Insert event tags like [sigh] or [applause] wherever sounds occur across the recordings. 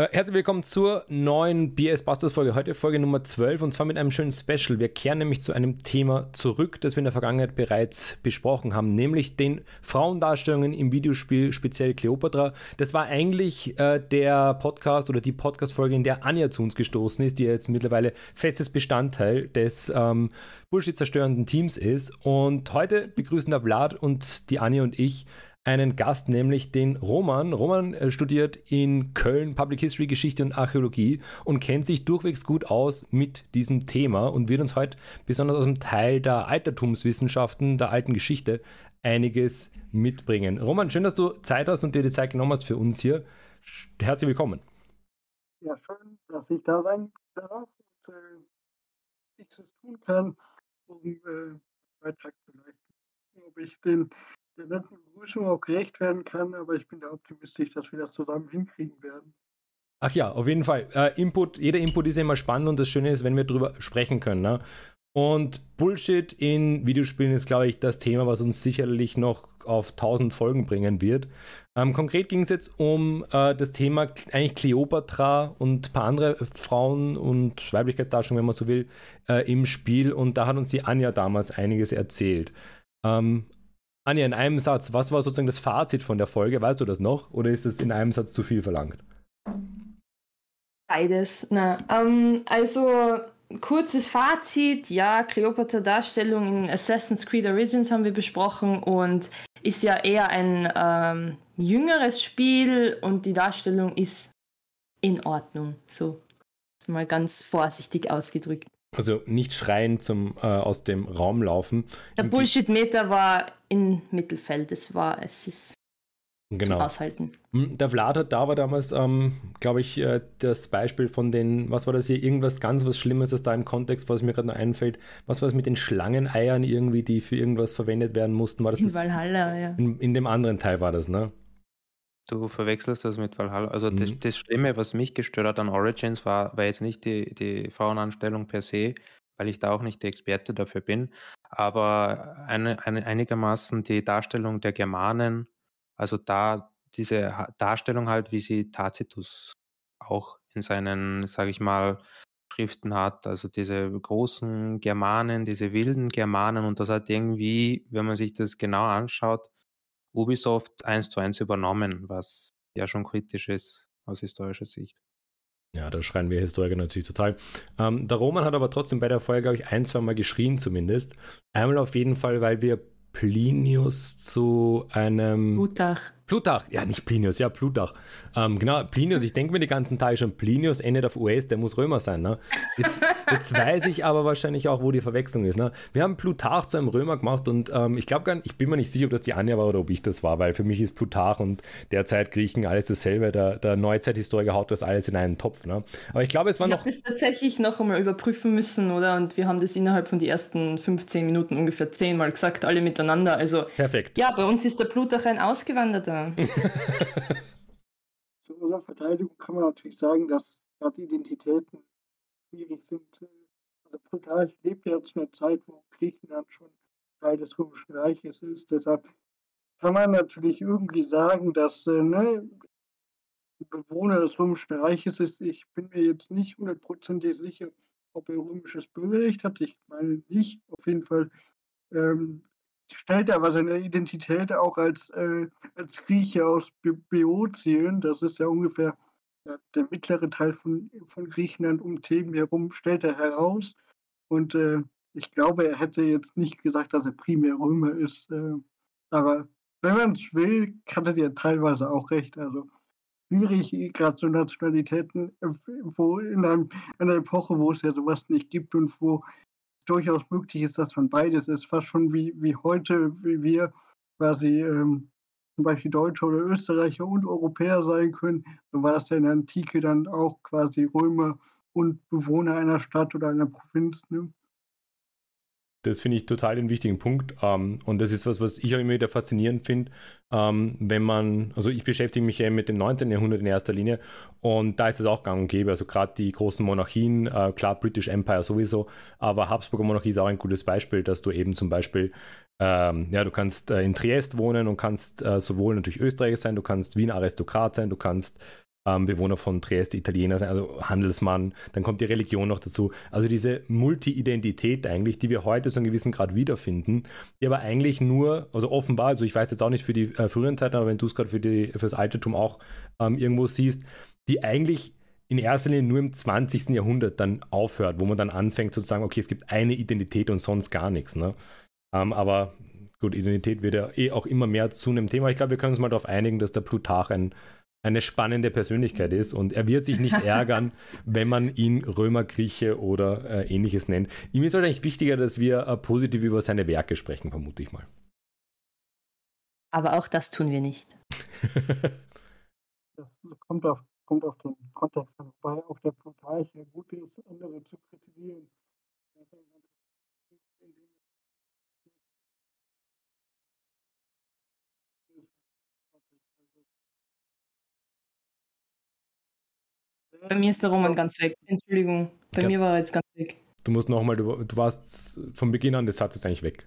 Äh, herzlich willkommen zur neuen BS Busters Folge. Heute Folge Nummer 12 und zwar mit einem schönen Special. Wir kehren nämlich zu einem Thema zurück, das wir in der Vergangenheit bereits besprochen haben, nämlich den Frauendarstellungen im Videospiel, speziell Cleopatra. Das war eigentlich äh, der Podcast oder die Podcast-Folge, in der Anja zu uns gestoßen ist, die jetzt mittlerweile festes Bestandteil des ähm, Bullshit-zerstörenden Teams ist. Und heute begrüßen da Vlad und die Anja und ich einen Gast, nämlich den Roman. Roman äh, studiert in Köln Public History, Geschichte und Archäologie und kennt sich durchwegs gut aus mit diesem Thema und wird uns heute besonders aus dem Teil der Altertumswissenschaften, der alten Geschichte, einiges mitbringen. Roman, schön, dass du Zeit hast und dir die Zeit genommen hast für uns hier. Herzlich willkommen. Ja, schön, dass ich da sein darf und äh, tun kann, um äh, Beitrag zu leisten. Ob ich den der netten Begrüßung auch gerecht werden kann, aber ich bin da optimistisch, dass wir das zusammen hinkriegen werden. Ach ja, auf jeden Fall. Äh, Input, jeder Input ist immer spannend und das Schöne ist, wenn wir darüber sprechen können. Ne? Und Bullshit in Videospielen ist, glaube ich, das Thema, was uns sicherlich noch auf 1000 Folgen bringen wird. Ähm, konkret ging es jetzt um äh, das Thema eigentlich Kleopatra und ein paar andere Frauen und Weiblichkeitsdarstellungen, wenn man so will, äh, im Spiel. Und da hat uns die Anja damals einiges erzählt. Ähm, Anja, in einem Satz, was war sozusagen das Fazit von der Folge? Weißt du das noch? Oder ist es in einem Satz zu viel verlangt? Beides. Na, ähm, also kurzes Fazit, ja, Cleopatra-Darstellung in Assassin's Creed Origins haben wir besprochen und ist ja eher ein ähm, jüngeres Spiel und die Darstellung ist in Ordnung. So, mal ganz vorsichtig ausgedrückt. Also nicht schreien zum äh, aus dem Raum laufen. Der Bullshit-Meter war im Mittelfeld. Es war, es ist genau. zum Aushalten. Hm, der Vlad hat da war damals, ähm, glaube ich, äh, das Beispiel von den, was war das hier, irgendwas ganz was Schlimmes, das da im Kontext, was mir gerade noch einfällt, was war das mit den Schlangeneiern irgendwie, die für irgendwas verwendet werden mussten? War das in das, Valhalla, ja. In, in dem anderen Teil war das, ne? Du verwechselst das mit Valhalla. Also das, Mhm. das Schlimme, was mich gestört hat an Origins, war, war jetzt nicht die, die Frauenanstellung per se, weil ich da auch nicht der Experte dafür bin, aber eine, eine, einigermaßen die Darstellung der Germanen, also da diese Ha- Darstellung halt, wie sie Tacitus auch in seinen, sage ich mal, Schriften hat, also diese großen Germanen, diese wilden Germanen und das hat irgendwie, wenn man sich das genau anschaut, Ubisoft eins zu eins übernommen, was ja schon kritisch ist aus historischer Sicht. Ja, da schreien wir Historiker natürlich total. Ähm, der Roman hat aber trotzdem bei der Folge, glaube ich, ein, zwei Mal geschrien zumindest. Einmal auf jeden Fall, weil wir Plinius zu einem... Gutach. Plutarch, ja, nicht Plinius, ja, Plutarch. Ähm, genau, Plinius, ich denke mir die ganzen Tage schon, Plinius endet auf US, der muss Römer sein, ne? Jetzt, jetzt weiß ich aber wahrscheinlich auch, wo die Verwechslung ist, ne? Wir haben Plutarch zu einem Römer gemacht und ähm, ich glaube gar nicht, ich bin mir nicht sicher, ob das die Anja war oder ob ich das war, weil für mich ist Plutarch und derzeit Griechen alles dasselbe, der, der Neuzeithistoriker haut das alles in einen Topf, ne? Aber ich glaube, es war Ich noch... habe das tatsächlich noch einmal überprüfen müssen, oder? Und wir haben das innerhalb von den ersten 15 Minuten ungefähr zehnmal gesagt, alle miteinander. Also Perfekt. ja, bei uns ist der Plutarch ein Ausgewanderter. [laughs] Zu unserer Verteidigung kann man natürlich sagen, dass gerade Identitäten schwierig sind. Also Plutarch lebt ja zu einer Zeit, wo Griechenland schon Teil des Römischen Reiches ist. Deshalb kann man natürlich irgendwie sagen, dass äh, ne, Bewohner des Römischen Reiches ist. Ich bin mir jetzt nicht hundertprozentig sicher, ob er römisches Bürgerrecht hat. Ich meine nicht. Auf jeden Fall ähm, stellt er aber seine Identität auch als, äh, als Grieche aus Be Beotien, das ist ja ungefähr der mittlere Teil von, von Griechenland um Themen herum, stellt er heraus. Und äh, ich glaube, er hätte jetzt nicht gesagt, dass er primär Römer ist. Äh, aber wenn man es will, hatte er teilweise auch recht. Also schwierig, gerade so Nationalitäten, äh, wo in einer Epoche, wo es ja sowas nicht gibt und wo durchaus möglich ist, dass man beides ist, fast schon wie, wie heute, wie wir quasi ähm, zum Beispiel Deutsche oder Österreicher und Europäer sein können. So war es ja in der Antike dann auch quasi Römer und Bewohner einer Stadt oder einer Provinz. Ne? Das finde ich total den wichtigen Punkt. Ähm, und das ist was, was ich auch immer wieder faszinierend finde, ähm, wenn man, also ich beschäftige mich ja mit dem 19. Jahrhundert in erster Linie und da ist es auch gang und gäbe. Also gerade die großen Monarchien, äh, klar, British Empire sowieso, aber Habsburger Monarchie ist auch ein gutes Beispiel, dass du eben zum Beispiel, ähm, ja, du kannst äh, in Triest wohnen und kannst äh, sowohl natürlich Österreicher sein, du kannst Wiener Aristokrat sein, du kannst ähm, Bewohner von Trieste Italiener sein, also Handelsmann, dann kommt die Religion noch dazu. Also diese Multi-Identität eigentlich, die wir heute so einen gewissen Grad wiederfinden, die aber eigentlich nur, also offenbar, also ich weiß jetzt auch nicht für die äh, früheren Zeiten, aber wenn du es gerade für, für das Altertum auch ähm, irgendwo siehst, die eigentlich in erster Linie nur im 20. Jahrhundert dann aufhört, wo man dann anfängt zu sagen, okay, es gibt eine Identität und sonst gar nichts. Ne? Ähm, aber gut, Identität wird ja eh auch immer mehr zu einem Thema. Ich glaube, wir können uns mal darauf einigen, dass der Plutarch ein, eine spannende Persönlichkeit ist und er wird sich nicht [laughs] ärgern, wenn man ihn Römer, Grieche oder äh, ähnliches nennt. Ihm ist eigentlich wichtiger, dass wir äh, positiv über seine Werke sprechen, vermute ich mal. Aber auch das tun wir nicht. das kommt auf kommt auf den Kontext an, wobei auch der Plutarch ja gut ist, andere zu kritisieren. Bei mir ist der Roman ganz weg. Entschuldigung, bei mir war er jetzt ganz weg. Du musst nochmal, du, du warst von Beginn an des Satzes eigentlich weg.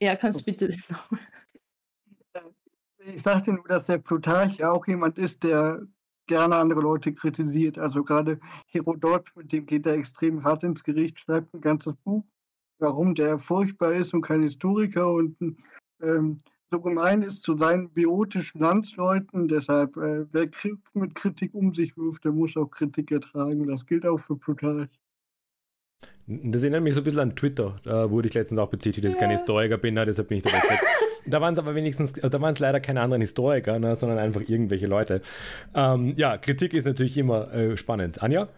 Ja, kannst du bitte das nochmal. Ich sagte nur, dass der Plutarch ja auch jemand ist, der gerne andere Leute kritisiert. Also gerade Herodot, mit dem geht er extrem hart ins Gericht, schreibt ein ganzes Buch, warum der furchtbar ist und kein Historiker und ähm, so gemein ist zu seinen biotischen Landsleuten. Deshalb, äh, wer mit Kritik um sich wirft, der muss auch Kritik ertragen. Das gilt auch für Plutarch. Das erinnert mich so ein bisschen an Twitter. Da wurde ich letztens auch bezichtigt, dass ich kein Historiker bin, ne? deshalb bin ich da weg. [laughs] Da waren es aber wenigstens, da waren es leider keine anderen Historiker, ne? sondern einfach irgendwelche Leute. Ähm, ja, Kritik ist natürlich immer äh, spannend. Anja?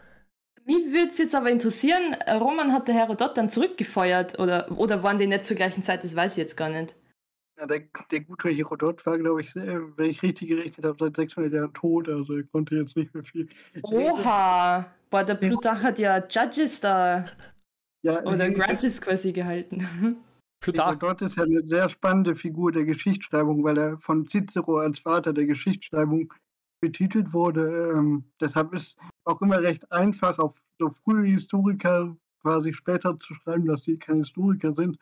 Mich würde es jetzt aber interessieren, Roman hat der Herodot dann zurückgefeuert oder, oder waren die nicht zur gleichen Zeit, das weiß ich jetzt gar nicht. Ja, der, der gute Herodot war, glaube ich, wenn ich richtig gerechnet habe, seit 600 Jahren tot, also er konnte jetzt nicht mehr viel. Oha! Boah, der Plutarch hat ja Judges da ja, oder Grudges quasi gehalten. [laughs] Herodot ist ja eine sehr spannende Figur der Geschichtsschreibung, weil er von Cicero als Vater der Geschichtsschreibung betitelt wurde. Ähm, deshalb ist auch immer recht einfach, auf so frühe Historiker quasi später zu schreiben, dass sie keine Historiker sind,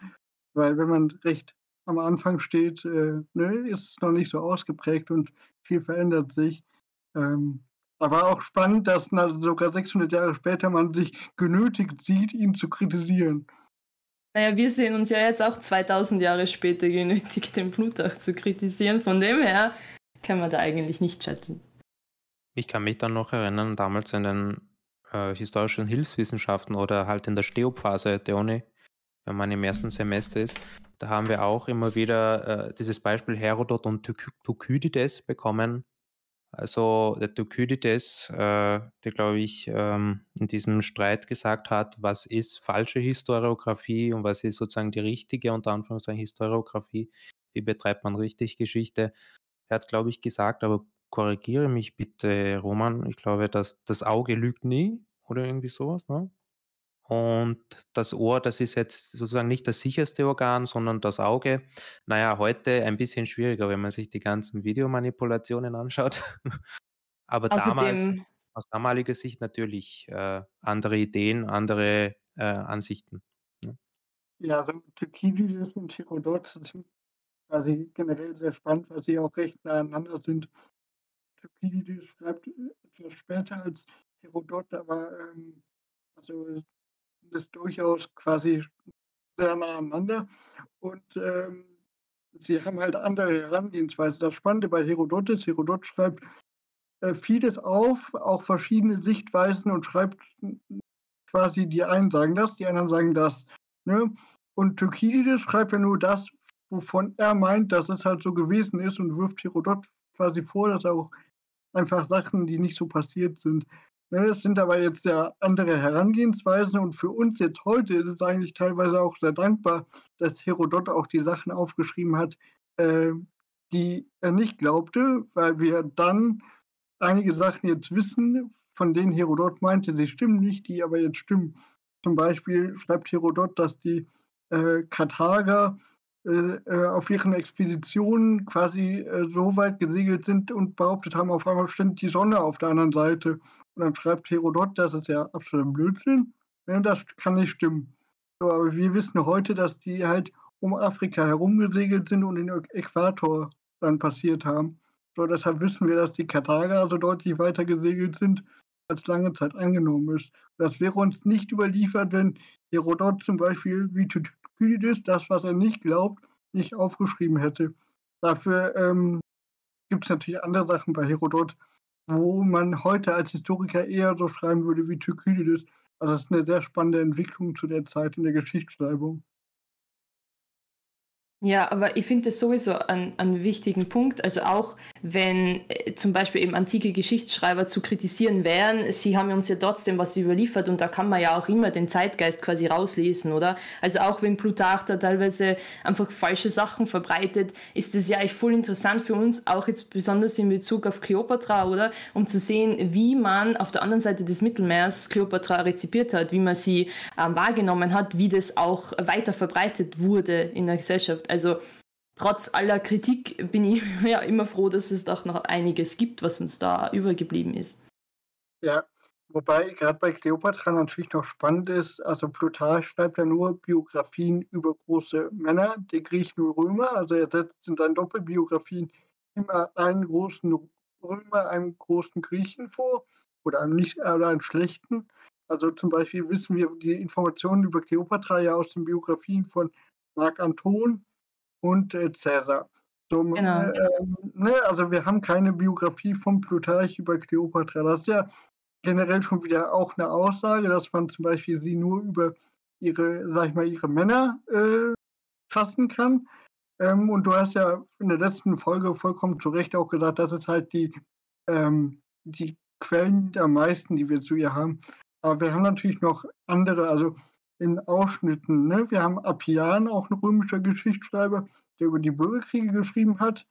weil wenn man recht am Anfang steht, äh, ne, ist es noch nicht so ausgeprägt und viel verändert sich. Ähm, aber auch spannend, dass na, sogar 600 Jahre später man sich genötigt sieht, ihn zu kritisieren. Naja, wir sehen uns ja jetzt auch 2000 Jahre später genötigt, den Plutarch zu kritisieren. Von dem her kann man da eigentlich nicht chatten. Ich kann mich dann noch erinnern, damals in den äh, historischen Hilfswissenschaften oder halt in der Steop-Phase der Uni, wenn man im ersten Semester ist, da haben wir auch immer wieder äh, dieses Beispiel Herodot und Thukydides bekommen, also der Thukydides, äh, der glaube ich ähm, in diesem Streit gesagt hat, was ist falsche Historiografie und was ist sozusagen die richtige, unter Anführungszeichen Historiografie, wie betreibt man richtig Geschichte. Er hat, glaube ich, gesagt, aber korrigiere mich bitte, Roman, ich glaube, dass das Auge lügt nie oder irgendwie sowas, ne? Und das Ohr, das ist jetzt sozusagen nicht das sicherste Organ, sondern das Auge. Naja, heute ein bisschen schwieriger, wenn man sich die ganzen Videomanipulationen anschaut. [laughs] Aber damals, aus damaliger Sicht natürlich äh, andere Ideen, andere äh, Ansichten. Ne? Ja, also Thukydides und Herodot sind quasi generell sehr spannend, weil sie auch recht nah aneinander sind. Thukydides schreibt etwas später als Herodot, aber ähm, also ist durchaus quasi sehr nah aneinander. Und ähm, sie haben halt andere Herangehensweise. Das Spannende bei Herodot ist, Herodot schreibt äh, vieles auf, auch verschiedene Sichtweisen und schreibt quasi, die einen sagen das, die anderen sagen das. Ne? Und Thukydides schreibt ja nur das, wovon er meint, dass es halt so gewesen ist und wirft Herodot quasi vor, dass auch einfach Sachen, die nicht so passiert sind. Es sind aber jetzt ja andere Herangehensweisen und für uns jetzt heute ist es eigentlich teilweise auch sehr dankbar, dass Herodot auch die Sachen aufgeschrieben hat, äh, die er nicht glaubte, weil wir dann einige Sachen jetzt wissen, von denen Herodot meinte, sie stimmen nicht, die aber jetzt stimmen. Zum Beispiel schreibt Herodot, dass die äh, Karthager äh, auf ihren Expeditionen quasi äh, so weit gesegelt sind und behauptet haben, auf einmal stand die Sonne auf der anderen Seite. Und dann schreibt Herodot, das ist ja absoluter Blödsinn. Ja, das kann nicht stimmen. So, aber wir wissen heute, dass die halt um Afrika herumgesegelt sind und den Äquator dann passiert haben. So, deshalb wissen wir, dass die Karthager also deutlich weiter gesegelt sind, als lange Zeit angenommen ist. Das wäre uns nicht überliefert, wenn Herodot zum Beispiel wie Thukydides das, was er nicht glaubt, nicht aufgeschrieben hätte. Dafür ähm, gibt es natürlich andere Sachen bei Herodot, wo man heute als Historiker eher so schreiben würde wie Thukydides. Also das ist eine sehr spannende Entwicklung zu der Zeit in der Geschichtsschreibung. Ja, aber ich finde das sowieso einen, wichtigen Punkt. Also auch wenn äh, zum Beispiel eben antike Geschichtsschreiber zu kritisieren wären, sie haben uns ja trotzdem was überliefert und da kann man ja auch immer den Zeitgeist quasi rauslesen, oder? Also auch wenn Plutarch da teilweise einfach falsche Sachen verbreitet, ist das ja echt voll interessant für uns, auch jetzt besonders in Bezug auf Kleopatra, oder? Um zu sehen, wie man auf der anderen Seite des Mittelmeers Kleopatra rezipiert hat, wie man sie ähm, wahrgenommen hat, wie das auch weiter verbreitet wurde in der Gesellschaft. Also trotz aller Kritik bin ich [laughs] ja immer froh, dass es doch noch einiges gibt, was uns da übergeblieben ist. Ja, wobei gerade bei Kleopatra natürlich noch spannend ist, also Plutarch schreibt ja nur Biografien über große Männer, die Griechen und Römer, also er setzt in seinen Doppelbiografien immer einen großen Römer, einen großen Griechen vor oder einen nicht oder einen schlechten. Also zum Beispiel wissen wir die Informationen über Kleopatra ja aus den Biografien von Marc Anton, und äh, Cäsar. So, genau. äh, ne, also wir haben keine Biografie von Plutarch über Kleopatra. Das ist ja generell schon wieder auch eine Aussage, dass man zum Beispiel sie nur über ihre, sag ich mal, ihre Männer äh, fassen kann. Ähm, und du hast ja in der letzten Folge vollkommen zu Recht auch gesagt, das ist halt die, ähm, die Quellen der meisten, die wir zu ihr haben. Aber wir haben natürlich noch andere, also in Ausschnitten. Ne? Wir haben Appian, auch ein römischer Geschichtsschreiber, der über die Bürgerkriege geschrieben hat.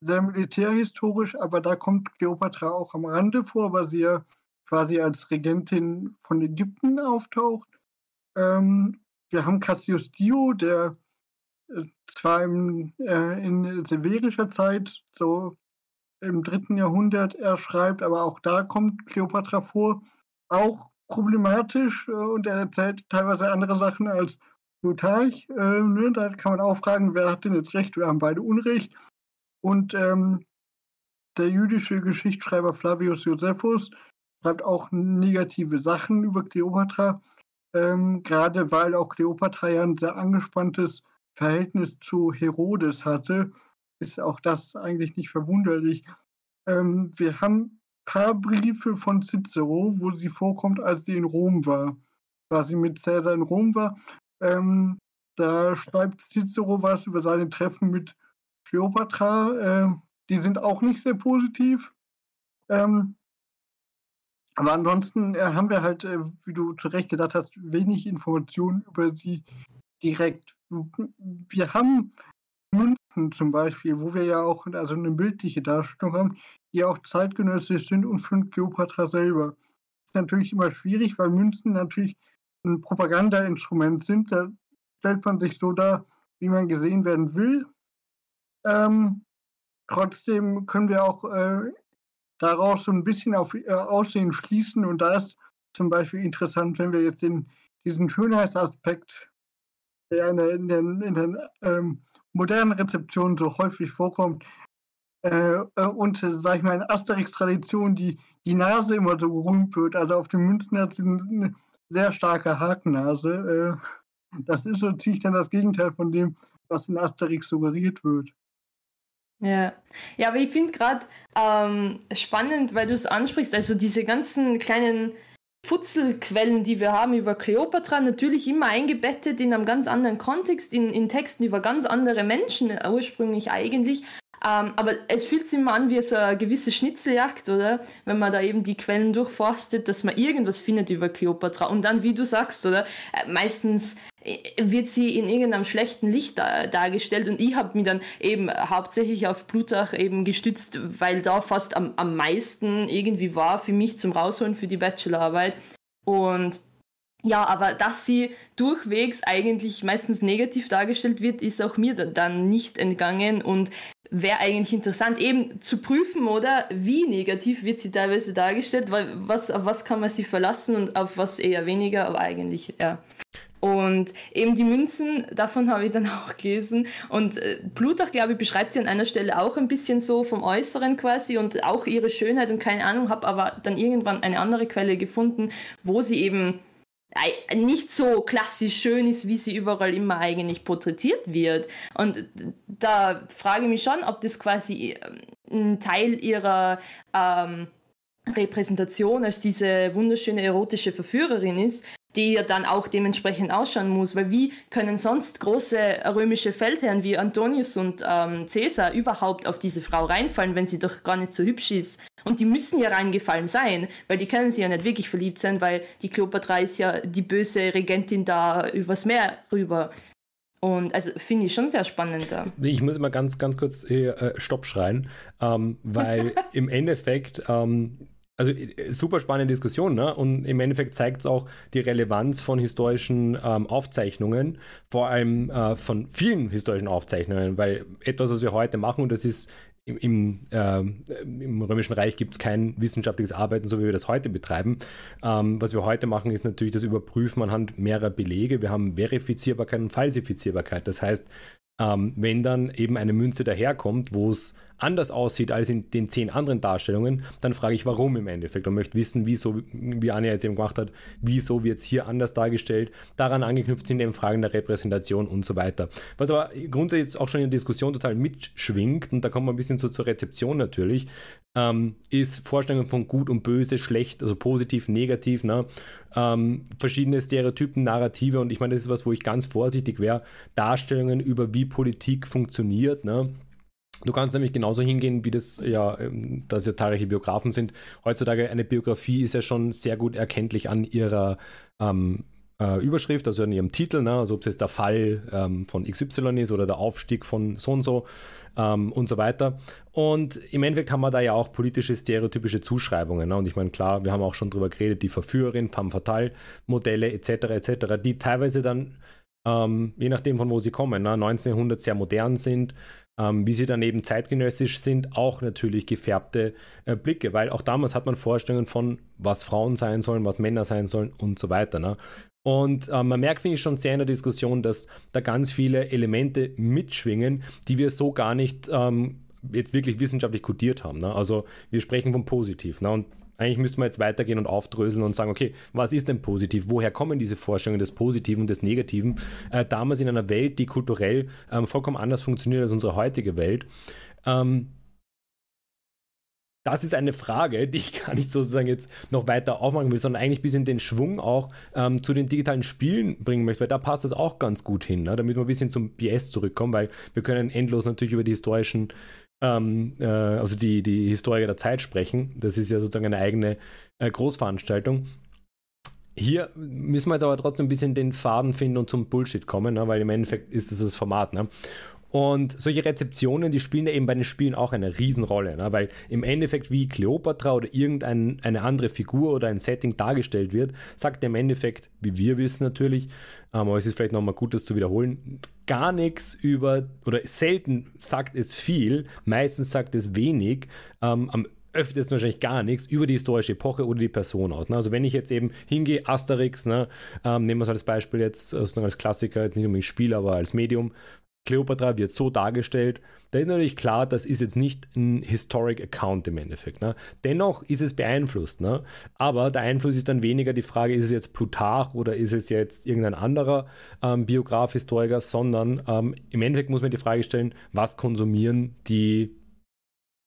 Sehr militärhistorisch, aber da kommt Kleopatra auch am Rande vor, weil sie ja quasi als Regentin von Ägypten auftaucht. Ähm, wir haben Cassius Dio, der äh, zwar im, äh, in severischer Zeit, so im dritten Jahrhundert, er schreibt, aber auch da kommt Kleopatra vor. Auch problematisch äh, und er erzählt teilweise andere Sachen als Plutarch. Äh, ne? Da kann man auch fragen, wer hat denn jetzt recht? Wir haben beide Unrecht. Und ähm, der jüdische Geschichtsschreiber Flavius Josephus schreibt auch negative Sachen über Kleopatra, ähm, gerade weil auch Kleopatra ja ein sehr angespanntes Verhältnis zu Herodes hatte, ist auch das eigentlich nicht verwunderlich. Ähm, wir haben paar Briefe von Cicero, wo sie vorkommt, als sie in Rom war, quasi mit Caesar in Rom war. Ähm, da schreibt Cicero was über seine Treffen mit Kleopatra. Äh, die sind auch nicht sehr positiv. Ähm, aber ansonsten äh, haben wir halt, äh, wie du zu Recht gesagt hast, wenig Informationen über sie direkt. Wir haben Münzen zum Beispiel, wo wir ja auch also eine bildliche Darstellung haben, die auch zeitgenössisch sind und von Kleopatra selber. Das ist natürlich immer schwierig, weil Münzen natürlich ein Propagandainstrument sind. Da stellt man sich so dar, wie man gesehen werden will. Ähm, trotzdem können wir auch äh, daraus so ein bisschen auf äh, Aussehen schließen. Und da ist zum Beispiel interessant, wenn wir jetzt in diesen Schönheitsaspekt, der in der, in der, in der ähm, modernen Rezeption so häufig vorkommt, äh, äh, und, sag ich mal, in Asterix-Tradition die, die Nase immer so gerühmt wird. Also auf den Münzen hat sie eine sehr starke Hakennase. Äh, das ist so ziemlich dann das Gegenteil von dem, was in Asterix suggeriert wird. Ja, ja, aber ich finde gerade ähm, spannend, weil du es ansprichst, also diese ganzen kleinen Futzelquellen, die wir haben über Kleopatra, natürlich immer eingebettet in einem ganz anderen Kontext, in, in Texten über ganz andere Menschen ursprünglich eigentlich, ähm, aber es fühlt sich immer an wie so eine gewisse Schnitzeljagd, oder? Wenn man da eben die Quellen durchforstet, dass man irgendwas findet über Kleopatra. Und dann, wie du sagst, oder? Äh, meistens äh, wird sie in irgendeinem schlechten Licht dargestellt und ich habe mich dann eben hauptsächlich auf Plutarch eben gestützt, weil da fast am, am meisten irgendwie war für mich zum Rausholen für die Bachelorarbeit. Und ja, aber dass sie durchwegs eigentlich meistens negativ dargestellt wird, ist auch mir dann nicht entgangen und wäre eigentlich interessant, eben zu prüfen, oder wie negativ wird sie teilweise dargestellt, weil was, auf was kann man sie verlassen und auf was eher weniger, aber eigentlich, ja. Und eben die Münzen, davon habe ich dann [laughs] auch gelesen. Und äh, Plutarch, glaube ich, beschreibt sie an einer Stelle auch ein bisschen so vom Äußeren quasi und auch ihre Schönheit und keine Ahnung, habe aber dann irgendwann eine andere Quelle gefunden, wo sie eben nicht so klassisch schön ist, wie sie überall immer eigentlich porträtiert wird. Und da frage ich mich schon, ob das quasi ähm, ein Teil ihrer ähm, Repräsentation als diese wunderschöne erotische Verführerin ist, die ja dann auch dementsprechend ausschauen muss, weil wie können sonst große römische Feldherren wie Antonius und ähm, Caesar überhaupt auf diese Frau reinfallen, wenn sie doch gar nicht so hübsch ist? Und die müssen ja reingefallen sein, weil die können sie ja nicht wirklich verliebt sein, weil die Kleopatra ist ja die böse Regentin da übers Meer rüber. Und also finde ich schon sehr spannend da. Ich muss mal ganz, ganz kurz hier, äh, Stopp schreien, ähm, weil [laughs] im Endeffekt ähm, also äh, super spannende Diskussion, ne? Und im Endeffekt zeigt es auch die Relevanz von historischen ähm, Aufzeichnungen, vor allem äh, von vielen historischen Aufzeichnungen, weil etwas, was wir heute machen, und das ist im, äh, im Römischen Reich gibt es kein wissenschaftliches Arbeiten, so wie wir das heute betreiben. Ähm, was wir heute machen, ist natürlich das Überprüfen anhand mehrerer Belege. Wir haben Verifizierbarkeit und Falsifizierbarkeit. Das heißt, ähm, wenn dann eben eine Münze daherkommt, wo es anders aussieht als in den zehn anderen Darstellungen, dann frage ich, warum im Endeffekt und möchte wissen, wieso, wie Anja jetzt eben gemacht hat, wieso wird es hier anders dargestellt. Daran angeknüpft sind eben Fragen der Repräsentation und so weiter. Was aber grundsätzlich auch schon in der Diskussion total mitschwingt, und da kommen wir ein bisschen so zur Rezeption natürlich, ähm, ist Vorstellungen von gut und böse, schlecht, also positiv, negativ, ne? ähm, verschiedene Stereotypen, Narrative und ich meine, das ist was, wo ich ganz vorsichtig wäre, Darstellungen über wie Politik funktioniert, ne? Du kannst nämlich genauso hingehen, wie das ja, ähm, dass ja zahlreiche Biografen sind. Heutzutage eine Biografie ist ja schon sehr gut erkenntlich an ihrer ähm, äh, Überschrift, also an ihrem Titel, ne? also ob es jetzt der Fall ähm, von XY ist oder der Aufstieg von so und so ähm, und so weiter. Und im Endeffekt haben wir da ja auch politische, stereotypische Zuschreibungen. Ne? Und ich meine, klar, wir haben auch schon drüber geredet, die Verführerin, Femme Fatale, Modelle etc. etc., die teilweise dann ähm, je nachdem von wo sie kommen, ne, 1900 sehr modern sind, ähm, wie sie dann eben zeitgenössisch sind, auch natürlich gefärbte äh, Blicke, weil auch damals hat man Vorstellungen von, was Frauen sein sollen, was Männer sein sollen und so weiter. Ne? Und äh, man merkt, finde ich, schon sehr in der Diskussion, dass da ganz viele Elemente mitschwingen, die wir so gar nicht ähm, jetzt wirklich wissenschaftlich kodiert haben. Ne? Also wir sprechen von positiv. Ne? Und eigentlich müsste man jetzt weitergehen und aufdröseln und sagen, okay, was ist denn positiv? Woher kommen diese Vorstellungen des Positiven und des Negativen? Äh, damals in einer Welt, die kulturell ähm, vollkommen anders funktioniert als unsere heutige Welt. Ähm, das ist eine Frage, die ich gar nicht sozusagen jetzt noch weiter aufmachen will, sondern eigentlich bis in den Schwung auch ähm, zu den digitalen Spielen bringen möchte, weil da passt das auch ganz gut hin, ne? damit wir ein bisschen zum BS zurückkommen, weil wir können endlos natürlich über die historischen ähm, äh, also die, die Historiker der Zeit sprechen. Das ist ja sozusagen eine eigene äh, Großveranstaltung. Hier müssen wir jetzt aber trotzdem ein bisschen den Faden finden und zum Bullshit kommen, ne? weil im Endeffekt ist es das Format. Ne? Und solche Rezeptionen, die spielen ja eben bei den Spielen auch eine Riesenrolle, ne? weil im Endeffekt wie Kleopatra oder irgendeine andere Figur oder ein Setting dargestellt wird, sagt im Endeffekt, wie wir wissen natürlich, ähm, aber es ist vielleicht nochmal gut, das zu wiederholen, gar nichts über, oder selten sagt es viel, meistens sagt es wenig, ähm, am öftesten wahrscheinlich gar nichts über die historische Epoche oder die Person aus. Ne? Also wenn ich jetzt eben hingehe, Asterix, ne, ähm, nehmen wir es als Beispiel jetzt, also als Klassiker, jetzt nicht unbedingt Spiel, aber als Medium, Cleopatra wird so dargestellt, da ist natürlich klar, das ist jetzt nicht ein Historic Account im Endeffekt. Ne? Dennoch ist es beeinflusst. Ne? Aber der Einfluss ist dann weniger die Frage, ist es jetzt Plutarch oder ist es jetzt irgendein anderer ähm, Biograf, Historiker, sondern ähm, im Endeffekt muss man die Frage stellen, was konsumieren die,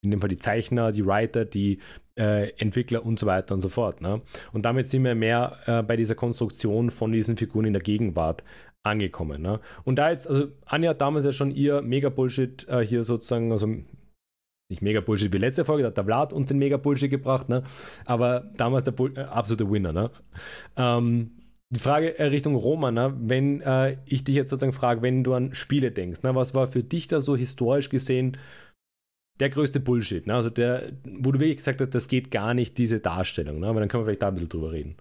in dem Fall die Zeichner, die Writer, die äh, Entwickler und so weiter und so fort. Ne? Und damit sind wir mehr äh, bei dieser Konstruktion von diesen Figuren in der Gegenwart angekommen. Ne? Und da jetzt, also Anja hat damals ja schon ihr Mega-Bullshit äh, hier sozusagen, also nicht Mega-Bullshit wie letzte Folge, da hat der Vlad uns den Mega-Bullshit gebracht, ne? aber damals der Bull äh, absolute Winner. Ne? Ähm, die Frage äh, Richtung Roma, ne? wenn äh, ich dich jetzt sozusagen frage, wenn du an Spiele denkst, ne? was war für dich da so historisch gesehen der größte Bullshit? Ne? Also der, wo du wirklich gesagt hast, das geht gar nicht, diese Darstellung. Ne? Aber dann können wir vielleicht da ein bisschen drüber reden.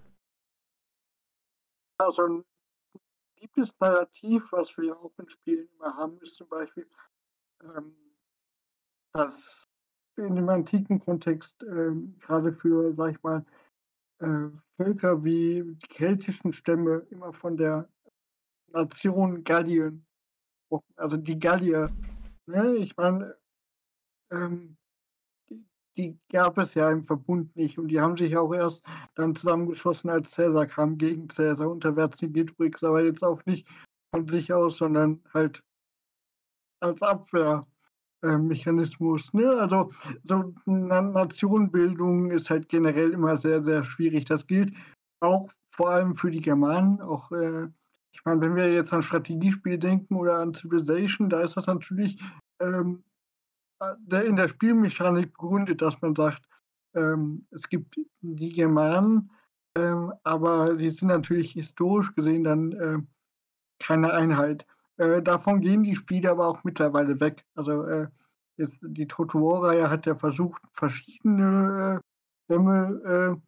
Also beliebtes Narrativ, was wir auch in Spielen immer haben, ist zum Beispiel, ähm, dass in dem antiken Kontext äh, gerade für, sag ich mal, äh, Völker wie die keltischen Stämme immer von der Nation Gallien. Also die Gallier. Ne? Ich meine, ähm, die, gab es ja im Verbund nicht und die haben sich auch erst dann zusammengeschossen, als Cäsar kam gegen Cäsar. Unter Vercingetorix aber jetzt auch nicht von sich aus, sondern halt als Abwehrmechanismus. Ne? Also so Nationenbildung ist halt generell immer sehr, sehr schwierig. Das gilt auch vor allem für die Germanen. Auch äh, ich meine, wenn wir jetzt an Strategiespiele denken oder an Civilization, da ist das natürlich ähm, in der Spielmechanik begründet, dass man sagt, ähm, es gibt die Germanen, ähm, aber sie sind natürlich historisch gesehen dann äh, keine Einheit. Äh, davon gehen die Spiele aber auch mittlerweile weg. Also äh, jetzt die Total War-Reihe hat ja versucht, verschiedene äh, Stämme äh,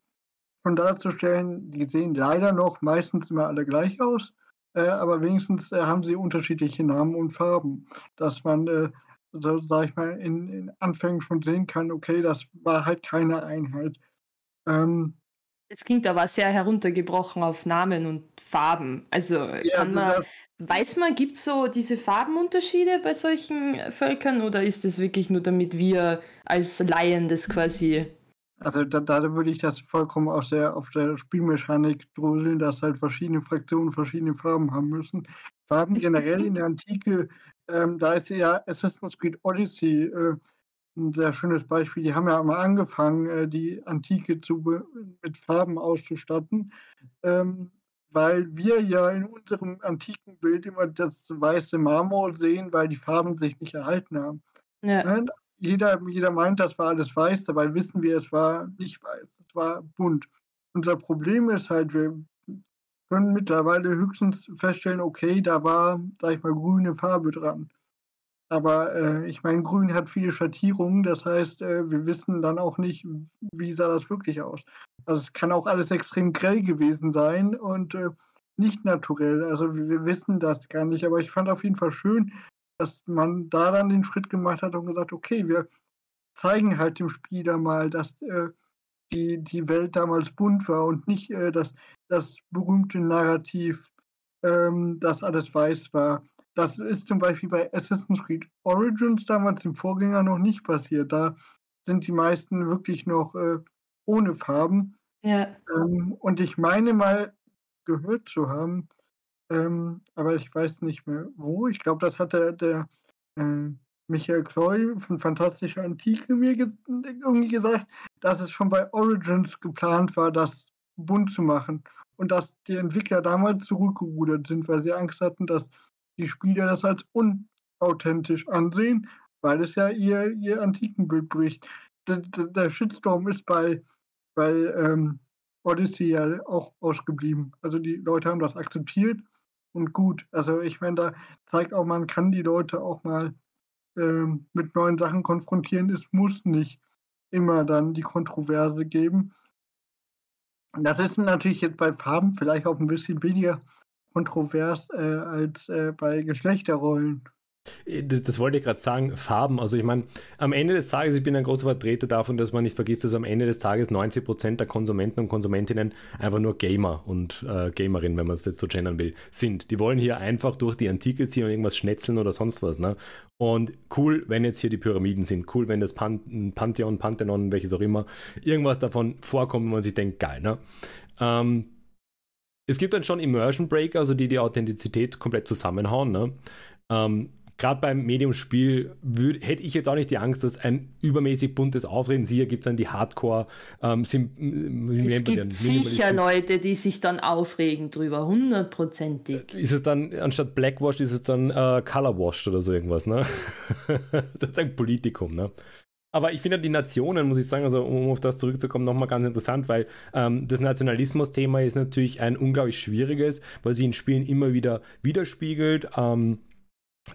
von darzustellen. Die sehen leider noch meistens immer alle gleich aus, äh, aber wenigstens äh, haben sie unterschiedliche Namen und Farben, dass man, so sag ich mal, in, in Anfängen schon sehen kann, okay, das war halt keine Einheit. Ähm, es klingt aber sehr heruntergebrochen auf Namen und Farben. Also ja, kann man, das, weiß man, gibt es so diese Farbenunterschiede bei solchen Völkern oder ist es wirklich nur damit wir als Laien das quasi. Also da, da würde ich das vollkommen aus der, auf der Spielmechanik dröseln, dass halt verschiedene Fraktionen verschiedene Farben haben müssen. Farben generell in der Antike, ähm, da ist ja Assassin's Creed Odyssey äh, ein sehr schönes Beispiel. Die haben ja mal angefangen, äh, die Antike zu, mit Farben auszustatten, ähm, weil wir ja in unserem antiken Bild immer das weiße Marmor sehen, weil die Farben sich nicht erhalten haben. Ja. Ne? Jeder, jeder meint, das war alles weiß, dabei wissen wir, es war nicht weiß, es war bunt. Unser Problem ist halt, wir können mittlerweile höchstens feststellen, okay, da war, sag ich mal, grüne Farbe dran. Aber äh, ich meine, Grün hat viele Schattierungen, das heißt, äh, wir wissen dann auch nicht, wie sah das wirklich aus. Also es kann auch alles extrem grell gewesen sein und äh, nicht naturell. Also wir, wir, wissen das gar nicht. Aber ich fand auf jeden Fall schön, dass man da dann den Schritt gemacht hat und gesagt, okay, wir zeigen halt dem Spieler mal, dass äh, die, die Welt damals bunt war und nicht äh, das, berühmte Narrativ, ähm, dass alles weiß war. Das ist zum Beispiel bei Assassin's Creed Origins damals im Vorgänger noch nicht passiert. Da sind die meisten wirklich noch äh, ohne Farben. Ja. Ähm, und ich meine mal gehört zu haben, ähm, aber ich weiß nicht mehr wo. Ich glaube, das hat der, der äh, Michael Kloy von Fantastische Antike mir ge irgendwie gesagt, dass es schon bei Origins geplant war, das bunt zu machen. Und dass die Entwickler damals zurückgerudert sind, weil sie Angst hatten, dass die Spieler das als unauthentisch ansehen, weil es ja ihr, ihr Antikenbild bricht. Der, der Shitstorm ist bei, bei ähm, Odyssey ja auch ausgeblieben. Also die Leute haben das akzeptiert und gut. Also ich meine, da zeigt auch, man kann die Leute auch mal ähm, mit neuen Sachen konfrontieren. Es muss nicht immer dann die Kontroverse geben. Das ist natürlich jetzt bei Farben vielleicht auch ein bisschen weniger kontrovers äh, als äh, bei Geschlechterrollen. Äh, das wollte ich gerade sagen, Farben. Also ich meine, am Ende des Tages, ich bin ein großer Vertreter davon, dass man nicht vergisst, dass am Ende des Tages 90% der Konsumenten und Konsumentinnen einfach nur Gamer und äh, Gamerinnen, wenn man es jetzt so gendern will, sind. Die wollen hier einfach durch die Antike ziehen und irgendwas schnetzeln oder sonst was. Ne? Und cool, wenn jetzt hier die Pyramiden sind. Cool, wenn das Pan Pantheon, Pantheon, welches auch immer, irgendwas davon vorkommt, wo man sich denkt, geil. Ne? Ähm, es gibt dann schon Immersion Breaker, also die die Authentizität komplett zusammenhauen. Ne? Ähm, Gerade beim Medium-Spiel hätte ich jetzt auch nicht die Angst, dass ein übermäßig buntes Auftreten, hier gibt es dann die Hardcore. Ähm, sim, es gibt sicher Leute, die sich dann aufregen drüber, hundertprozentig. Ist es dann, anstatt Blackwashed, ist es dann äh, Colorwashed oder so irgendwas, ne? [laughs] Sozusagen Politikum, ne? Aber ich finde die Nationen, muss ich sagen, also um auf das zurückzukommen, nochmal ganz interessant, weil ähm, das Nationalismus-Thema ist natürlich ein unglaublich schwieriges, weil sich in Spielen immer wieder widerspiegelt. Ähm,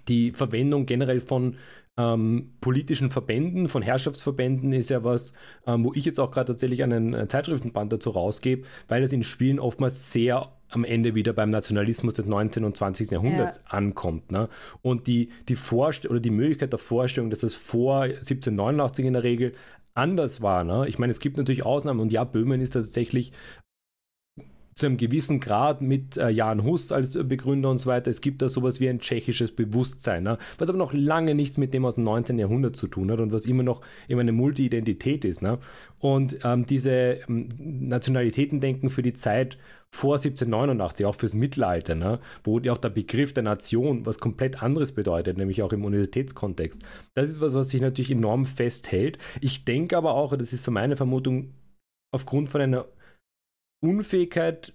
die Verwendung generell von ähm, politischen Verbänden, von Herrschaftsverbänden ist ja was, ähm, wo ich jetzt auch gerade tatsächlich einen äh, Zeitschriftenband dazu rausgebe, weil es in Spielen oftmals sehr am Ende wieder beim Nationalismus des 19. und 20. Jahrhunderts ja. ankommt. Ne? Und die, die oder die Möglichkeit der Vorstellung, dass es vor 1789 in der Regel anders war. Ne? Ich meine, es gibt natürlich Ausnahmen und ja, Böhmen ist tatsächlich zu einem gewissen Grad mit äh, Jan Hus als Begründer und so weiter. Es gibt da sowas wie ein tschechisches Bewusstsein, ne? was aber noch lange nichts mit dem aus dem 19. Jahrhundert zu tun hat und was immer noch immer eine Multi-Identität ist. Ne? Und ähm, diese ähm, Nationalitätendenken für die Zeit vor 1789, auch fürs Mittelalter, ne? wo auch der Begriff der Nation was komplett anderes bedeutet, nämlich auch im Universitätskontext. Das ist was, was sich natürlich enorm festhält. Ich denke aber auch, das ist so meine Vermutung, aufgrund von einer Unfähigkeit,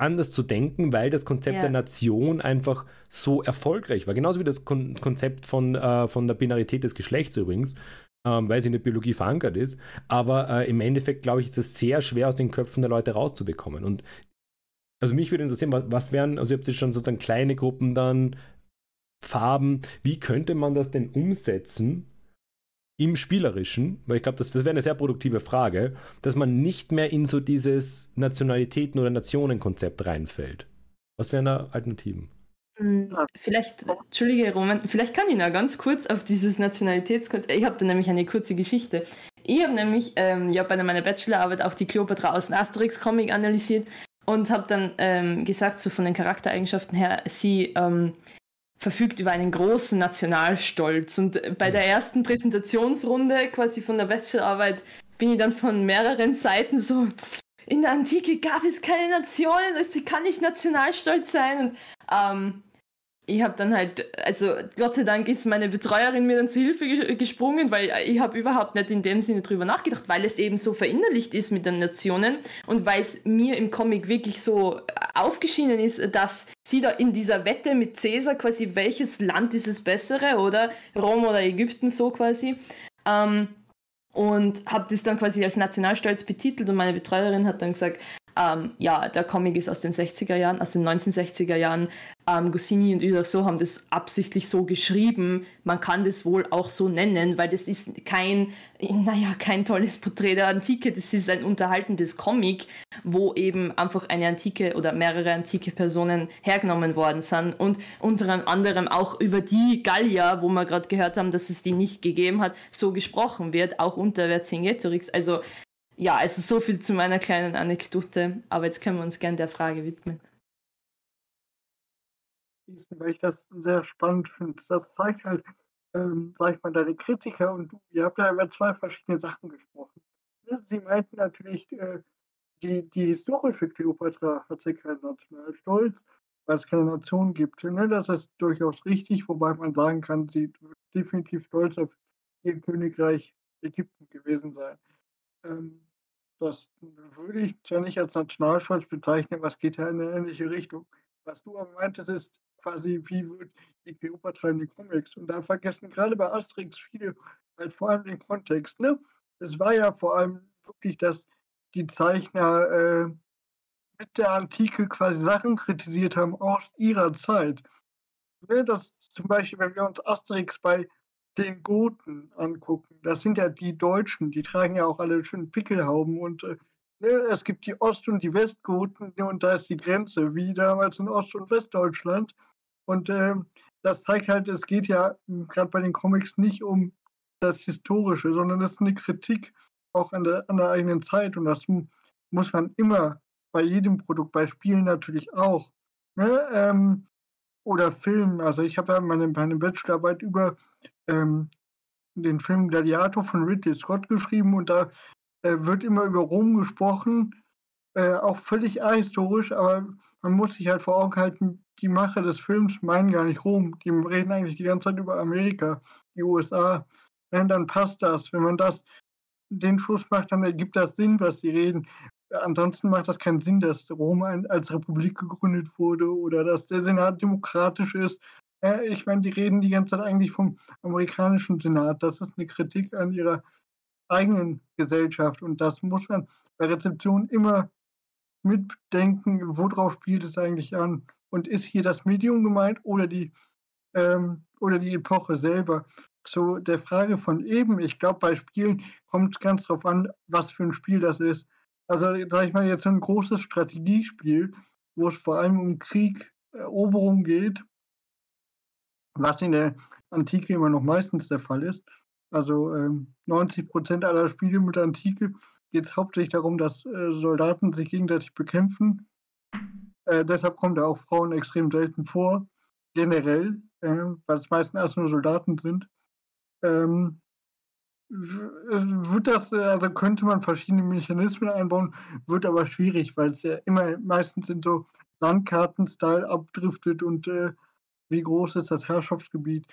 anders zu denken, weil das Konzept ja. der Nation einfach so erfolgreich war. Genauso wie das Kon Konzept von, äh, von der Binarität des Geschlechts übrigens, ähm, weil es in der Biologie verankert ist. Aber äh, im Endeffekt, glaube ich, ist es sehr schwer aus den Köpfen der Leute rauszubekommen. Und also mich würde interessieren, was, was wären, also ihr habt jetzt schon sozusagen kleine Gruppen dann, Farben, wie könnte man das denn umsetzen, im Spielerischen, weil ich glaube, das, das wäre eine sehr produktive Frage, dass man nicht mehr in so dieses Nationalitäten- oder Nationenkonzept reinfällt. Was wären da Alternativen? Hm, vielleicht, Entschuldige, Roman, vielleicht kann ich noch ganz kurz auf dieses Nationalitätskonzept. Ich habe da nämlich eine kurze Geschichte. Ich habe nämlich ähm, ja, bei meiner Bachelorarbeit auch die Kleopatra aus dem Asterix-Comic analysiert und habe dann ähm, gesagt, so von den Charaktereigenschaften her, sie ähm, verfügt über einen großen Nationalstolz. Und bei der ersten Präsentationsrunde quasi von der Bachelorarbeit bin ich dann von mehreren Seiten so, in der Antike gab es keine Nationen, also sie kann nicht nationalstolz sein. Und ähm, ich habe dann halt, also Gott sei Dank ist meine Betreuerin mir dann zu Hilfe gesprungen, weil ich habe überhaupt nicht in dem Sinne drüber nachgedacht, weil es eben so verinnerlicht ist mit den Nationen und weil es mir im Comic wirklich so aufgeschienen ist, dass sie da in dieser Wette mit Caesar quasi, welches Land ist das bessere oder Rom oder Ägypten so quasi. Ähm, und habe das dann quasi als Nationalstolz betitelt und meine Betreuerin hat dann gesagt, ähm, ja, der Comic ist aus den 60er Jahren, aus den 1960er Jahren. Ähm, Goscinny und Uderso haben das absichtlich so geschrieben. Man kann das wohl auch so nennen, weil das ist kein, naja, kein tolles Porträt der Antike. Das ist ein unterhaltendes Comic, wo eben einfach eine antike oder mehrere antike Personen hergenommen worden sind und unter anderem auch über die Gallier, wo wir gerade gehört haben, dass es die nicht gegeben hat, so gesprochen wird, auch unter Vercingetorix. Also ja, also so viel zu meiner kleinen Anekdote, aber jetzt können wir uns gerne der Frage widmen. Weil ich das sehr spannend finde. Das zeigt halt, ähm, sag ich mal, deine Kritiker und du, ihr habt ja über zwei verschiedene Sachen gesprochen. Sie meinten natürlich, äh, die, die historische Kleopatra hat sie keinen Nationalstolz, weil es keine Nation gibt. Ne? Das ist durchaus richtig, wobei man sagen kann, sie wird definitiv stolz auf ihr Königreich Ägypten gewesen sein. Ähm, das würde ich zwar nicht als Nationalstolz bezeichnen, es geht ja in eine ähnliche Richtung. Was du aber meintest, ist quasi, wie wird die Kleopatra in den Comics? Und da vergessen gerade bei Asterix viele halt vor allem den Kontext. Ne? Es war ja vor allem wirklich, dass die Zeichner äh, mit der Antike quasi Sachen kritisiert haben aus ihrer Zeit. Ne? Das zum Beispiel, wenn wir uns Asterix bei den Goten angucken, das sind ja die Deutschen, die tragen ja auch alle schön Pickelhauben und äh, ne, es gibt die Ost- und die Westgoten und da ist die Grenze, wie damals in Ost- und Westdeutschland. Und äh, das zeigt halt, es geht ja gerade bei den Comics nicht um das Historische, sondern das ist eine Kritik auch an der, an der eigenen Zeit und das muss man immer bei jedem Produkt, bei Spielen natürlich auch. Ne? Ähm, oder Filmen. Also ich habe ja meine, meine Bachelorarbeit über ähm, den Film Gladiator von Ridley Scott geschrieben und da äh, wird immer über Rom gesprochen, äh, auch völlig ahistorisch, aber man muss sich halt vor Augen halten, die Macher des Films meinen gar nicht Rom, die reden eigentlich die ganze Zeit über Amerika, die USA. Ja, dann passt das. Wenn man das den Schluss macht, dann ergibt das Sinn, was sie reden. Ansonsten macht das keinen Sinn, dass Rom als Republik gegründet wurde oder dass der Senat demokratisch ist äh, ich meine, die reden die ganze Zeit eigentlich vom amerikanischen Senat. Das ist eine Kritik an ihrer eigenen Gesellschaft. Und das muss man bei Rezeption immer mitdenken, worauf spielt es eigentlich an? Und ist hier das Medium gemeint oder die, ähm, oder die Epoche selber? Zu der Frage von eben, ich glaube, bei Spielen kommt es ganz darauf an, was für ein Spiel das ist. Also, sage ich mal, jetzt so ein großes Strategiespiel, wo es vor allem um Krieg, Eroberung geht, was in der Antike immer noch meistens der Fall ist. Also ähm, 90 Prozent aller Spiele mit Antike geht es hauptsächlich darum, dass äh, Soldaten sich gegenseitig bekämpfen Äh, deshalb kommen da auch Frauen extrem selten vor, generell, äh, weil es meistens erst nur Soldaten sind. Ähm, wird das, also könnte man verschiedene Mechanismen einbauen, wird aber schwierig, weil es ja immer meistens in so Landkarten-Style abdriftet und äh, wie groß ist das Herrschaftsgebiet.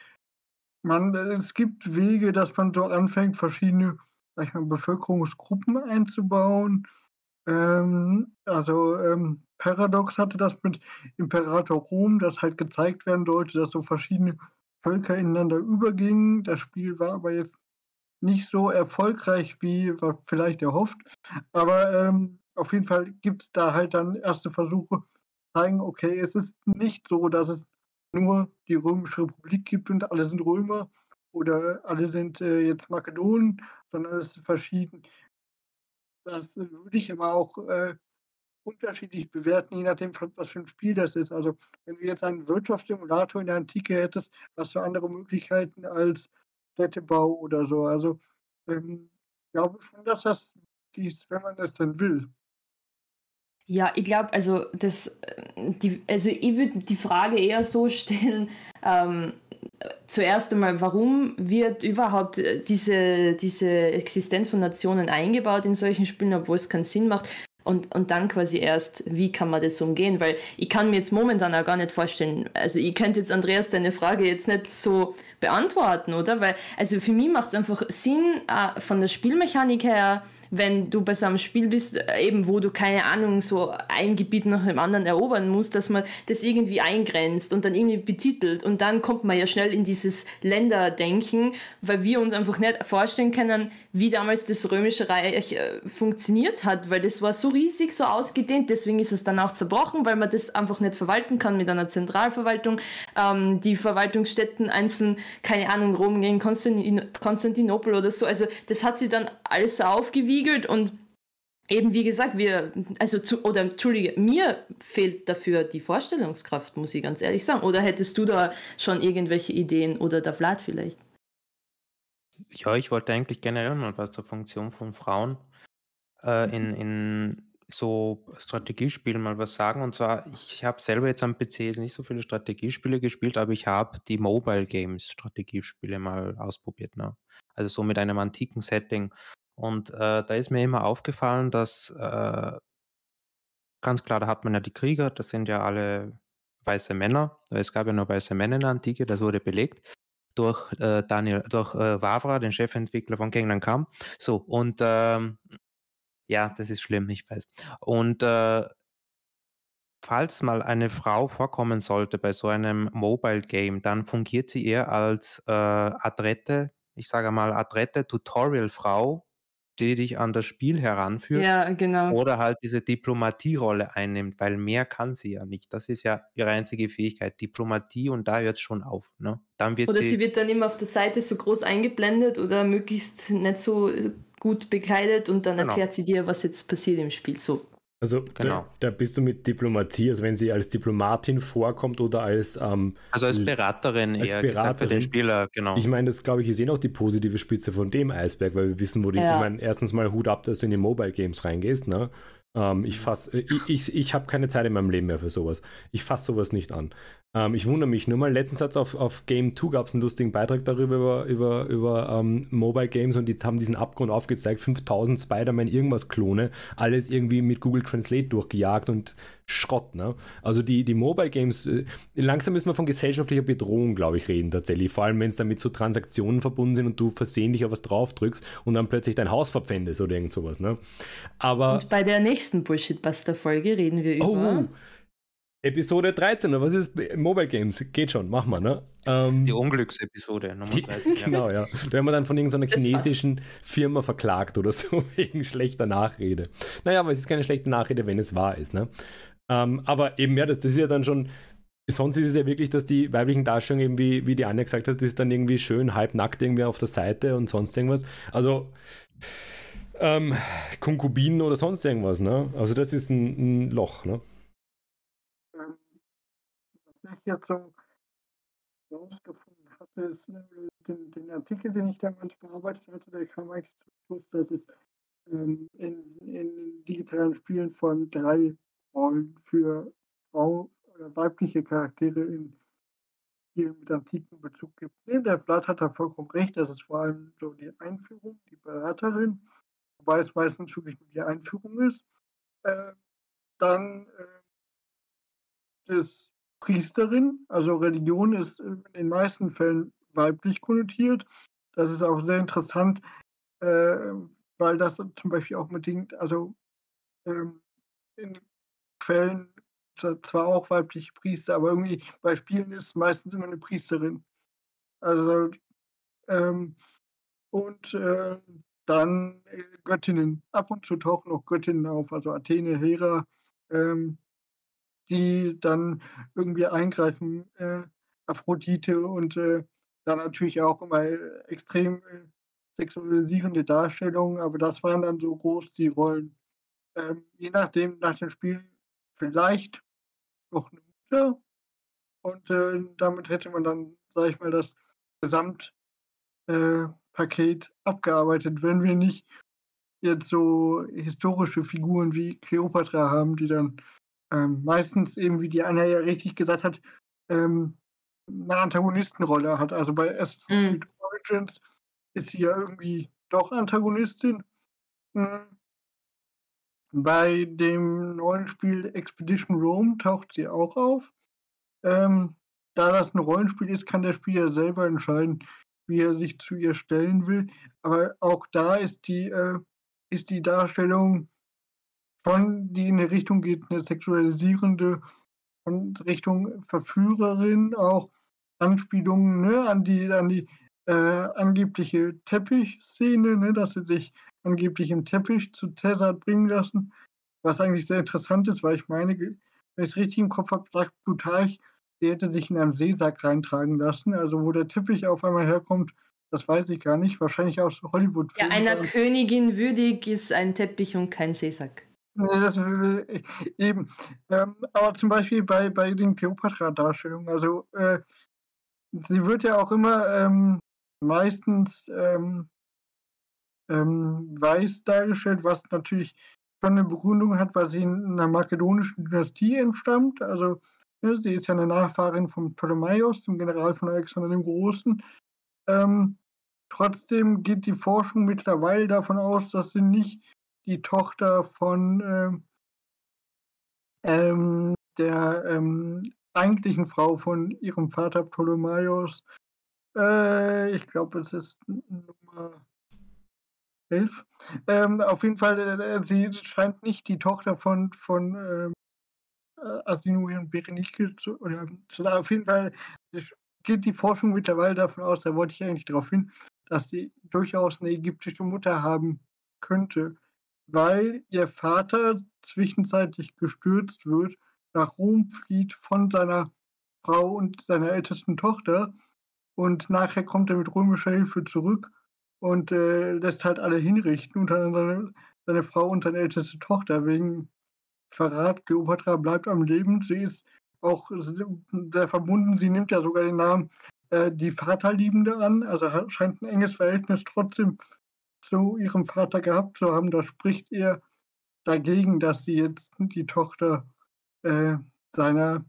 Man, es gibt Wege, dass man so anfängt, verschiedene sag ich mal, Bevölkerungsgruppen einzubauen. Ähm, also ähm, Paradox hatte das mit Imperator Rom, dass halt gezeigt werden sollte, dass so verschiedene Völker ineinander übergingen. Das Spiel war aber jetzt nicht so erfolgreich, wie vielleicht erhofft. Aber ähm, auf jeden Fall gibt es da halt dann erste Versuche, zeigen, okay, es ist nicht so, dass es nur die Römische Republik gibt und alle sind Römer oder alle sind äh, jetzt Makedonen, sondern es ist verschieden. Das würde ich aber auch äh, unterschiedlich bewerten, je nachdem, was für ein Spiel das ist. Also, wenn du jetzt einen Wirtschaftssimulator in der Antike hättest, hast du andere Möglichkeiten als Städtebau oder so. Also, ähm, ich glaube schon, dass das dies, wenn man das dann will. Ja, ich glaube, also das, die, also ich würde die Frage eher so stellen, ähm, zuerst einmal, warum wird überhaupt äh, diese, diese Existenz von Nationen eingebaut in solchen Spielen, obwohl es keinen Sinn macht? Und, und dann quasi erst, wie kann man das umgehen? Weil ich kann mir jetzt momentan auch gar nicht vorstellen, also ich könnte jetzt Andreas deine Frage jetzt nicht so beantworten, oder? Weil, also für mich macht es einfach Sinn, äh, von der Spielmechanik her, wenn du bei so einem Spiel bist, äh, eben wo du keine Ahnung, so ein Gebiet nach dem anderen erobern musst, dass man das irgendwie eingrenzt und dann irgendwie betitelt. Und dann kommt man ja schnell in dieses Länderdenken, weil wir uns einfach nicht vorstellen können, wie damals das Römische Reich äh, funktioniert hat, weil das war so riesig, so ausgedehnt, deswegen ist es dann auch zerbrochen, weil man das einfach nicht verwalten kann mit einer Zentralverwaltung. Ähm, die Verwaltungsstätten einzeln, keine Ahnung, Rom gegen Konstantin Konstantinopel oder so, also das hat sie dann alles so aufgewiesen gespiegelt und eben wie gesagt, wir, also zu, oder entschuldige, mir fehlt dafür die Vorstellungskraft, muss ich ganz ehrlich sagen. Oder hättest du da schon irgendwelche Ideen oder der Vlad vielleicht? Ja, ich wollte eigentlich generell mal was zur Funktion von Frauen äh, in, in so Strategiespielen mal was sagen. Und zwar, ich habe selber jetzt am PC nicht so viele Strategiespiele gespielt, aber ich habe die Mobile Games Strategiespiele mal ausprobiert. Ne? Also so mit einem antiken Setting. Und äh, da ist mir immer aufgefallen, dass äh, ganz klar, da hat man ja die Krieger, das sind ja alle weiße Männer. Es gab ja nur weiße Männer in der Antike, das wurde belegt durch äh, Daniel, durch äh, Wavra, den Chefentwickler von Kingdom Come. So, und ähm, ja, das ist schlimm, ich weiß. Und äh, falls mal eine Frau vorkommen sollte bei so einem Mobile Game, dann fungiert sie eher als äh, adrette, ich sage mal adrette Tutorial-Frau, die dich an das Spiel heranführt. Ja, genau. Oder halt diese Diplomatierolle einnimmt, weil mehr kann sie ja nicht. Das ist ja ihre einzige Fähigkeit, Diplomatie und da hört es schon auf. Ne? Dann wird oder sie, sie wird dann immer auf der Seite so groß eingeblendet oder möglichst nicht so gut bekleidet und dann genau. erklärt sie dir, was jetzt passiert im Spiel. So. Also genau. da, da, bist du mit Diplomatie, also wenn sie als Diplomatin vorkommt oder als ähm, also als Beraterin als eher Beraterin. für den Spieler, genau. Ich meine, das glaube ich, ist eh noch die positive Spitze von dem Eisberg, weil wir wissen, wo die, ja. ich meine, erstens mal Hut ab, dass du in die Mobile Games reingehst, ne? Ähm, ich fass, äh, ich, ich, ich habe keine Zeit in meinem Leben mehr für sowas. Ich fasse sowas nicht an. Ähm, ich wundere mich nur mal. Letztens hat auf, auf Game 2 gab es einen lustigen Beitrag darüber, über, über, über ähm, Mobile Games und die haben diesen Abgrund aufgezeigt. 5000 Spider-Man irgendwas Klone, alles irgendwie mit Google Translate durchgejagt und Schrott. Ne? Also die, die Mobile Games, äh, langsam müssen wir von gesellschaftlicher Bedrohung, glaube ich, reden tatsächlich. Vor allem, wenn es damit so Transaktionen verbunden sind und du versehentlich auf was draufdrückst und dann plötzlich dein Haus verpfändest oder irgend sowas. Ne? Aber, und bei der nächsten Bullshit-Buster-Folge reden wir über... Oh, Episode 13, oder was ist Mobile Games? Geht schon, mach mal, ne? Ähm, die Unglücksepisode, Nummer 13. [laughs] genau, ja. Wenn man dann von irgendeiner chinesischen Firma verklagt oder so, [laughs] wegen schlechter Nachrede. Naja, aber es ist keine schlechte Nachrede, wenn es wahr ist, ne? Ähm, aber eben, ja, das, das ist ja dann schon, sonst ist es ja wirklich, dass die weiblichen Darstellungen eben, wie, wie die Anja gesagt hat, das ist dann irgendwie schön halbnackt irgendwie auf der Seite und sonst irgendwas. Also, ähm, Konkubinen oder sonst irgendwas, ne? Also das ist ein, ein Loch, ne? Ich jetzt so rausgefunden hatte, ist äh, den, den, Artikel, den ich damals bearbeitet hatte, der kam eigentlich zum Schluss, dass es ähm, in, in, digitalen Spielen von drei Rollen für Frau oder weibliche Charaktere in Spielen mit antiken Bezug gibt. Nee, der Vlad hat da vollkommen recht, das ist vor allem so die Einführung, die Beraterin, wobei es meistens wirklich nur die Einführung ist. Äh, dann äh, das Priesterin, also Religion ist in den meisten Fällen weiblich konnotiert. Das ist auch sehr interessant, äh, weil das zum Beispiel auch bedingt, also ähm, in Quellen zwar auch weibliche Priester, aber irgendwie bei Spielen ist meistens immer eine Priesterin. Also ähm, und äh, dann äh, Göttinnen. Ab und zu tauchen auch Göttinnen auf, also Athene, Hera, ähm, die dann irgendwie eingreifen, äh, Aphrodite und äh, dann natürlich auch immer extrem äh, sexualisierende Darstellungen, aber das waren dann so groß die Rollen. Ähm, je nachdem, nach dem Spiel vielleicht noch eine Mutter und äh, damit hätte man dann, sage ich mal, das Gesamtpaket äh, abgearbeitet, wenn wir nicht jetzt so historische Figuren wie Cleopatra haben, die dann ähm, meistens eben, wie die Anna ja richtig gesagt hat, ähm, eine Antagonistenrolle hat. Also bei Assassin's mhm. Creed Origins ist sie ja irgendwie doch Antagonistin. Mhm. Bei dem neuen Spiel Expedition Rome taucht sie auch auf. Ähm, da das ein Rollenspiel ist, kann der Spieler selber entscheiden, wie er sich zu ihr stellen will. Aber auch da ist die, äh, ist die Darstellung von, die in eine Richtung geht, eine sexualisierende und Richtung Verführerin, auch Anspielungen ne, an die, an die äh, angebliche Teppichszene, ne, dass sie sich angeblich im Teppich zu Cäsar bringen lassen, was eigentlich sehr interessant ist, weil ich meine, wenn ich es richtig im Kopf habe, sagt Plutarch, sie hätte sich in einem Seesack reintragen lassen. Also wo der Teppich auf einmal herkommt, das weiß ich gar nicht. Wahrscheinlich aus Hollywood. Ja, einer Königin würdig ist ein Teppich und kein Seesack. Das, eben. Ähm, aber zum Beispiel bei, bei den Kleopatra-Darstellungen, also äh, sie wird ja auch immer ähm, meistens ähm, ähm, weiß dargestellt, was natürlich schon eine Begründung hat, weil sie in einer makedonischen Dynastie entstammt. Also ne, sie ist ja eine Nachfahrin von Ptolemaios, dem General von Alexander dem Großen. Ähm, trotzdem geht die Forschung mittlerweile davon aus, dass sie nicht die Tochter von ähm, ähm, der ähm, eigentlichen Frau von ihrem Vater Ptolemaios. Äh, ich glaube, es ist Nummer 11. Ähm, auf jeden Fall, äh, sie scheint nicht die Tochter von, von ähm, äh, und Berenike zu, oder zu sein. Auf jeden Fall geht die Forschung mittlerweile davon aus, da wollte ich eigentlich darauf hin, dass sie durchaus eine ägyptische Mutter haben könnte weil ihr Vater zwischenzeitlich gestürzt wird, nach Rom flieht von seiner Frau und seiner ältesten Tochter und nachher kommt er mit römischer Hilfe zurück und äh, lässt halt alle hinrichten, unter anderem seine Frau und seine älteste Tochter wegen Verrat. Kleopatra bleibt am Leben. Sie ist auch sehr verbunden. Sie nimmt ja sogar den Namen äh, die Vaterliebende an, also scheint ein enges Verhältnis trotzdem zu ihrem Vater gehabt zu haben, das spricht eher dagegen, dass sie jetzt die Tochter äh, seiner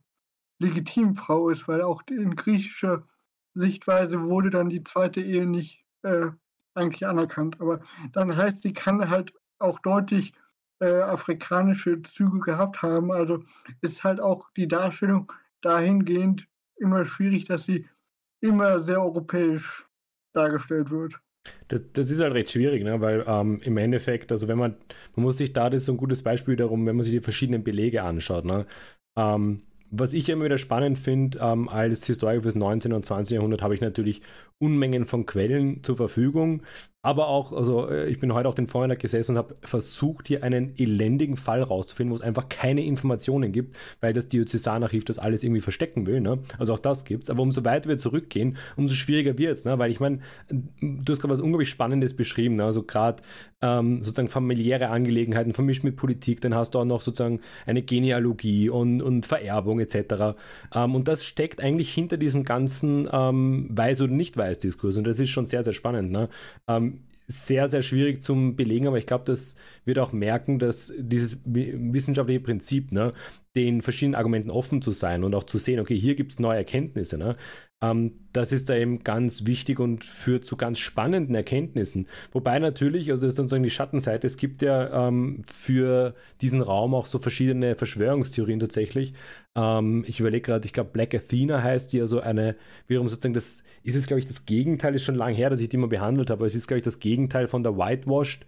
legitimen Frau ist, weil auch in griechischer Sichtweise wurde dann die zweite Ehe nicht äh, eigentlich anerkannt. Aber dann heißt, sie kann halt auch deutlich äh, afrikanische Züge gehabt haben. Also ist halt auch die Darstellung dahingehend immer schwierig, dass sie immer sehr europäisch dargestellt wird. Das, das, ist halt recht schwierig, ne? weil ähm, im Endeffekt, also wenn man, man muss sich da, das ist so ein gutes Beispiel darum, wenn man sich die verschiedenen Belege anschaut. Ne? Ähm, was ich immer wieder spannend finde, ähm, als Historiker fürs 19. und 20. Jahrhundert habe ich natürlich Unmengen von Quellen zur Verfügung, aber auch, also äh, ich bin heute auch den Vorhinein gesessen und habe versucht, hier einen elendigen Fall rauszufinden, wo es einfach keine Informationen gibt, weil das Diözesanarchiv das alles irgendwie verstecken will. Ne? Also auch das gibt es. Aber umso weiter wir zurückgehen, umso schwieriger wird es. Ne? Weil ich meine, du hast gerade was unglaublich Spannendes beschrieben. Ne? Also gerade ähm, sozusagen familiäre Angelegenheiten vermischt mit Politik, dann hast du auch noch sozusagen eine Genealogie und, und Vererbung etc. Ähm, und das steckt eigentlich hinter diesem ganzen ähm, Weiß- oder Nicht-Weiß-Diskurs. Und das ist schon sehr, sehr spannend. Ne? Sehr, sehr schwierig zum Belegen, aber ich glaube, das wird auch merken, dass dieses wissenschaftliche Prinzip, ne, den verschiedenen Argumenten offen zu sein und auch zu sehen, okay, hier gibt es neue Erkenntnisse. Ne? Ähm, das ist da eben ganz wichtig und führt zu ganz spannenden Erkenntnissen. Wobei natürlich, also das ist sozusagen die Schattenseite, es gibt ja ähm, für diesen Raum auch so verschiedene Verschwörungstheorien tatsächlich. Ähm, ich überlege gerade, ich glaube Black Athena heißt die, also eine, wiederum sozusagen, das ist es, glaube ich, das Gegenteil, ist schon lange her, dass ich die mal behandelt habe, aber es ist, glaube ich, das Gegenteil von der Whitewashed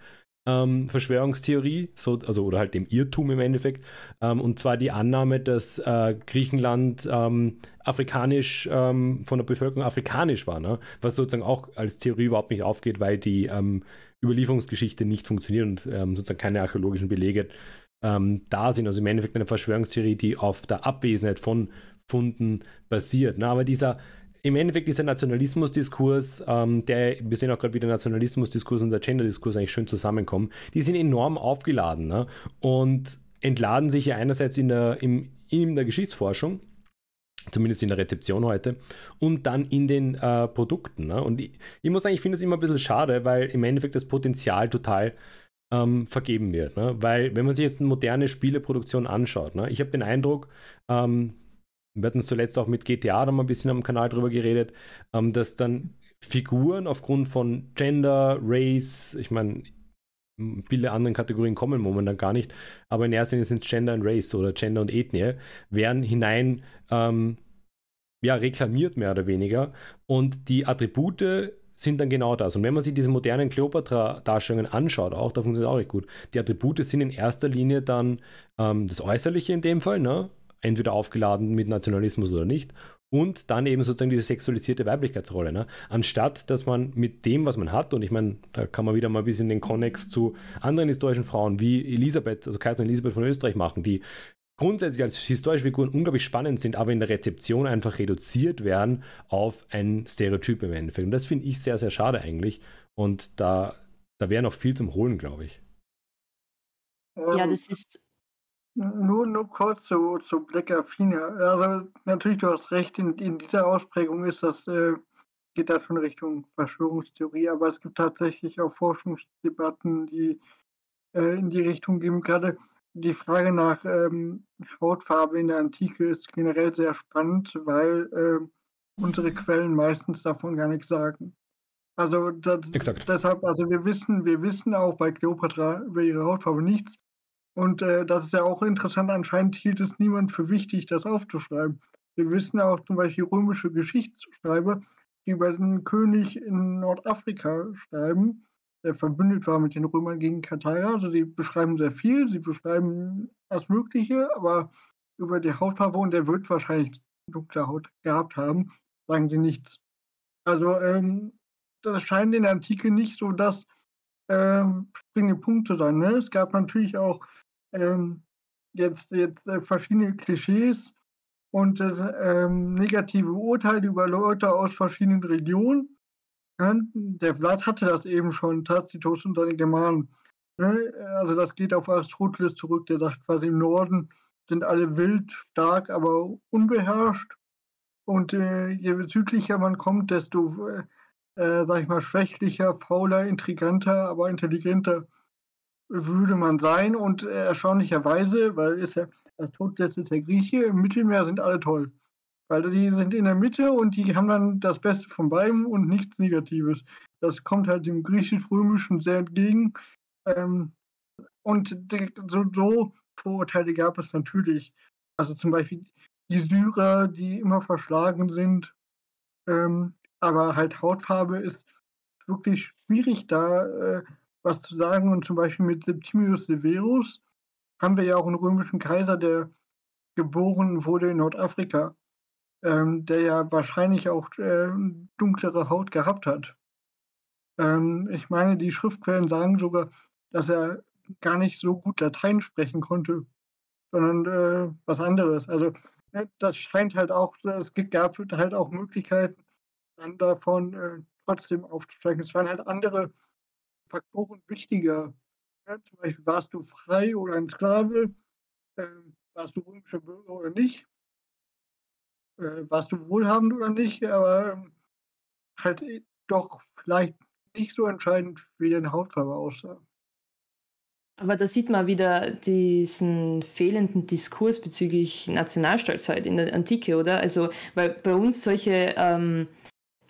ähm, Verschwörungstheorie, so, also oder halt dem Irrtum im Endeffekt, ähm, und zwar die Annahme, dass äh, Griechenland ähm, afrikanisch ähm, von der Bevölkerung afrikanisch war, ne? was sozusagen auch als Theorie überhaupt nicht aufgeht, weil die ähm, Überlieferungsgeschichte nicht funktioniert und ähm, sozusagen keine archäologischen Belege da sind. Also im Endeffekt eine Verschwörungstheorie, die auf der Abwesenheit von Funden basiert. Ne? Aber dieser im Endeffekt dieser Nationalismusdiskurs, ähm, der, wir sehen auch gerade, wie der Nationalismusdiskurs und der Genderdiskurs eigentlich schön zusammenkommen, die sind enorm aufgeladen ne? und entladen sich ja einerseits in der, im, in der Geschichtsforschung, zumindest in der Rezeption heute, und dann in den äh, Produkten. Ne? Und ich, ich, muss sagen, ich finde es immer ein bisschen schade, weil im Endeffekt das Potenzial total ähm, vergeben wird. Ne? Weil, wenn man sich jetzt eine moderne Spieleproduktion anschaut, ne? ich habe den Eindruck, ähm, wir hatten zuletzt auch mit GTA noch mal ein bisschen am Kanal drüber geredet, ähm, dass dann Figuren aufgrund von Gender, Race, ich meine, viele andere Kategorien kommen momentan gar nicht, aber in erster Linie sind Gender und Race oder Gender und Ethnie, werden hinein ähm, ja, reklamiert, mehr oder weniger. Und die Attribute sind dann genau das. Und wenn man sich diese modernen Kleopatra-Darstellungen anschaut, auch, da funktioniert auch recht gut. Die Attribute sind in erster Linie dann ähm, das Äußerliche in dem Fall, ne? Entweder aufgeladen mit Nationalismus oder nicht. Und dann eben sozusagen diese sexualisierte Weiblichkeitsrolle. Ne? Anstatt, dass man mit dem, was man hat, und ich meine, da kann man wieder mal ein bisschen den Konnex zu anderen historischen Frauen wie Elisabeth, also Kaiserin Elisabeth von Österreich machen, die grundsätzlich als historische Figuren unglaublich spannend sind, aber in der Rezeption einfach reduziert werden auf ein Stereotyp im Endeffekt. Und das finde ich sehr, sehr schade eigentlich. Und da, da wäre noch viel zum Holen, glaube ich. Ja, das ist nur, nur kurz zu, zu Black Affine. Also natürlich, du hast recht, in, in dieser Ausprägung ist das, äh, geht das schon Richtung Verschwörungstheorie, aber es gibt tatsächlich auch Forschungsdebatten, die äh, in die Richtung gehen. Gerade die Frage nach ähm, Hautfarbe in der Antike ist generell sehr spannend, weil äh, unsere Quellen meistens davon gar nichts sagen. Also das, deshalb, also wir wissen, wir wissen auch bei Kleopatra über ihre Hautfarbe nichts. Und äh, das ist ja auch interessant, anscheinend hielt es niemand für wichtig, das aufzuschreiben. Wir wissen auch zum Beispiel römische Geschichtsschreiber, die über den König in Nordafrika schreiben, der verbündet war mit den Römern gegen Karthager. Also sie beschreiben sehr viel, sie beschreiben das Mögliche, aber über die Hautfarbe und der wird wahrscheinlich dunkle Haut gehabt haben, sagen sie nichts. Also ähm, das scheint in der Antike nicht so das ähm, springende Punkt zu sein. Ne? Es gab natürlich auch ähm, jetzt, jetzt äh, verschiedene Klischees und ähm, negative Urteile über Leute aus verschiedenen Regionen. Der Vlad hatte das eben schon, Tacitus und seine Germanen. Ne? Also das geht auf Aristoteles zurück, der sagt quasi im Norden sind alle wild, stark, aber unbeherrscht. Und äh, je südlicher man kommt, desto, äh, äh sag ich mal, schwächlicher, fauler, intriganter, aber intelligenter würde man sein und erstaunlicherweise, weil ist ja das Todletzte ist der Grieche, im Mittelmeer sind alle toll. Weil die sind in der Mitte und die haben dann das Beste von beidem und nichts Negatives. Das kommt halt dem griechisch-römischen sehr entgegen. Ähm, und so, so Vorurteile gab es natürlich. Also zum Beispiel die Syrer, die immer verschlagen sind. Ähm, aber halt Hautfarbe ist wirklich schwierig da. Äh, was zu sagen. Und zum Beispiel mit Septimius Severus haben wir ja auch einen römischen Kaiser, der geboren wurde in Nordafrika, ähm, der ja wahrscheinlich auch äh, dunklere Haut gehabt hat. Ähm, ich meine, die Schriftquellen sagen sogar, dass er gar nicht so gut Latein sprechen konnte, sondern äh, was anderes. Also äh, das scheint halt auch, es gab halt auch Möglichkeiten, dann davon äh, trotzdem aufzusteigen. Es waren halt andere Faktoren wichtiger. Ja, zum Beispiel, warst du frei oder ein Sklave? Ähm, warst du römischer Bürger oder nicht? Äh, warst du wohlhabend oder nicht? Aber ähm, halt äh, doch vielleicht nicht so entscheidend, wie deine Hautfarbe aussah. Aber da sieht man wieder diesen fehlenden Diskurs bezüglich Nationalstolz in der Antike, oder? Also, weil bei uns solche ähm,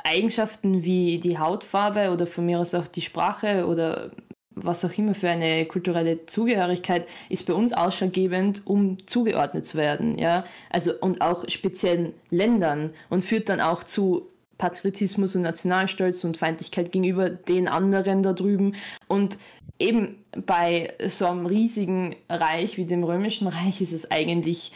Eigenschaften wie die Hautfarbe oder von mir aus auch die Sprache oder was auch immer für eine kulturelle Zugehörigkeit ist bei uns ausschlaggebend, um zugeordnet zu werden, ja. Also und auch speziellen Ländern und führt dann auch zu Patriotismus und Nationalstolz und Feindlichkeit gegenüber den anderen da drüben. Und eben bei so einem riesigen Reich wie dem Römischen Reich ist es eigentlich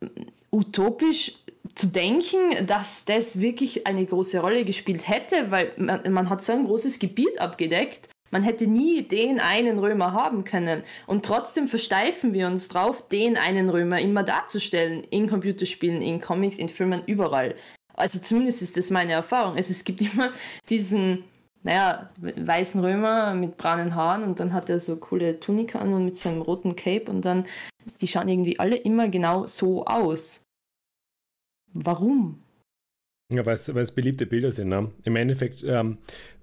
äh, utopisch zu denken, dass das wirklich eine große Rolle gespielt hätte, weil man, man hat so ein großes Gebiet abgedeckt. Man hätte nie den einen Römer haben können. Und trotzdem versteifen wir uns drauf, den einen Römer immer darzustellen. In Computerspielen, in Comics, in Filmen, überall. Also zumindest ist das meine Erfahrung. Also es gibt [laughs] immer diesen, naja, weißen Römer mit braunen Haaren und dann hat er so coole Tunika an und mit seinem roten Cape und dann, die schauen irgendwie alle immer genau so aus. Warum? Ja, weil es beliebte Bilder sind. Ne? Im Endeffekt, ähm,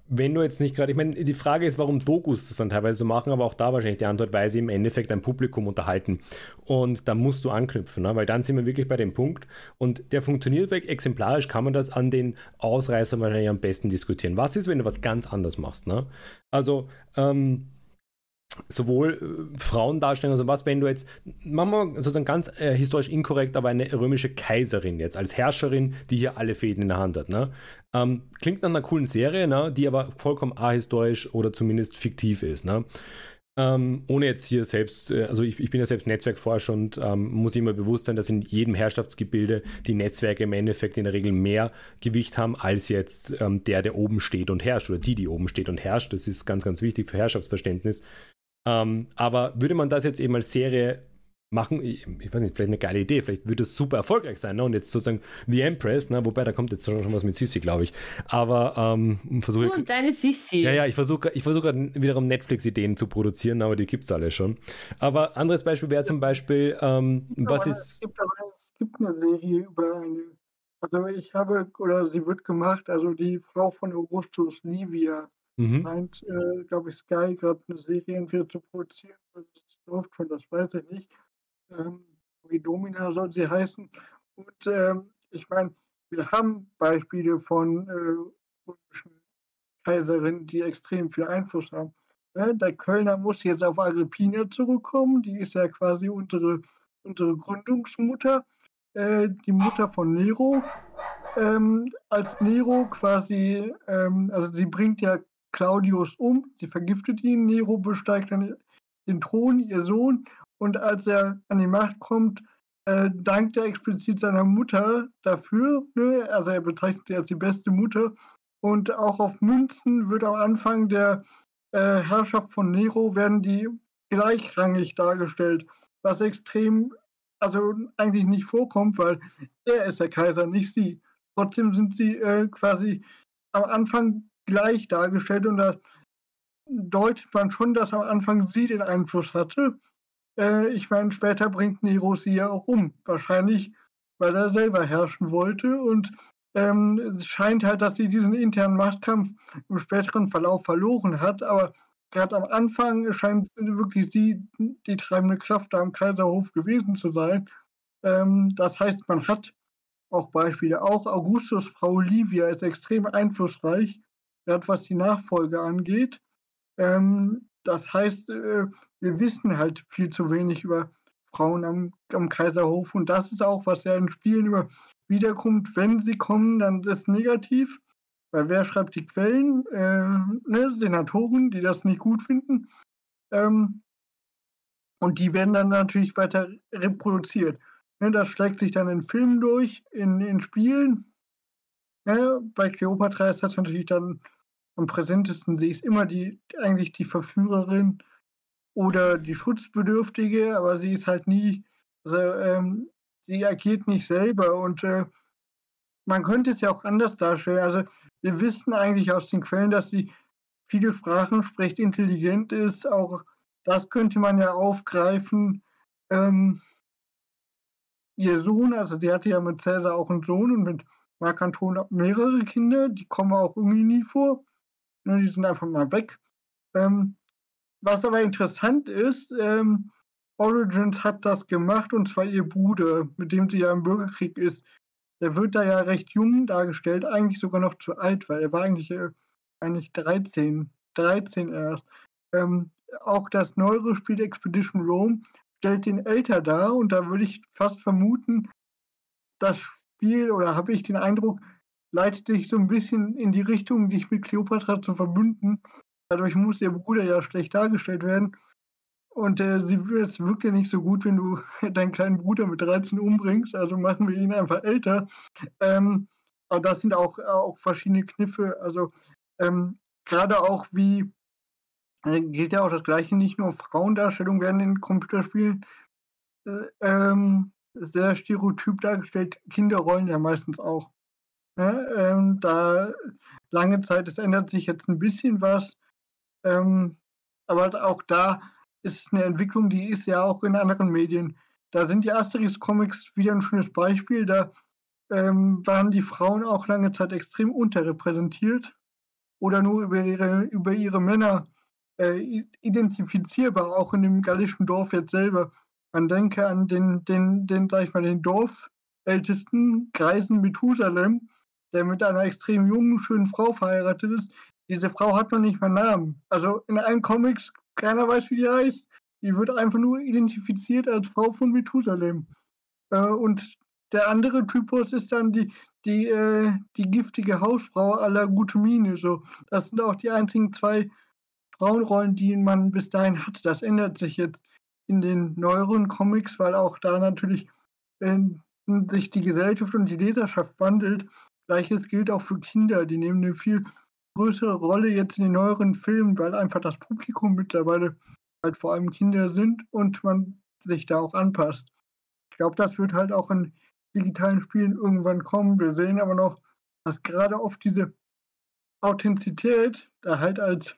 wenn du jetzt nicht gerade, ich meine, die Frage ist, warum Dokus das dann teilweise so machen, aber auch da wahrscheinlich die Antwort, weil sie im Endeffekt ein Publikum unterhalten. Und da musst du anknüpfen, ne? weil dann sind wir wirklich bei dem Punkt. Und der funktioniert weg. Exemplarisch kann man das an den Ausreißern wahrscheinlich am besten diskutieren. Was ist, wenn du was ganz anderes machst? Ne? Also, ähm, sowohl äh, Frauendarstellung, also was, wenn du jetzt, machen wir sozusagen ganz äh, historisch inkorrekt, aber eine römische Kaiserin jetzt als Herrscherin, die hier alle Fäden in der Hand hat. Ne? Ähm, klingt nach einer coolen Serie, ne? die aber vollkommen ahistorisch oder zumindest fiktiv ist. Ne? Ähm, ohne jetzt hier selbst, äh, also ich, ich, bin ja selbst Netzwerkforscher und ähm, muss immer bewusst sein, dass in jedem Herrschaftsgebilde die Netzwerke im Endeffekt in der Regel mehr Gewicht haben als jetzt ähm, der, der oben steht und herrscht oder die, die oben steht und herrscht. Das ist ganz, ganz wichtig für Herrschaftsverständnis. Ähm, aber würde man das jetzt eben als Serie machen, ich, ich, weiß nicht, vielleicht eine geile Idee, vielleicht würde es super erfolgreich sein, ne? Und jetzt sozusagen The Empress, ne? wobei da kommt jetzt schon was mit Sissi, glaube ich. Aber ähm, versuche Und deine Sissi. Ja, ja, ich versuche ich versuche wiederum Netflix-Ideen zu produzieren, aber die gibt es alle schon. Aber anderes Beispiel wäre zum Beispiel, ähm, was ist. Es gibt, aber, es gibt eine Serie über eine. Also ich habe, oder sie wird gemacht, also die Frau von Augustus Livia Mhm. Meint, äh, glaube ich, Sky gerade eine Serie entweder zu produzieren, das läuft schon, das weiß ich nicht. Ähm, wie Domina soll sie heißen. Und ähm, ich meine, wir haben Beispiele von äh, römischen Kaiserinnen, die extrem viel Einfluss haben. Ja, der Kölner muss jetzt auf Agrippina zurückkommen, die ist ja quasi unsere, unsere Gründungsmutter, äh, die Mutter von Nero. Ähm, als Nero quasi, ähm, also sie bringt ja Claudius um, sie vergiftet ihn, Nero besteigt dann den Thron, ihr Sohn, und als er an die Macht kommt, äh, dankt er explizit seiner Mutter dafür. Ne? Also er bezeichnet sie als die beste Mutter. Und auch auf Münzen wird am Anfang der äh, Herrschaft von Nero werden die gleichrangig dargestellt, was extrem, also eigentlich nicht vorkommt, weil er ist der Kaiser, nicht sie. Trotzdem sind sie äh, quasi am Anfang gleich dargestellt und da deutet man schon, dass am Anfang sie den Einfluss hatte. Äh, ich meine, später bringt Nero sie ja auch um. Wahrscheinlich, weil er selber herrschen wollte. Und ähm, es scheint halt, dass sie diesen internen Machtkampf im späteren Verlauf verloren hat. Aber gerade am Anfang scheint wirklich sie die treibende Kraft da am Kaiserhof gewesen zu sein. Ähm, das heißt, man hat auch Beispiele. Auch Augustus Frau Livia ist extrem einflussreich gerade was die Nachfolge angeht. Ähm, das heißt, äh, wir wissen halt viel zu wenig über Frauen am, am, Kaiserhof und das ist auch, was ja in Spielen über wiederkommt. Wenn sie kommen, dann ist es negativ, weil wer schreibt die Quellen? Äh, ne, Senatoren, die das nicht gut finden. Ähm, und die werden dann natürlich weiter reproduziert. Ne, das schlägt sich dann in Filmen durch, in, in Spielen. Ja, bei Cleopatra ist das natürlich dann am präsentesten sehe ich immer die, eigentlich die Verführerin oder die Schutzbedürftige, aber sie ist halt nie, also ähm, sie agiert nicht selber und äh, man könnte es ja auch anders darstellen. Also wir wissen eigentlich aus den Quellen, dass sie viele Sprachen spricht, intelligent ist. Auch das könnte man ja aufgreifen. Ähm, ihr Sohn, also sie hatte ja mit Cäsar auch einen Sohn und mit Marc Anton mehrere Kinder, die kommen auch irgendwie nie vor. Ne, die sind einfach mal weg. Ähm, was aber interessant ist, ähm, Origins hat das gemacht und zwar ihr Bruder, mit dem sie ja im Bürgerkrieg ist. Der wird da ja recht jung dargestellt, eigentlich sogar noch zu alt, weil er war eigentlich, äh, eigentlich 13, 13 erst. Ähm, auch das neuere Spiel Expedition Rome stellt den älter dar und da würde ich fast vermuten, das Spiel, oder habe ich den Eindruck, leitet sich so ein bisschen in die Richtung, dich mit Cleopatra zu verbünden. Dadurch muss ihr Bruder ja schlecht dargestellt werden. Und äh, sie, es wirkt ja nicht so gut, wenn du [laughs] deinen kleinen Bruder mit 13 umbringst. Also machen wir ihn einfach älter. Ähm, aber das sind auch, auch verschiedene Kniffe. Also ähm, gerade auch wie, äh, gilt ja auch das Gleiche, nicht nur Frauendarstellungen werden in Computerspielen äh, ähm, sehr stereotyp dargestellt. Kinder rollen ja meistens auch. Ne? Ähm, da lange Zeit, es ändert sich jetzt ein bisschen was. Ähm, aber auch da ist eine Entwicklung, die ist ja auch in anderen Medien. Da sind die Asterix-Comics wieder ein schönes Beispiel. Da ähm, waren die Frauen auch lange Zeit extrem unterrepräsentiert oder nur über ihre, über ihre Männer äh, identifizierbar, auch in dem gallischen Dorf jetzt selber. Man denke an den, den, den, sag ich mal, den Dorfältesten, Greisen Methusalem, der mit einer extrem jungen, schönen Frau verheiratet ist. Diese Frau hat noch nicht mal Namen. Also in allen Comics keiner weiß, wie die heißt. Die wird einfach nur identifiziert als Frau von Methusalem. Äh, und der andere Typus ist dann die, die, äh, die giftige Hausfrau aller gute Mine. So. Das sind auch die einzigen zwei Frauenrollen, die man bis dahin hat. Das ändert sich jetzt in den neueren Comics, weil auch da natürlich äh, sich die Gesellschaft und die Leserschaft wandelt. Gleiches gilt auch für Kinder, die nehmen eine viel größere Rolle jetzt in den neueren Filmen, weil einfach das Publikum mittlerweile halt vor allem Kinder sind und man sich da auch anpasst. Ich glaube, das wird halt auch in digitalen Spielen irgendwann kommen. Wir sehen aber noch, dass gerade oft diese Authentizität da halt als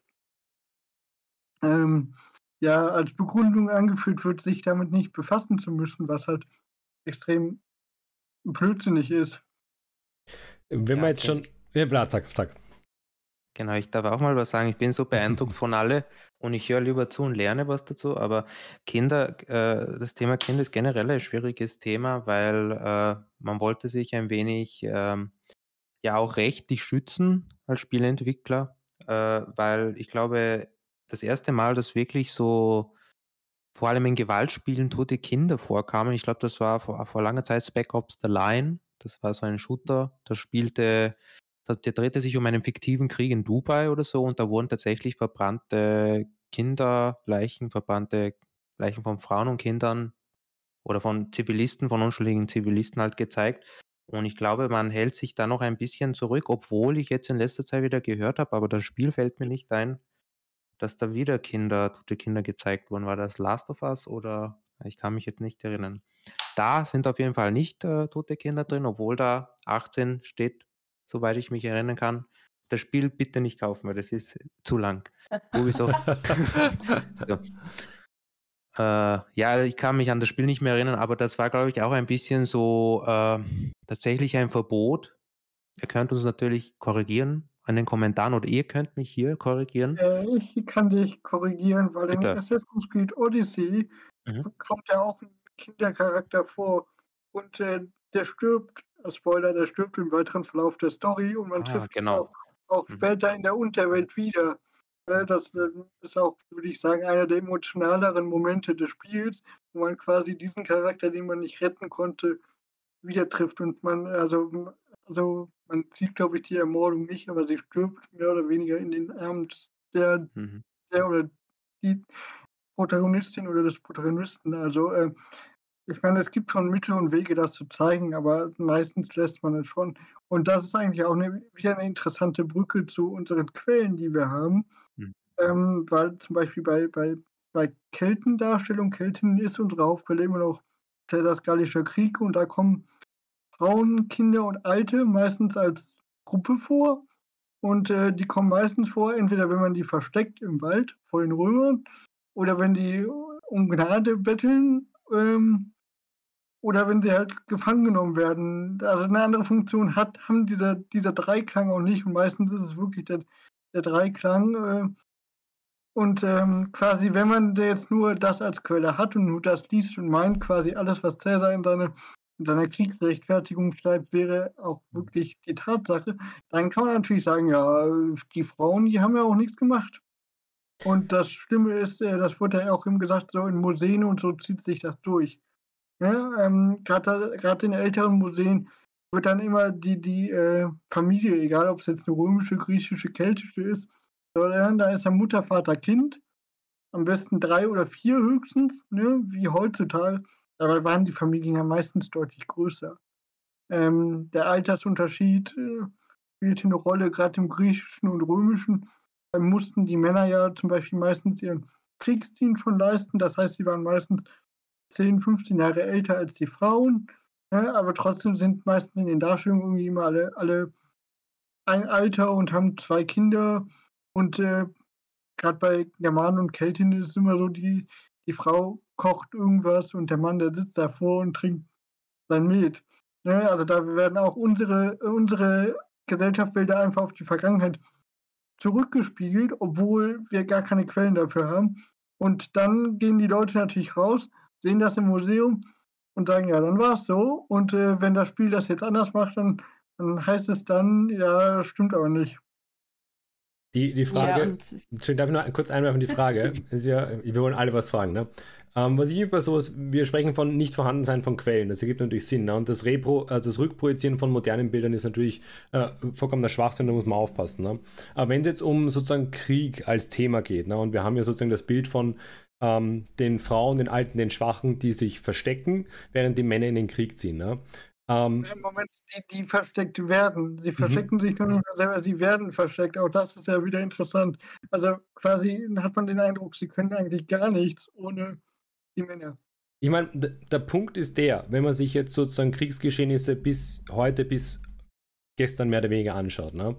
ähm, ja als Begründung angeführt wird, sich damit nicht befassen zu müssen, was halt extrem blödsinnig ist. Wenn ja, man jetzt schon. Ja, sag, sag. Genau, ich darf auch mal was sagen. Ich bin so beeindruckt von alle und ich höre lieber zu und lerne was dazu. Aber Kinder, äh, das Thema Kinder ist generell ein schwieriges Thema, weil äh, man wollte sich ein wenig ähm, ja auch rechtlich schützen als Spieleentwickler, äh, weil ich glaube, das erste Mal, dass wirklich so vor allem in Gewaltspielen tote Kinder vorkamen, ich glaube, das war vor, vor langer Zeit Spec Ops The Line. Das war so ein Shooter, da spielte der drehte sich um einen fiktiven Krieg in Dubai oder so und da wurden tatsächlich verbrannte Kinderleichen, verbrannte Leichen von Frauen und Kindern oder von Zivilisten, von unschuldigen Zivilisten halt gezeigt. Und ich glaube, man hält sich da noch ein bisschen zurück, obwohl ich jetzt in letzter Zeit wieder gehört habe, aber das Spiel fällt mir nicht ein, dass da wieder Kinder, tote Kinder gezeigt wurden. War das Last of Us oder ich kann mich jetzt nicht erinnern. Da sind auf jeden Fall nicht äh, tote Kinder drin, obwohl da 18 steht soweit ich mich erinnern kann. Das Spiel bitte nicht kaufen, weil das ist zu lang. Ubisoft. [laughs] so. äh, ja, ich kann mich an das Spiel nicht mehr erinnern, aber das war, glaube ich, auch ein bisschen so äh, tatsächlich ein Verbot. Ihr könnt uns natürlich korrigieren an den Kommentaren oder ihr könnt mich hier korrigieren. Äh, ich kann dich korrigieren, weil Bitte. in Assassin's Creed Odyssey mhm. kommt ja auch ein Kindercharakter vor und äh, der stirbt Spoiler, der stirbt im weiteren Verlauf der Story und man ah, trifft genau. auch, auch mhm. später in der Unterwelt wieder. Ne, das ähm, ist auch, würde ich sagen, einer der emotionaleren Momente des Spiels, wo man quasi diesen Charakter, den man nicht retten konnte, wieder trifft. Und man, also, also man sieht, glaube ich, die Ermordung nicht, aber sie stirbt mehr oder weniger in den Armen der, mhm. der oder die Protagonistin oder des Protagonisten. Also äh, ich meine, es gibt schon Mittel und Wege, das zu zeigen, aber meistens lässt man es schon. Und das ist eigentlich auch eine, wieder eine interessante Brücke zu unseren Quellen, die wir haben. Mhm. Ähm, weil zum Beispiel bei, bei, bei Keltendarstellung, Kelten ist unsere Hauptquelle immer noch das Gallischer Krieg und da kommen Frauen, Kinder und Alte meistens als Gruppe vor. Und äh, die kommen meistens vor, entweder wenn man die versteckt im Wald vor den Römern oder wenn die um Gnade betteln ähm, oder wenn sie halt gefangen genommen werden. Also eine andere Funktion hat, haben dieser, dieser Dreiklang auch nicht und meistens ist es wirklich der, der Dreiklang. Äh, Und ähm, quasi, wenn man jetzt nur das als Quelle hat und nur das liest und meint, quasi alles, was Cäsar in, seine, in seiner Kriegsrechtfertigung schreibt, wäre auch wirklich die Tatsache, dann kann man natürlich sagen, ja, die Frauen, die haben ja auch nichts gemacht. Und das Schlimme ist, äh, das wurde ja auch eben gesagt, so in Museen und so zieht sich das durch. Ja, ähm, Gerade in älteren Museen wird dann immer die, die äh, Familie, egal ob es jetzt eine römische, griechische, keltische ist, da ist ja Mutter, Vater, Kind. Am besten drei oder vier höchstens, ne, wie heutzutage. Dabei waren die Familien ja meistens deutlich größer. Ähm, der Altersunterschied äh, spielte eine Rolle, gerade im Griechischen und Römischen. Da mussten die Männer ja zum Beispiel meistens ihren Kriegsdienst schon leisten. Das heißt, sie waren meistens 10, 15 Jahre älter als die Frauen. Ja, aber trotzdem sind meistens in den Darstellungen irgendwie immer alle, alle ein Alter und haben zwei Kinder und äh, gerade bei Germanen und Keltinnen ist es immer so, die, die Frau kocht irgendwas und der Mann, der sitzt davor und trinkt sein Met. Ne? Also da werden auch unsere, unsere Gesellschaftsbilder einfach auf die Vergangenheit zurückgespiegelt, obwohl wir gar keine Quellen dafür haben. Und dann gehen die Leute natürlich raus, sehen das im Museum und sagen, ja, dann war es so. Und äh, wenn das Spiel das jetzt anders macht, dann, dann heißt es dann, ja, stimmt aber nicht. Die, die Frage, ja, Entschuldigung, darf ich noch kurz einwerfen, die Frage, [laughs] ist ja, wir wollen alle was fragen, ne? Ähm, was ich über sowas, wir sprechen von nicht vorhandensein von Quellen, das ergibt natürlich Sinn, ne? Und das, Repro, also das Rückprojizieren von modernen Bildern ist natürlich äh, vollkommener Schwachsinn, da muss man aufpassen, ne? Aber wenn es jetzt um sozusagen Krieg als Thema geht, ne? Und wir haben ja sozusagen das Bild von ähm, den Frauen, den Alten, den Schwachen, die sich verstecken, während die Männer in den Krieg ziehen, ne? Ähm, Im Moment, die, die versteckt werden. Sie mhm. verstecken sich noch nicht mehr selber, sie werden versteckt. Auch das ist ja wieder interessant. Also quasi hat man den Eindruck, sie können eigentlich gar nichts ohne die Männer. Ich meine, der Punkt ist der, wenn man sich jetzt sozusagen Kriegsgeschehnisse bis heute, bis gestern mehr oder weniger anschaut. Ne?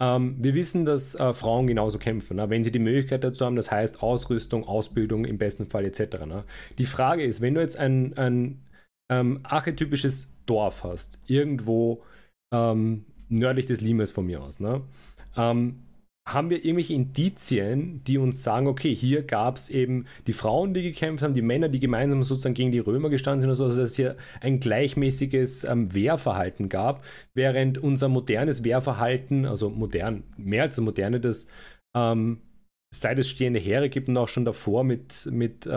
Ähm, wir wissen, dass äh, Frauen genauso kämpfen, ne? wenn sie die Möglichkeit dazu haben, das heißt Ausrüstung, Ausbildung im besten Fall etc. Ne? Die Frage ist, wenn du jetzt ein, ein ähm, archetypisches Dorf hast, irgendwo ähm, nördlich des Limes von mir aus, ne? Ähm, haben wir irgendwelche Indizien, die uns sagen, okay, hier gab es eben die Frauen, die gekämpft haben, die Männer, die gemeinsam sozusagen gegen die Römer gestanden sind, also dass es hier ein gleichmäßiges ähm, Wehrverhalten gab, während unser modernes Wehrverhalten, also modern, mehr als das moderne, das ähm, seit es stehende Heere gibt und auch schon davor mit, mit, äh,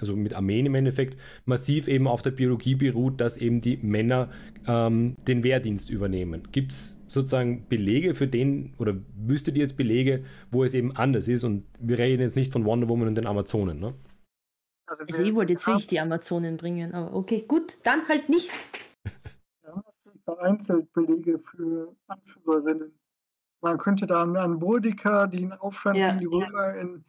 also mit Armeen im Endeffekt, massiv eben auf der Biologie beruht, dass eben die Männer ähm, den Wehrdienst übernehmen. Gibt es sozusagen Belege für den, oder wüsstet ihr jetzt Belege, wo es eben anders ist? Und wir reden jetzt nicht von Wonder Woman und den Amazonen, ne? Also, also ich wollte jetzt wirklich die Amazonen bringen, aber okay, gut, dann halt nicht. Wir haben vereinzelt Belege für Anführerinnen man könnte da an Boudica, die einen Aufstand ja, die Römer ja. in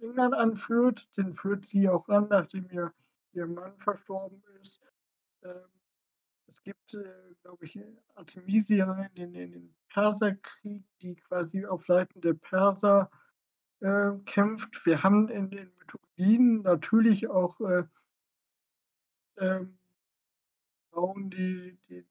England anführt, den führt sie auch an, nachdem ihr, ihr Mann verstorben ist. Ähm, es gibt, äh, glaube ich, Artemisia in den, in den Perserkrieg, die quasi auf Seiten der Perser äh, kämpft. Wir haben in den Mythologien natürlich auch äh, ähm, Frauen, die, die,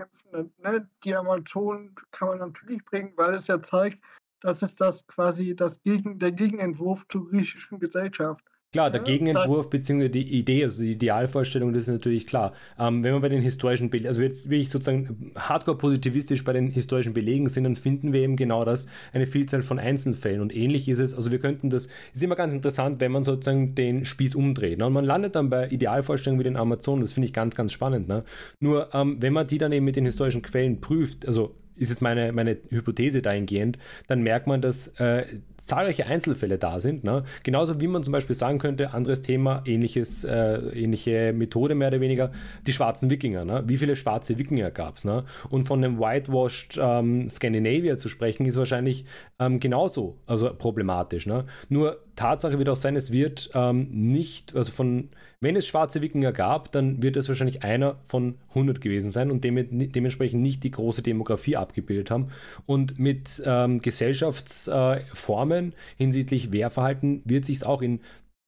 kämpfen. Ne? Die Amazonen kann man natürlich bringen, weil es ja zeigt, dass es das quasi das Gegen, der Gegenentwurf zur griechischen Gesellschaft. Klar, der Gegenentwurf bzw. die Idee, also die Idealvorstellung, das ist natürlich klar. Ähm, wenn wir bei den historischen Belegen, also jetzt will ich sozusagen hardcore positivistisch bei den historischen Belegen sind, dann finden wir eben genau das, eine Vielzahl von Einzelfällen. Und ähnlich ist es, also wir könnten das, ist immer ganz interessant, wenn man sozusagen den Spieß umdreht. Ne? Und man landet dann bei Idealvorstellungen wie den Amazonen, das finde ich ganz, ganz spannend. Ne? Nur, ähm, wenn man die dann eben mit den historischen Quellen prüft, also ist jetzt meine, meine Hypothese dahingehend, dann merkt man, dass äh, zahlreiche Einzelfälle da sind. Ne? Genauso wie man zum Beispiel sagen könnte, anderes Thema, ähnliches, äh, ähnliche Methode mehr oder weniger, die schwarzen Wikinger. Ne? Wie viele schwarze Wikinger gab es? Ne? Und von einem whitewashed ähm, Scandinavia zu sprechen, ist wahrscheinlich ähm, genauso also problematisch. Ne? Nur Tatsache wird auch sein, es wird ähm, nicht, also von wenn es schwarze Wikinger gab, dann wird es wahrscheinlich einer von 100 gewesen sein und dem, dementsprechend nicht die große Demografie abgebildet haben. Und mit ähm, Gesellschaftsformen äh, hinsichtlich Wehrverhalten wird sich es auch in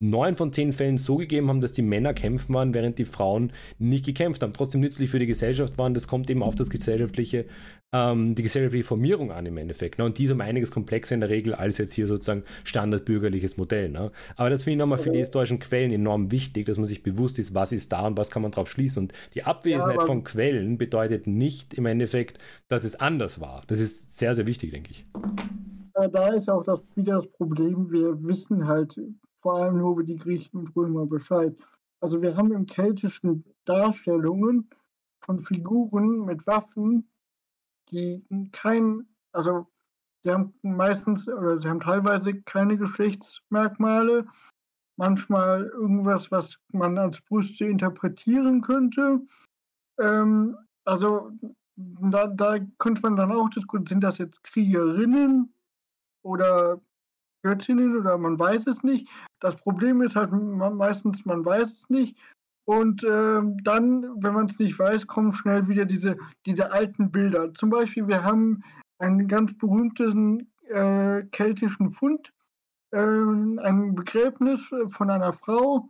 neun von zehn Fällen so gegeben haben, dass die Männer kämpfen waren, während die Frauen nicht gekämpft haben. Trotzdem nützlich für die Gesellschaft waren. Das kommt eben auf das gesellschaftliche, ähm, die gesellschaftliche Formierung an im Endeffekt. Ne? Und die ist um einiges komplexer in der Regel als jetzt hier sozusagen standardbürgerliches Modell. Ne? Aber das finde ich nochmal für die historischen Quellen enorm wichtig, dass man sich bewusst ist, was ist da und was kann man drauf schließen. Und die Abwesenheit ja, von Quellen bedeutet nicht im Endeffekt, dass es anders war. Das ist sehr, sehr wichtig, denke ich. Da ist auch das, wieder das Problem, wir wissen halt vor allem nur über die Griechen und Römer Bescheid. Also wir haben im keltischen Darstellungen von Figuren mit Waffen, die kein, also sie haben meistens oder sie haben teilweise keine Geschlechtsmerkmale, manchmal irgendwas, was man als Brüste interpretieren könnte. Ähm, also da, da könnte man dann auch diskutieren, sind das jetzt Kriegerinnen oder Göttinnen oder man weiß es nicht. Das Problem ist halt meistens, man weiß es nicht. Und äh, dann, wenn man es nicht weiß, kommen schnell wieder diese, diese alten Bilder. Zum Beispiel, wir haben einen ganz berühmten äh, keltischen Fund, äh, ein Begräbnis von einer Frau.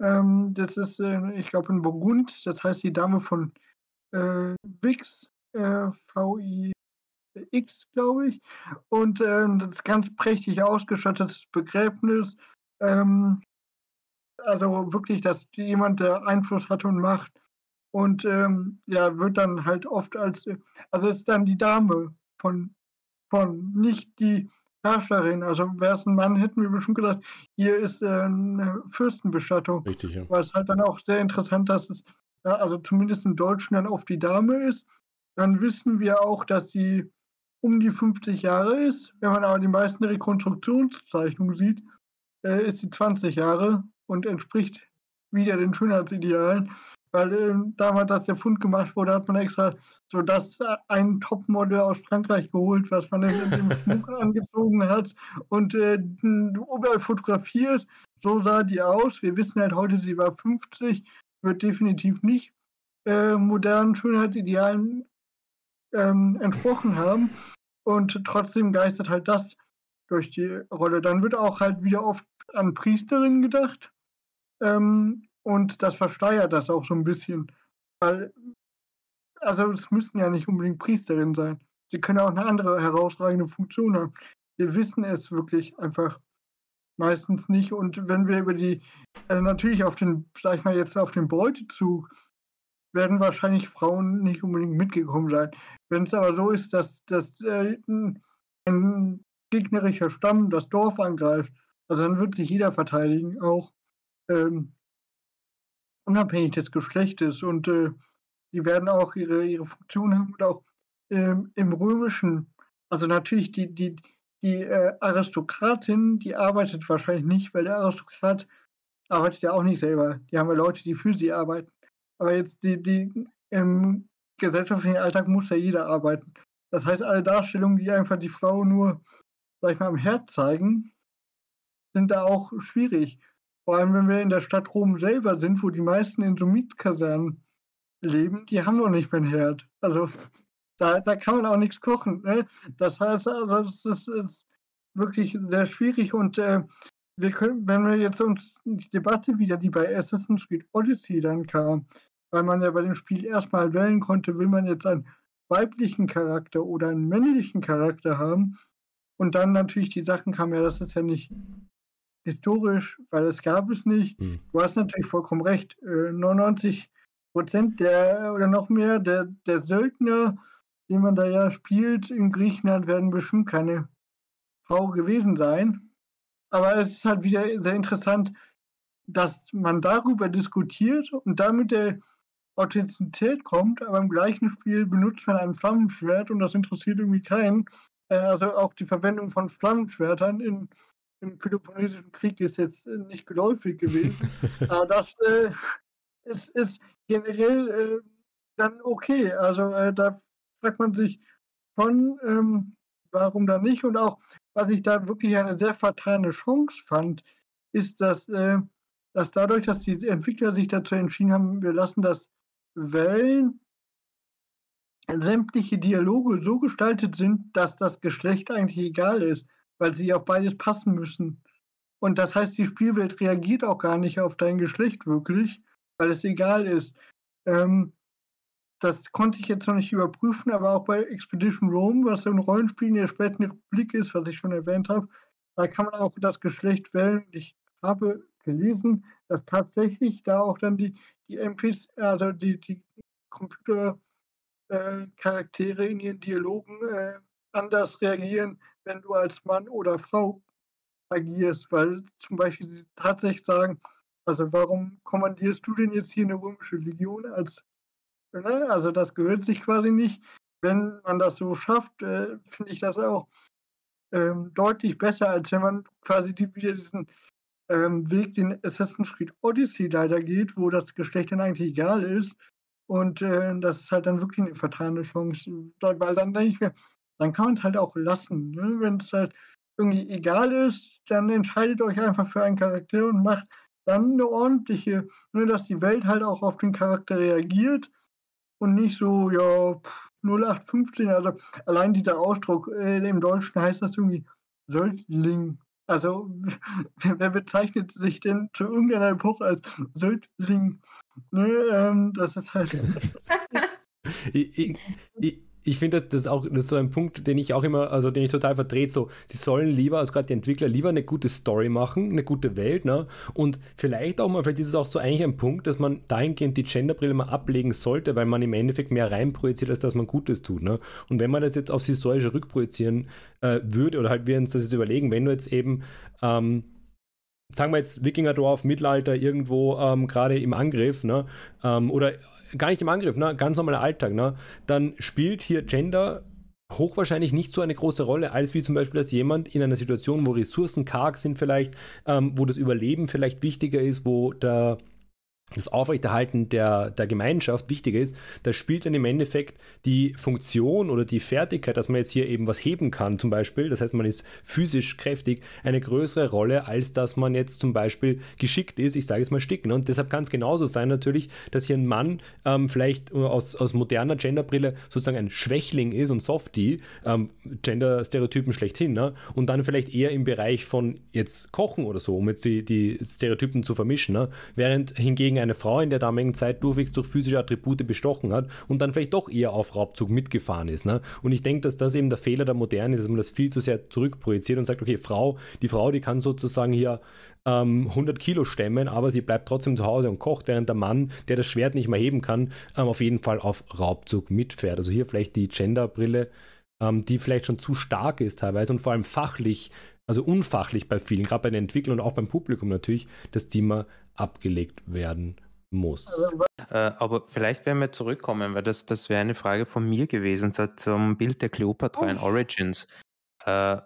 Ähm, das ist, äh, ich glaube, in Burgund. Das heißt die Dame von äh, Vix, äh, V-I X, glaube ich. Und ähm, das ganz prächtig ausgestattetes Begräbnis. Ähm, also wirklich, dass jemand, der Einfluss hat und Macht. Und ähm, ja, wird dann halt oft als, also ist dann die Dame von, von nicht die Herrscherin. Also wäre es ein Mann, hätten wir bestimmt gesagt, hier ist äh, eine Fürstenbestattung. Richtig, ja. Weil es halt dann auch sehr interessant, dass es, ja, also zumindest in Deutschen dann oft die Dame ist. Dann wissen wir auch, dass sie um die 50 Jahre ist. Wenn man aber die meisten Rekonstruktionszeichnungen sieht, äh, ist sie 20 Jahre und entspricht wieder den Schönheitsidealen. Weil äh, damals, als der Fund gemacht wurde, hat man extra so das äh, ein Topmodel aus Frankreich geholt, was man in dem [laughs] Schmuck angezogen hat und äh, überall fotografiert. So sah die aus. Wir wissen halt heute, sie war 50, wird definitiv nicht äh, modernen Schönheitsidealen ähm, entsprochen haben. Und trotzdem geistert halt das durch die Rolle. Dann wird auch halt wieder oft an Priesterinnen gedacht. Ähm, und das versteuert das auch so ein bisschen. Weil, also es müssen ja nicht unbedingt Priesterinnen sein. Sie können auch eine andere herausragende Funktion haben. Wir wissen es wirklich einfach meistens nicht. Und wenn wir über die, äh, natürlich auf den, sag ich mal jetzt auf den Beutezug werden wahrscheinlich Frauen nicht unbedingt mitgekommen sein. Wenn es aber so ist, dass, dass äh, ein gegnerischer Stamm das Dorf angreift, also dann wird sich jeder verteidigen, auch ähm, unabhängig des Geschlechtes. Und äh, die werden auch ihre, ihre Funktion haben und auch ähm, im Römischen, also natürlich die, die, die äh, Aristokratin, die arbeitet wahrscheinlich nicht, weil der Aristokrat arbeitet ja auch nicht selber. Die haben ja Leute, die für sie arbeiten. Aber jetzt die, die im gesellschaftlichen Alltag muss ja jeder arbeiten. Das heißt, alle Darstellungen, die einfach die Frau nur, sag ich mal, am Herd zeigen, sind da auch schwierig. Vor allem, wenn wir in der Stadt Rom selber sind, wo die meisten in so Mietkasernen leben, die haben noch nicht mehr einen Herd. Also da, da kann man auch nichts kochen. Ne? Das heißt, also, das ist, ist wirklich sehr schwierig und äh, wir können, wenn wir jetzt uns die Debatte wieder, die bei Assassin's Creed Odyssey dann kam, weil man ja bei dem Spiel erstmal wählen konnte, will man jetzt einen weiblichen Charakter oder einen männlichen Charakter haben. Und dann natürlich die Sachen kamen, ja, das ist ja nicht historisch, weil es gab es nicht. Hm. Du hast natürlich vollkommen recht. 99 äh, Prozent der oder noch mehr der, der Söldner, die man da ja spielt in Griechenland, werden bestimmt keine Frau gewesen sein. Aber es ist halt wieder sehr interessant, dass man darüber diskutiert und damit der Authentizität kommt, aber im gleichen Spiel benutzt man ein Flammenschwert und das interessiert irgendwie keinen. Äh, also auch die Verwendung von Flammenschwertern in, im Peloponnesischen Krieg ist jetzt äh, nicht geläufig gewesen. [laughs] aber das äh, ist, ist, generell äh, dann okay. Also äh, da fragt man sich schon, ähm, warum da nicht und auch was ich da wirklich eine sehr fatale Chance fand, ist, dass, äh, dass dadurch, dass die Entwickler sich dazu entschieden haben, wir lassen das wählen, sämtliche Dialoge so gestaltet sind, dass das Geschlecht eigentlich egal ist, weil sie auf beides passen müssen. und das heißt, die Spielwelt reagiert auch gar nicht auf dein Geschlecht wirklich, weil es egal ist. Ähm, das konnte ich jetzt noch nicht überprüfen, aber auch bei Expedition Rome, was ein Rollenspiel in der späten Republik ist, was ich schon erwähnt habe, da kann man auch das Geschlecht wählen. Ich habe gelesen, dass tatsächlich da auch dann die, die MPs, also die, die Computercharaktere äh, in ihren Dialogen äh, anders reagieren, wenn du als Mann oder Frau agierst, weil zum Beispiel sie tatsächlich sagen, also warum kommandierst du denn jetzt hier eine römische Legion als, ne? also das gehört sich quasi nicht. Wenn man das so schafft, äh, finde ich das auch ähm, deutlich besser, als wenn man quasi die, wieder diesen ähm, Weg, den Assassin's Creed Odyssey leider geht, wo das Geschlecht dann eigentlich egal ist. Und äh, das ist halt dann wirklich eine vertane Chance, weil dann denke ich mir, dann kann man es halt auch lassen. Ne? Wenn es halt irgendwie egal ist, dann entscheidet euch einfach für einen Charakter und macht dann eine ordentliche, nur ne, dass die Welt halt auch auf den Charakter reagiert und nicht so, ja, 0815, also allein dieser Ausdruck, äh, im Deutschen heißt das irgendwie Söldling. Also, [laughs] wer bezeichnet sich denn zu irgendeiner Epoche als Söldling? Ne, ähm, das ist halt. [laughs] ich, ich, ich, ich finde, das, das, auch, das ist so ein Punkt, den ich auch immer, also den ich total vertrete, so, sie sollen lieber, also gerade die Entwickler, lieber eine gute Story machen, eine gute Welt, ne? Und vielleicht auch mal, vielleicht ist es auch so eigentlich ein Punkt, dass man dahingehend die Genderbrille mal ablegen sollte, weil man im Endeffekt mehr reinprojiziert, als dass man Gutes tut, ne? Und wenn man das jetzt aufs Historische rückprojizieren äh, würde, oder halt wir uns das jetzt überlegen, wenn du jetzt eben, ähm, sagen wir jetzt Wikingerdorf, Mittelalter, irgendwo ähm, gerade im Angriff, ne? Ähm, oder gar nicht im Angriff, ne? ganz normaler Alltag, ne? dann spielt hier Gender hochwahrscheinlich nicht so eine große Rolle, als wie zum Beispiel, dass jemand in einer Situation, wo Ressourcen karg sind vielleicht, ähm, wo das Überleben vielleicht wichtiger ist, wo der das Aufrechterhalten der, der Gemeinschaft wichtiger ist, da spielt dann im Endeffekt die Funktion oder die Fertigkeit, dass man jetzt hier eben was heben kann, zum Beispiel, das heißt, man ist physisch kräftig, eine größere Rolle, als dass man jetzt zum Beispiel geschickt ist, ich sage jetzt mal sticken. Und deshalb kann es genauso sein natürlich, dass hier ein Mann ähm, vielleicht aus, aus moderner Genderbrille sozusagen ein Schwächling ist und Softie, ähm, Gender-Stereotypen schlechthin, ne? und dann vielleicht eher im Bereich von jetzt Kochen oder so, um jetzt die, die Stereotypen zu vermischen, ne? während hingegen eine Frau in der damaligen Zeit durchwegs durch physische Attribute bestochen hat und dann vielleicht doch eher auf Raubzug mitgefahren ist. Ne? Und ich denke, dass das eben der Fehler der Moderne ist, dass man das viel zu sehr zurückprojiziert und sagt, okay, Frau, die Frau, die kann sozusagen hier ähm, 100 Kilo stemmen, aber sie bleibt trotzdem zu Hause und kocht, während der Mann, der das Schwert nicht mehr heben kann, ähm, auf jeden Fall auf Raubzug mitfährt. Also hier vielleicht die Genderbrille, ähm, die vielleicht schon zu stark ist teilweise und vor allem fachlich also unfachlich bei vielen, gerade bei den Entwicklern und auch beim Publikum natürlich, das Thema abgelegt werden muss. Äh, aber vielleicht werden wir zurückkommen, weil das, das wäre eine Frage von mir gewesen so, zum Bild der Cleopatra in. Origins. Äh,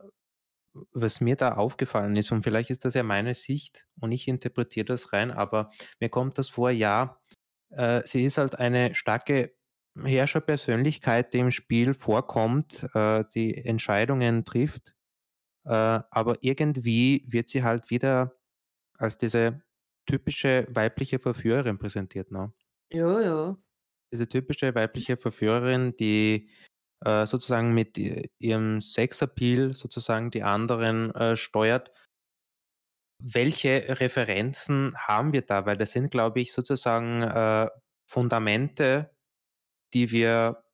was mir da aufgefallen ist, und vielleicht ist das ja meine Sicht und ich interpretiere das rein, aber mir kommt das vor, ja, äh, sie ist halt eine starke Herrscherpersönlichkeit, die im Spiel vorkommt, äh, die Entscheidungen trifft, äh, aber irgendwie wird sie halt wieder als diese typische weibliche Verführerin präsentiert, ne? Ja, ja. Diese typische weibliche Verführerin, die äh, sozusagen mit ihrem Sexappeal sozusagen die anderen äh, steuert. Welche Referenzen haben wir da? Weil das sind, glaube ich, sozusagen äh, Fundamente, die wir,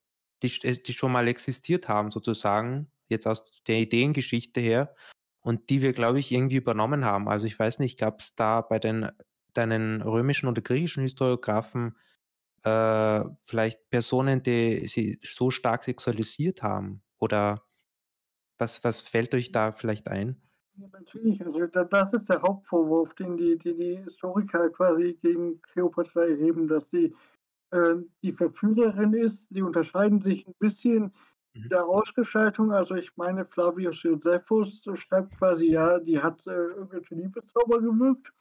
die, äh, die schon mal existiert haben, sozusagen, jetzt aus der Ideengeschichte her und die wir, glaube ich, irgendwie übernommen haben. Also ich weiß nicht, gab es da bei den deinen römischen oder griechischen Historiographen äh, vielleicht Personen, die sie so stark sexualisiert haben? Oder was, was fällt euch da vielleicht ein? Ja, natürlich, also das ist der Hauptvorwurf, den die, die, die Historiker quasi gegen Kleopatra erheben, dass sie äh, die Verführerin ist. Sie unterscheiden sich ein bisschen Mhm. der Ausgestaltung, also ich meine, Flavius Josephus schreibt quasi, ja, die hat äh, irgendwelche Liebeszauber gewirkt.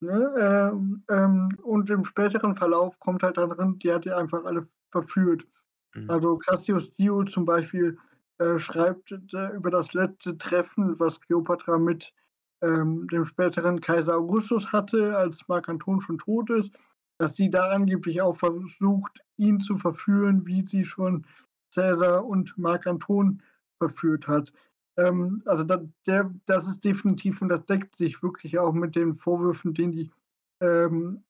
Ne? Ähm, ähm, und im späteren Verlauf kommt halt dann drin, die hat die einfach alle verführt. Mhm. Also Cassius Dio zum Beispiel äh, schreibt äh, über das letzte Treffen, was Kleopatra mit ähm, dem späteren Kaiser Augustus hatte, als Marc Anton schon tot ist, dass sie da angeblich auch versucht, ihn zu verführen, wie sie schon Cäsar und Marc Anton verführt hat. Ähm, also da, der, das ist definitiv und das deckt sich wirklich auch mit den Vorwürfen, den die ähm,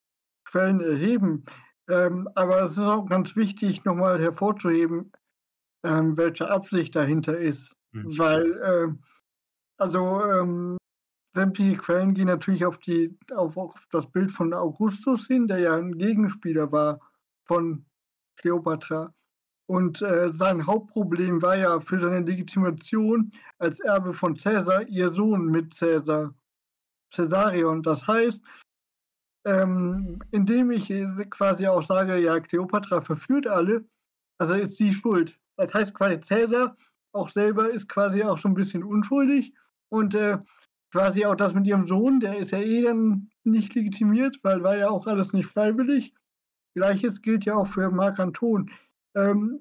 Quellen erheben. Ähm, aber es ist auch ganz wichtig, nochmal hervorzuheben, ähm, welche Absicht dahinter ist. Mhm. Weil, äh, also ähm, sämtliche Quellen gehen natürlich auf, die, auf, auf das Bild von Augustus hin, der ja ein Gegenspieler war von Kleopatra. Und äh, sein Hauptproblem war ja für seine Legitimation als Erbe von Caesar ihr Sohn mit Caesar, Caesarion. Das heißt, ähm, indem ich quasi auch sage, ja, Kleopatra verführt alle, also ist sie schuld. Das heißt quasi, Caesar auch selber ist quasi auch so ein bisschen unschuldig und äh, quasi auch das mit ihrem Sohn, der ist ja eh dann nicht legitimiert, weil war ja auch alles nicht freiwillig. Gleiches gilt ja auch für Marc Anton. Ähm,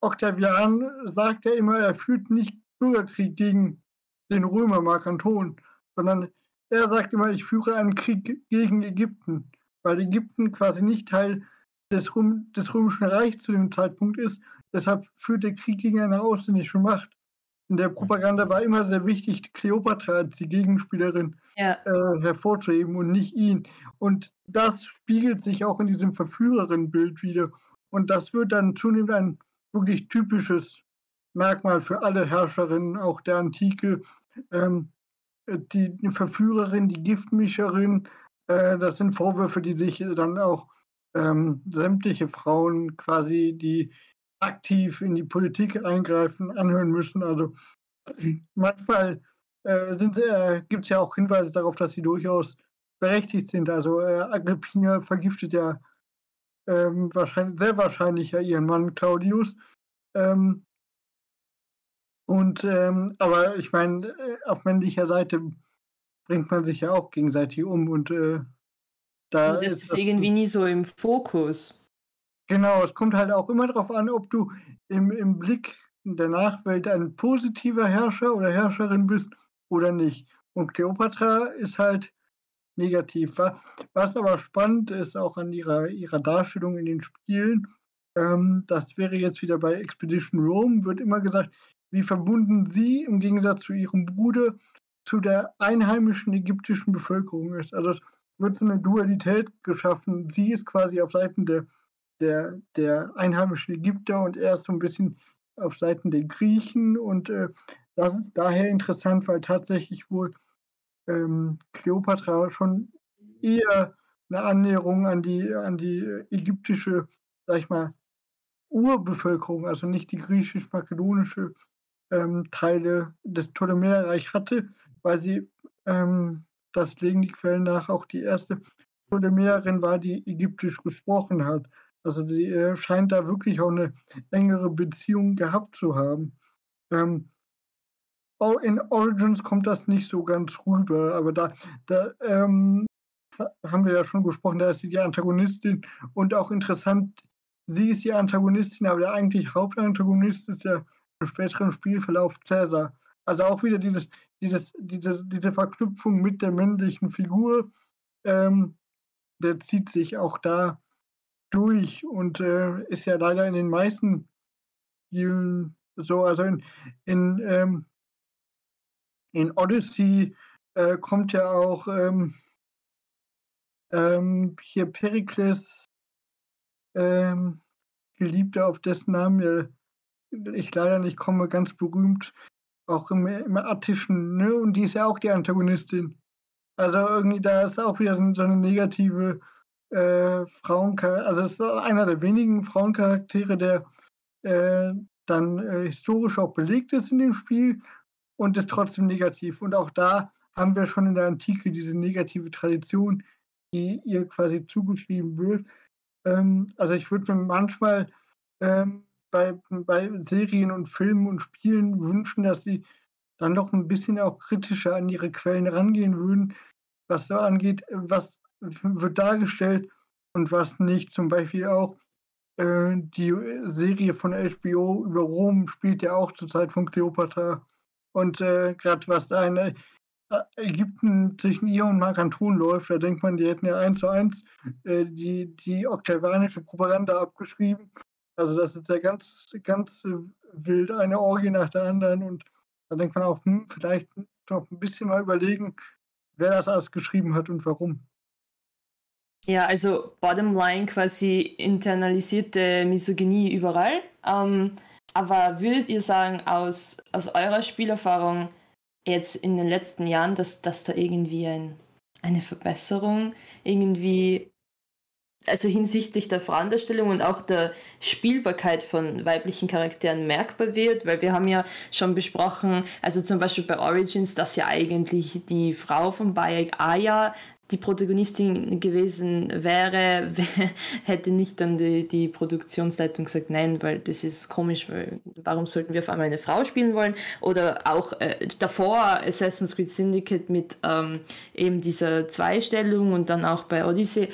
Octavian sagt ja immer, er führt nicht Bürgerkrieg gegen den Römer Mark Anton, sondern er sagt immer, ich führe einen Krieg gegen Ägypten, weil Ägypten quasi nicht Teil des, Röm des Römischen Reichs zu dem Zeitpunkt ist. Deshalb führt der Krieg gegen eine ausländische Macht. In der Propaganda war immer sehr wichtig, Kleopatra als die Gegenspielerin ja. äh, hervorzuheben und nicht ihn. Und das spiegelt sich auch in diesem Verführerin-Bild wieder. Und das wird dann zunehmend ein wirklich typisches Merkmal für alle Herrscherinnen, auch der Antike. Ähm, die Verführerin, die Giftmischerin, äh, das sind Vorwürfe, die sich dann auch ähm, sämtliche Frauen quasi, die aktiv in die Politik eingreifen, anhören müssen. Also manchmal äh, äh, gibt es ja auch Hinweise darauf, dass sie durchaus berechtigt sind. Also äh, Agrippina vergiftet ja ähm, wahrscheinlich, sehr wahrscheinlich ja ihren Mann Claudius. Ähm, und ähm, aber ich meine, äh, auf männlicher Seite bringt man sich ja auch gegenseitig um und äh, da das ist, ist irgendwie nie so im Fokus. Genau, es kommt halt auch immer darauf an, ob du im, im Blick der Nachwelt ein positiver Herrscher oder Herrscherin bist oder nicht. Und Kleopatra ist halt negativ war. Was aber spannend ist, auch an ihrer, ihrer Darstellung in den Spielen, ähm, das wäre jetzt wieder bei Expedition Rome, wird immer gesagt, wie verbunden sie im Gegensatz zu ihrem Bruder zu der einheimischen ägyptischen Bevölkerung ist. Also es wird so eine Dualität geschaffen. Sie ist quasi auf Seiten der, der, der einheimischen Ägypter und er ist so ein bisschen auf Seiten der Griechen. Und äh, das ist daher interessant, weil tatsächlich wohl ähm, Kleopatra schon eher eine Annäherung an die, an die ägyptische, sag ich mal, Urbevölkerung, also nicht die griechisch-makedonische ähm, Teile des Ptolemäerreich hatte, weil sie, ähm, das legen die Quellen nach, auch die erste Ptolemäerin war, die ägyptisch gesprochen hat. Also sie äh, scheint da wirklich auch eine engere Beziehung gehabt zu haben. Ähm, in Origins kommt das nicht so ganz rüber, aber da, da ähm, haben wir ja schon gesprochen, da ist sie die Antagonistin und auch interessant, sie ist die Antagonistin, aber der eigentlich Hauptantagonist ist ja im späteren Spielverlauf Cäsar. Also auch wieder dieses, dieses, diese, diese Verknüpfung mit der männlichen Figur, ähm, der zieht sich auch da durch und äh, ist ja leider in den meisten Spielen so, also in, in ähm, in Odyssey äh, kommt ja auch ähm, ähm, hier Perikles ähm, Geliebter, auf dessen Namen ich leider nicht komme, ganz berühmt, auch im, im Attischen, ne? Und die ist ja auch die Antagonistin. Also irgendwie, da ist auch wieder so eine negative äh, Frauencharakter, also es ist einer der wenigen Frauencharaktere, der äh, dann äh, historisch auch belegt ist in dem Spiel und ist trotzdem negativ. Und auch da haben wir schon in der Antike diese negative Tradition, die ihr quasi zugeschrieben wird. Ähm, also ich würde mir manchmal ähm, bei, bei Serien und Filmen und Spielen wünschen, dass sie dann doch ein bisschen auch kritischer an ihre Quellen rangehen würden, was so angeht, was wird dargestellt und was nicht. Zum Beispiel auch äh, die Serie von HBO über Rom spielt ja auch zur Zeit von Cleopatra und äh, gerade was da in äh, Ägypten zwischen ihr und Mark Anton läuft, da denkt man, die hätten ja eins zu eins äh, die, die oktavianische Propaganda abgeschrieben. Also das ist ja ganz, ganz wild, eine Orgie nach der anderen und Da denkt man auch, hm, vielleicht noch ein bisschen mal überlegen, wer das alles geschrieben hat und warum. Ja, also bottom line quasi internalisierte Misogynie überall. Ähm, aber würdet ihr sagen, aus, aus eurer Spielerfahrung jetzt in den letzten Jahren, dass, dass da irgendwie ein, eine Verbesserung irgendwie, also hinsichtlich der Frauendarstellung und auch der Spielbarkeit von weiblichen Charakteren merkbar wird? Weil wir haben ja schon besprochen, also zum Beispiel bei Origins, dass ja eigentlich die Frau von Bayek Aya die Protagonistin gewesen wäre, [laughs] hätte nicht dann die, die Produktionsleitung gesagt, nein, weil das ist komisch, weil warum sollten wir auf einmal eine Frau spielen wollen? Oder auch äh, davor Assassin's Creed Syndicate mit ähm, eben dieser Zweistellung und dann auch bei Odyssey.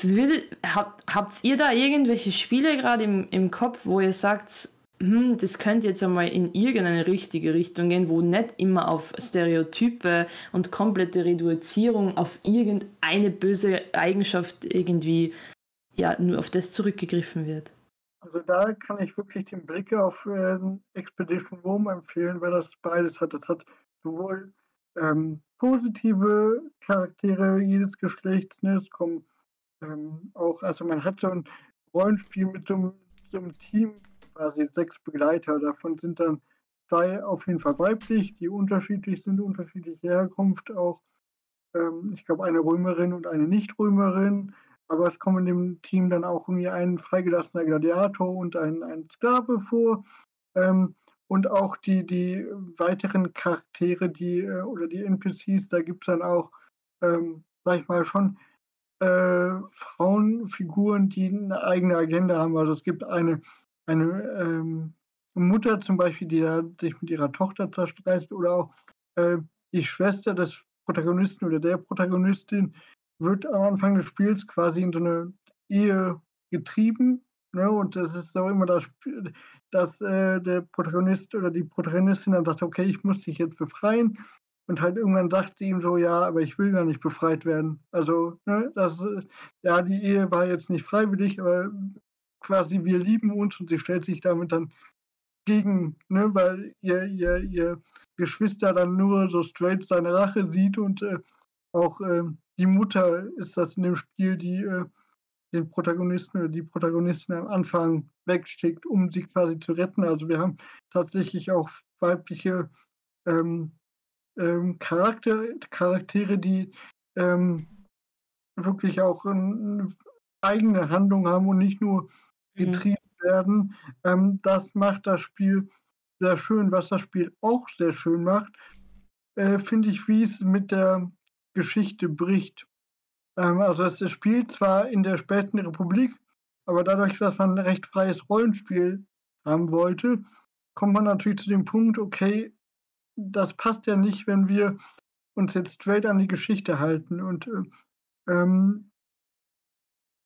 Will, hab, habt ihr da irgendwelche Spiele gerade im, im Kopf, wo ihr sagt, hm, das könnte jetzt einmal in irgendeine richtige Richtung gehen, wo nicht immer auf Stereotype und komplette Reduzierung auf irgendeine böse Eigenschaft irgendwie, ja, nur auf das zurückgegriffen wird. Also da kann ich wirklich den Blick auf äh, Expedition Rome empfehlen, weil das beides hat. Das hat sowohl ähm, positive Charaktere jedes Geschlechts, ne? es kommen ähm, auch, also man hat so ein Rollenspiel mit so, so einem Team quasi sechs Begleiter. Davon sind dann zwei auf jeden Fall weiblich, die unterschiedlich sind, unterschiedliche Herkunft auch. Ähm, ich glaube, eine Römerin und eine Nicht-Römerin. Aber es kommen dem Team dann auch irgendwie ein freigelassener Gladiator und ein, ein Sklave vor. Ähm, und auch die, die weiteren Charaktere, die äh, oder die NPCs, da gibt es dann auch, ähm, sag ich mal, schon äh, Frauenfiguren, die eine eigene Agenda haben. Also es gibt eine eine ähm, Mutter zum Beispiel, die da sich mit ihrer Tochter zerstreitet oder auch äh, die Schwester des Protagonisten oder der Protagonistin wird am Anfang des Spiels quasi in so eine Ehe getrieben. Ne? Und das ist auch immer das, dass äh, der Protagonist oder die Protagonistin dann sagt, okay, ich muss dich jetzt befreien. Und halt irgendwann sagt sie ihm so, ja, aber ich will gar nicht befreit werden. Also, ne, das, ja, die Ehe war jetzt nicht freiwillig, aber quasi wir lieben uns und sie stellt sich damit dann gegen, ne, weil ihr, ihr, ihr Geschwister dann nur so straight seine Rache sieht und äh, auch äh, die Mutter ist das in dem Spiel, die äh, den Protagonisten oder die Protagonisten am Anfang wegschickt, um sie quasi zu retten. Also wir haben tatsächlich auch weibliche ähm, ähm, Charakter, Charaktere, die ähm, wirklich auch eine eigene Handlung haben und nicht nur. Getrieben mhm. werden. Ähm, das macht das Spiel sehr schön. Was das Spiel auch sehr schön macht, äh, finde ich, wie es mit der Geschichte bricht. Ähm, also es spielt zwar in der späten Republik, aber dadurch, dass man ein recht freies Rollenspiel haben wollte, kommt man natürlich zu dem Punkt, okay, das passt ja nicht, wenn wir uns jetzt straight an die Geschichte halten. Und äh, ähm,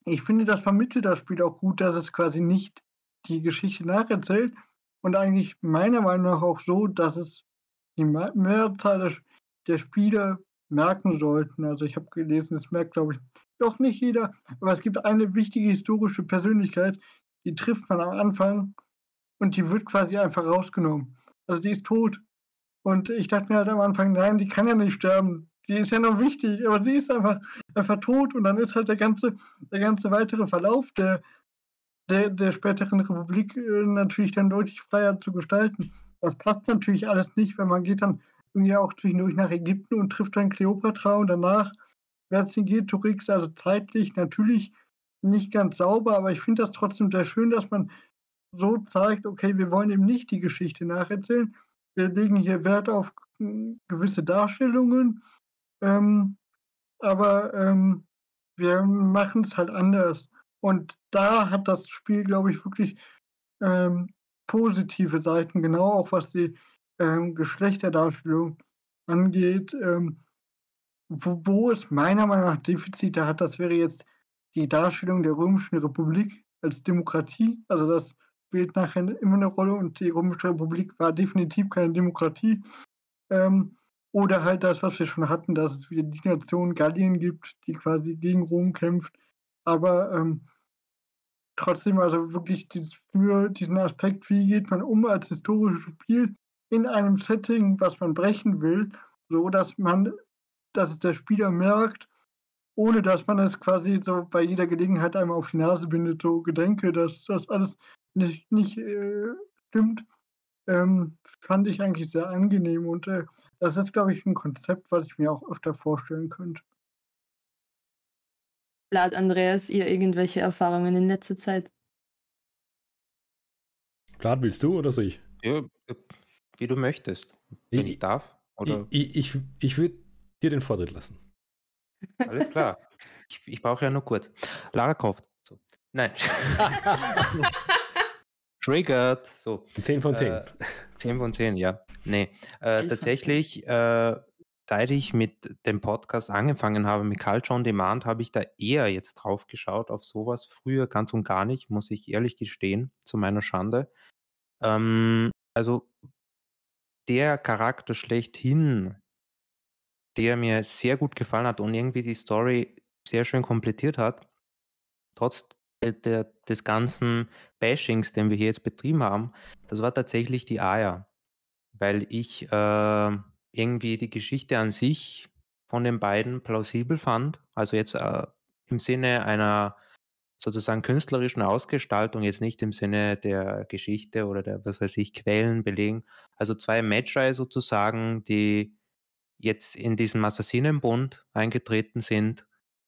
ich finde, das vermittelt das Spiel auch gut, dass es quasi nicht die Geschichte nacherzählt und eigentlich meiner Meinung nach auch so, dass es die Mehrzahl der Spieler merken sollten. Also ich habe gelesen, es merkt, glaube ich, doch nicht jeder, aber es gibt eine wichtige historische Persönlichkeit, die trifft man am Anfang und die wird quasi einfach rausgenommen. Also die ist tot. Und ich dachte mir halt am Anfang, nein, die kann ja nicht sterben die ist ja noch wichtig, aber sie ist einfach, einfach tot und dann ist halt der ganze, der ganze weitere Verlauf der, der, der späteren Republik äh, natürlich dann deutlich freier zu gestalten. Das passt natürlich alles nicht, wenn man geht dann irgendwie auch zwischendurch nach Ägypten und trifft dann Kleopatra und danach Vercingetorix, also zeitlich natürlich nicht ganz sauber, aber ich finde das trotzdem sehr schön, dass man so zeigt, okay, wir wollen eben nicht die Geschichte nacherzählen. Wir legen hier Wert auf hm, gewisse Darstellungen ähm, aber ähm, wir machen es halt anders. Und da hat das Spiel, glaube ich, wirklich ähm, positive Seiten, genau auch was die ähm, Geschlechterdarstellung angeht. Ähm, wo, wo, es meiner Meinung nach Defizite hat, das wäre jetzt die Darstellung der Römischen Republik als Demokratie. Also das spielt nachher immer eine Rolle und die Römische Republik war definitiv keine Demokratie. Ähm, oder halt das, was wir schon hatten, dass es wieder die Nation Gallien gibt, die quasi gegen Rom kämpft. Aber ähm, trotzdem, also wirklich dieses, für diesen Aspekt, wie geht man um als historisches Spiel, in einem Setting, was man brechen will, so dass man, dass es der Spieler merkt, ohne dass man es quasi so bei jeder Gelegenheit einmal auf die Nase bindet, so Gedenke, dass das alles nicht, nicht äh, stimmt, ähm, fand ich eigentlich sehr angenehm und äh, das ist, glaube ich, ein Konzept, was ich mir auch öfter vorstellen könnte. Lad Andreas, ihr irgendwelche Erfahrungen in letzter Zeit? Vlad, willst du oder soll ich? Ja, wie du möchtest. Wenn ich, ich darf. Oder? Ich, ich, ich würde dir den Vortritt lassen. Alles klar. [laughs] ich, ich brauche ja nur kurz. Lara kauft. So. Nein. [laughs] [laughs] Triggered. So. 10 von 10. Äh, 10 von 10, ja. Nee. Äh, tatsächlich, äh, seit ich mit dem Podcast angefangen habe, mit Culture on Demand, habe ich da eher jetzt drauf geschaut, auf sowas. Früher ganz und gar nicht, muss ich ehrlich gestehen, zu meiner Schande. Ähm, also der Charakter schlechthin, der mir sehr gut gefallen hat und irgendwie die Story sehr schön komplettiert hat, trotz der, des ganzen Bashings, den wir hier jetzt betrieben haben, das war tatsächlich die Aya. Weil ich äh, irgendwie die Geschichte an sich von den beiden plausibel fand. Also jetzt äh, im Sinne einer sozusagen künstlerischen Ausgestaltung, jetzt nicht im Sinne der Geschichte oder der, was weiß ich, Quellen belegen. Also zwei Magi sozusagen, die jetzt in diesen Assassinenbund eingetreten sind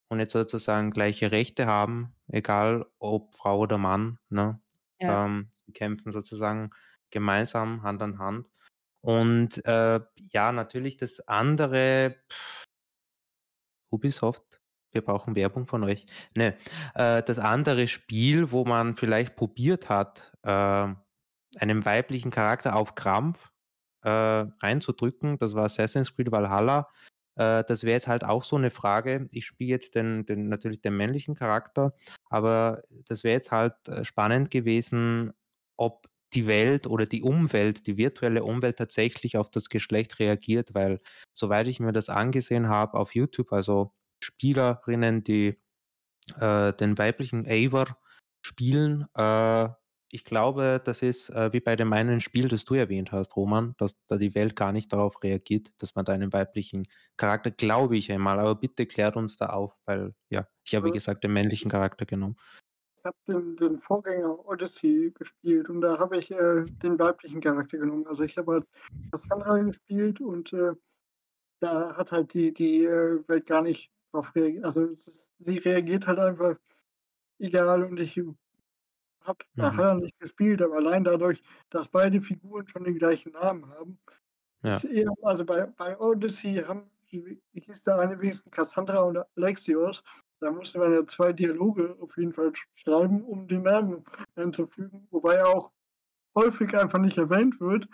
und jetzt sozusagen gleiche Rechte haben, egal ob Frau oder Mann. Ne? Ja. Ähm, sie kämpfen sozusagen gemeinsam Hand an Hand. Und äh, ja, natürlich das andere, pff, Ubisoft, wir brauchen Werbung von euch. Ne, äh, das andere Spiel, wo man vielleicht probiert hat, äh, einen weiblichen Charakter auf Krampf äh, reinzudrücken, das war Assassin's Creed Valhalla. Äh, das wäre jetzt halt auch so eine Frage. Ich spiele jetzt den, den, natürlich den männlichen Charakter, aber das wäre jetzt halt äh, spannend gewesen, ob die Welt oder die Umwelt, die virtuelle Umwelt tatsächlich auf das Geschlecht reagiert, weil soweit ich mir das angesehen habe auf YouTube, also Spielerinnen, die äh, den weiblichen Eivor spielen, äh, ich glaube, das ist äh, wie bei dem einen Spiel, das du erwähnt hast, Roman, dass da die Welt gar nicht darauf reagiert, dass man da einen weiblichen Charakter, glaube ich einmal, aber bitte klärt uns da auf, weil ja, ich habe wie gesagt den männlichen Charakter genommen ich habe den, den, Vorgänger Odyssey gespielt und da habe ich äh, den weiblichen Charakter genommen. Also ich habe als Cassandra gespielt und äh, da hat halt die, die äh, Welt gar nicht darauf reagiert. Also ist, sie reagiert halt einfach egal und ich habe mhm. nachher nicht gespielt, aber allein dadurch, dass beide Figuren schon den gleichen Namen haben, ja. ist eher, also bei, bei Odyssey haben, hieß der eine wenigstens Cassandra und Alexios da musste man ja zwei Dialoge auf jeden Fall schreiben, um den Namen einzufügen, wobei er auch häufig einfach nicht erwähnt wird.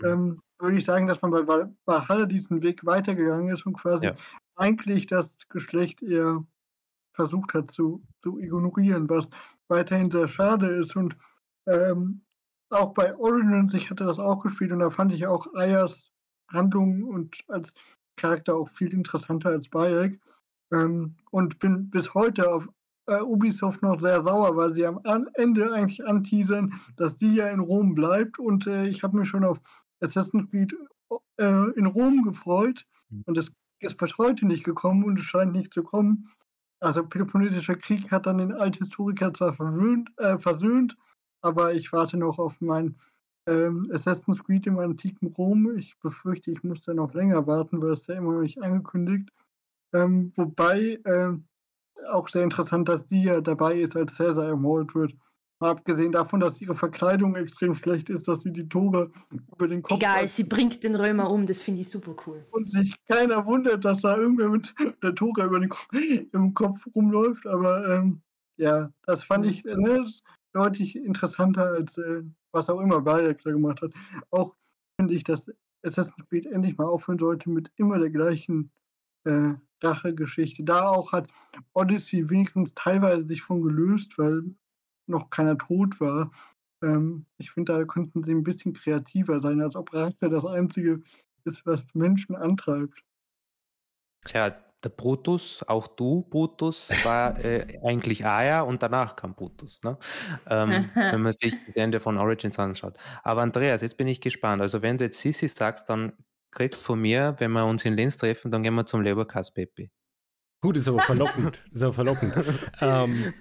Mhm. Ähm, würde ich sagen, dass man bei Valhalla diesen Weg weitergegangen ist und quasi ja. eigentlich das Geschlecht eher versucht hat zu, zu ignorieren, was weiterhin sehr schade ist. Und ähm, auch bei Origins, ich hatte das auch gespielt und da fand ich auch Ayas Handlung und als Charakter auch viel interessanter als Bayek. Ähm, und bin bis heute auf äh, Ubisoft noch sehr sauer, weil sie am Ende eigentlich anteasern, dass sie ja in Rom bleibt. Und äh, ich habe mich schon auf Assassin's Creed äh, in Rom gefreut. Mhm. Und es ist bis heute nicht gekommen und es scheint nicht zu kommen. Also Peloponnesischer Krieg hat dann den Althistoriker zwar verwöhnt, äh, versöhnt, aber ich warte noch auf mein ähm, Assassin's Creed im antiken Rom. Ich befürchte, ich muss da noch länger warten, weil es ja immer noch nicht angekündigt. Ähm, wobei äh, auch sehr interessant, dass sie ja dabei ist, als Caesar ermordet wird. Mal abgesehen davon, dass ihre Verkleidung extrem schlecht ist, dass sie die Tore über den Kopf. Egal, hat. sie bringt den Römer um, das finde ich super cool. Und sich keiner wundert, dass da irgendwer mit der Tore über den Kopf, [laughs] im Kopf rumläuft. Aber ähm, ja, das fand ich äh, ne, deutlich interessanter, als äh, was auch immer Bayek da gemacht hat. Auch finde ich, dass Assassin's Creed endlich mal aufhören sollte mit immer der gleichen äh, Rachegeschichte. Da auch hat Odyssey wenigstens teilweise sich von gelöst, weil noch keiner tot war. Ähm, ich finde, da könnten sie ein bisschen kreativer sein, als ob Rache das Einzige ist, was Menschen antreibt. Tja, der Brutus, auch du, Brutus, war [laughs] äh, eigentlich Aya und danach kam Brutus, ne? ähm, [laughs] wenn man sich das Ende von Origins anschaut. Aber Andreas, jetzt bin ich gespannt. Also wenn du jetzt Sissi sagst, dann kriegst von mir, wenn wir uns in Linz treffen, dann gehen wir zum Leberkass Pepe. Gut, ist aber verlockend. [laughs] ist aber verlockend. ähm,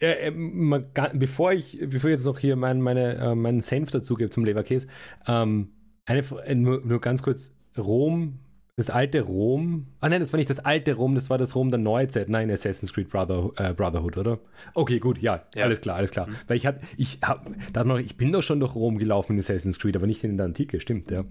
äh, man, bevor ich, bevor ich jetzt noch hier mein, meine, äh, meinen Senf dazu gebe zum Leberkäse, ähm, eine, nur, nur ganz kurz, Rom das alte Rom. Ah nein, das war nicht das alte Rom, das war das Rom der Neuzeit. Nein, Assassin's Creed Brother, äh, Brotherhood, oder? Okay, gut, ja, ja. alles klar, alles klar. Mhm. Weil ich hatte, ich hab, da noch, ich bin doch schon durch Rom gelaufen in Assassin's Creed, aber nicht in der Antike, stimmt, ja.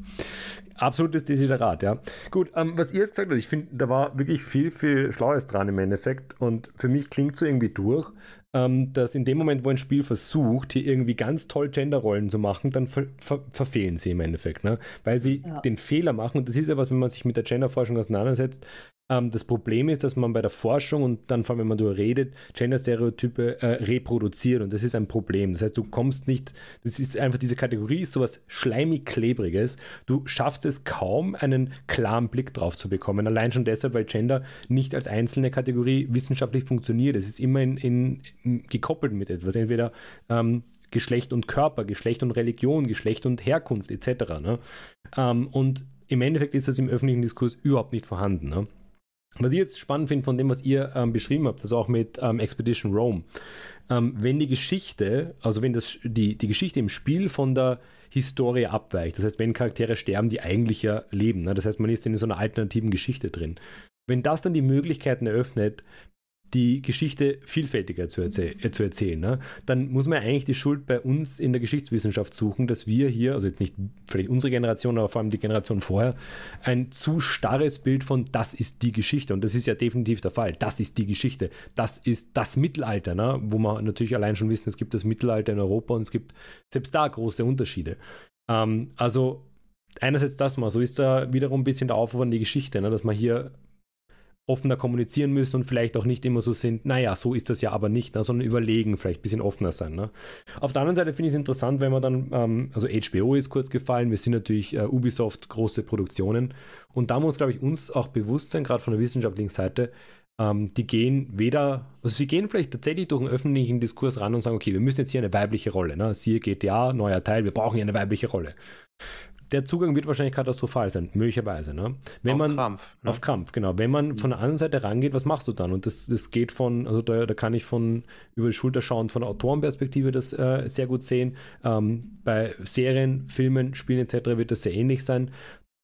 Absolutes Desiderat, ja. Gut, ähm, was ihr jetzt sagt, ich finde, da war wirklich viel, viel Schlaues dran im Endeffekt und für mich klingt so irgendwie durch, ähm, dass in dem Moment, wo ein Spiel versucht, hier irgendwie ganz toll Genderrollen zu machen, dann ver ver verfehlen sie im Endeffekt. Ne? Weil sie ja. den Fehler machen, und das ist ja was, wenn man sich mit der Genderforschung auseinandersetzt, ähm, das Problem ist, dass man bei der Forschung und dann vor allem, wenn man darüber redet, Gender-Stereotype äh, reproduziert und das ist ein Problem. Das heißt, du kommst nicht, das ist einfach diese Kategorie, ist sowas schleimig-klebriges. Du schaffst es kaum, einen klaren Blick drauf zu bekommen. Allein schon deshalb, weil Gender nicht als einzelne Kategorie wissenschaftlich funktioniert. Es ist immer in, in, gekoppelt mit etwas. Entweder ähm, Geschlecht und Körper, Geschlecht und Religion, Geschlecht und Herkunft etc. Ne? Ähm, und im Endeffekt ist das im öffentlichen Diskurs überhaupt nicht vorhanden. Ne? Was ich jetzt spannend finde von dem, was ihr ähm, beschrieben habt, also auch mit ähm, Expedition Rome, ähm, wenn die Geschichte, also wenn das, die, die Geschichte im Spiel von der Historie abweicht, das heißt, wenn Charaktere sterben, die eigentlich ja leben, ne? das heißt, man ist in so einer alternativen Geschichte drin. Wenn das dann die Möglichkeiten eröffnet, die Geschichte vielfältiger zu, erzähl äh, zu erzählen, ne? dann muss man eigentlich die Schuld bei uns in der Geschichtswissenschaft suchen, dass wir hier, also jetzt nicht vielleicht unsere Generation, aber vor allem die Generation vorher, ein zu starres Bild von das ist die Geschichte und das ist ja definitiv der Fall. Das ist die Geschichte. Das ist das Mittelalter, ne? wo man natürlich allein schon wissen, es gibt das Mittelalter in Europa und es gibt selbst da große Unterschiede. Ähm, also einerseits das mal, so ist da wiederum ein bisschen der Aufruf an die Geschichte, ne? dass man hier offener kommunizieren müssen und vielleicht auch nicht immer so sind, naja, so ist das ja aber nicht, ne, sondern überlegen, vielleicht ein bisschen offener sein. Ne. Auf der anderen Seite finde ich es interessant, wenn man dann, ähm, also HBO ist kurz gefallen, wir sind natürlich äh, Ubisoft, große Produktionen und da muss, glaube ich, uns auch bewusst sein, gerade von der wissenschaftlichen Seite, ähm, die gehen weder, also sie gehen vielleicht tatsächlich durch einen öffentlichen Diskurs ran und sagen, okay, wir müssen jetzt hier eine weibliche Rolle, ne? siehe GTA, neuer Teil, wir brauchen hier eine weibliche Rolle der Zugang wird wahrscheinlich katastrophal sein, möglicherweise. Ne? Wenn auf man, Krampf. Ne? Auf Krampf, genau. Wenn man mhm. von der anderen Seite rangeht, was machst du dann? Und das, das geht von, also da, da kann ich von über die Schulter schauen, von der Autorenperspektive das äh, sehr gut sehen. Ähm, bei Serien, Filmen, Spielen etc. wird das sehr ähnlich sein.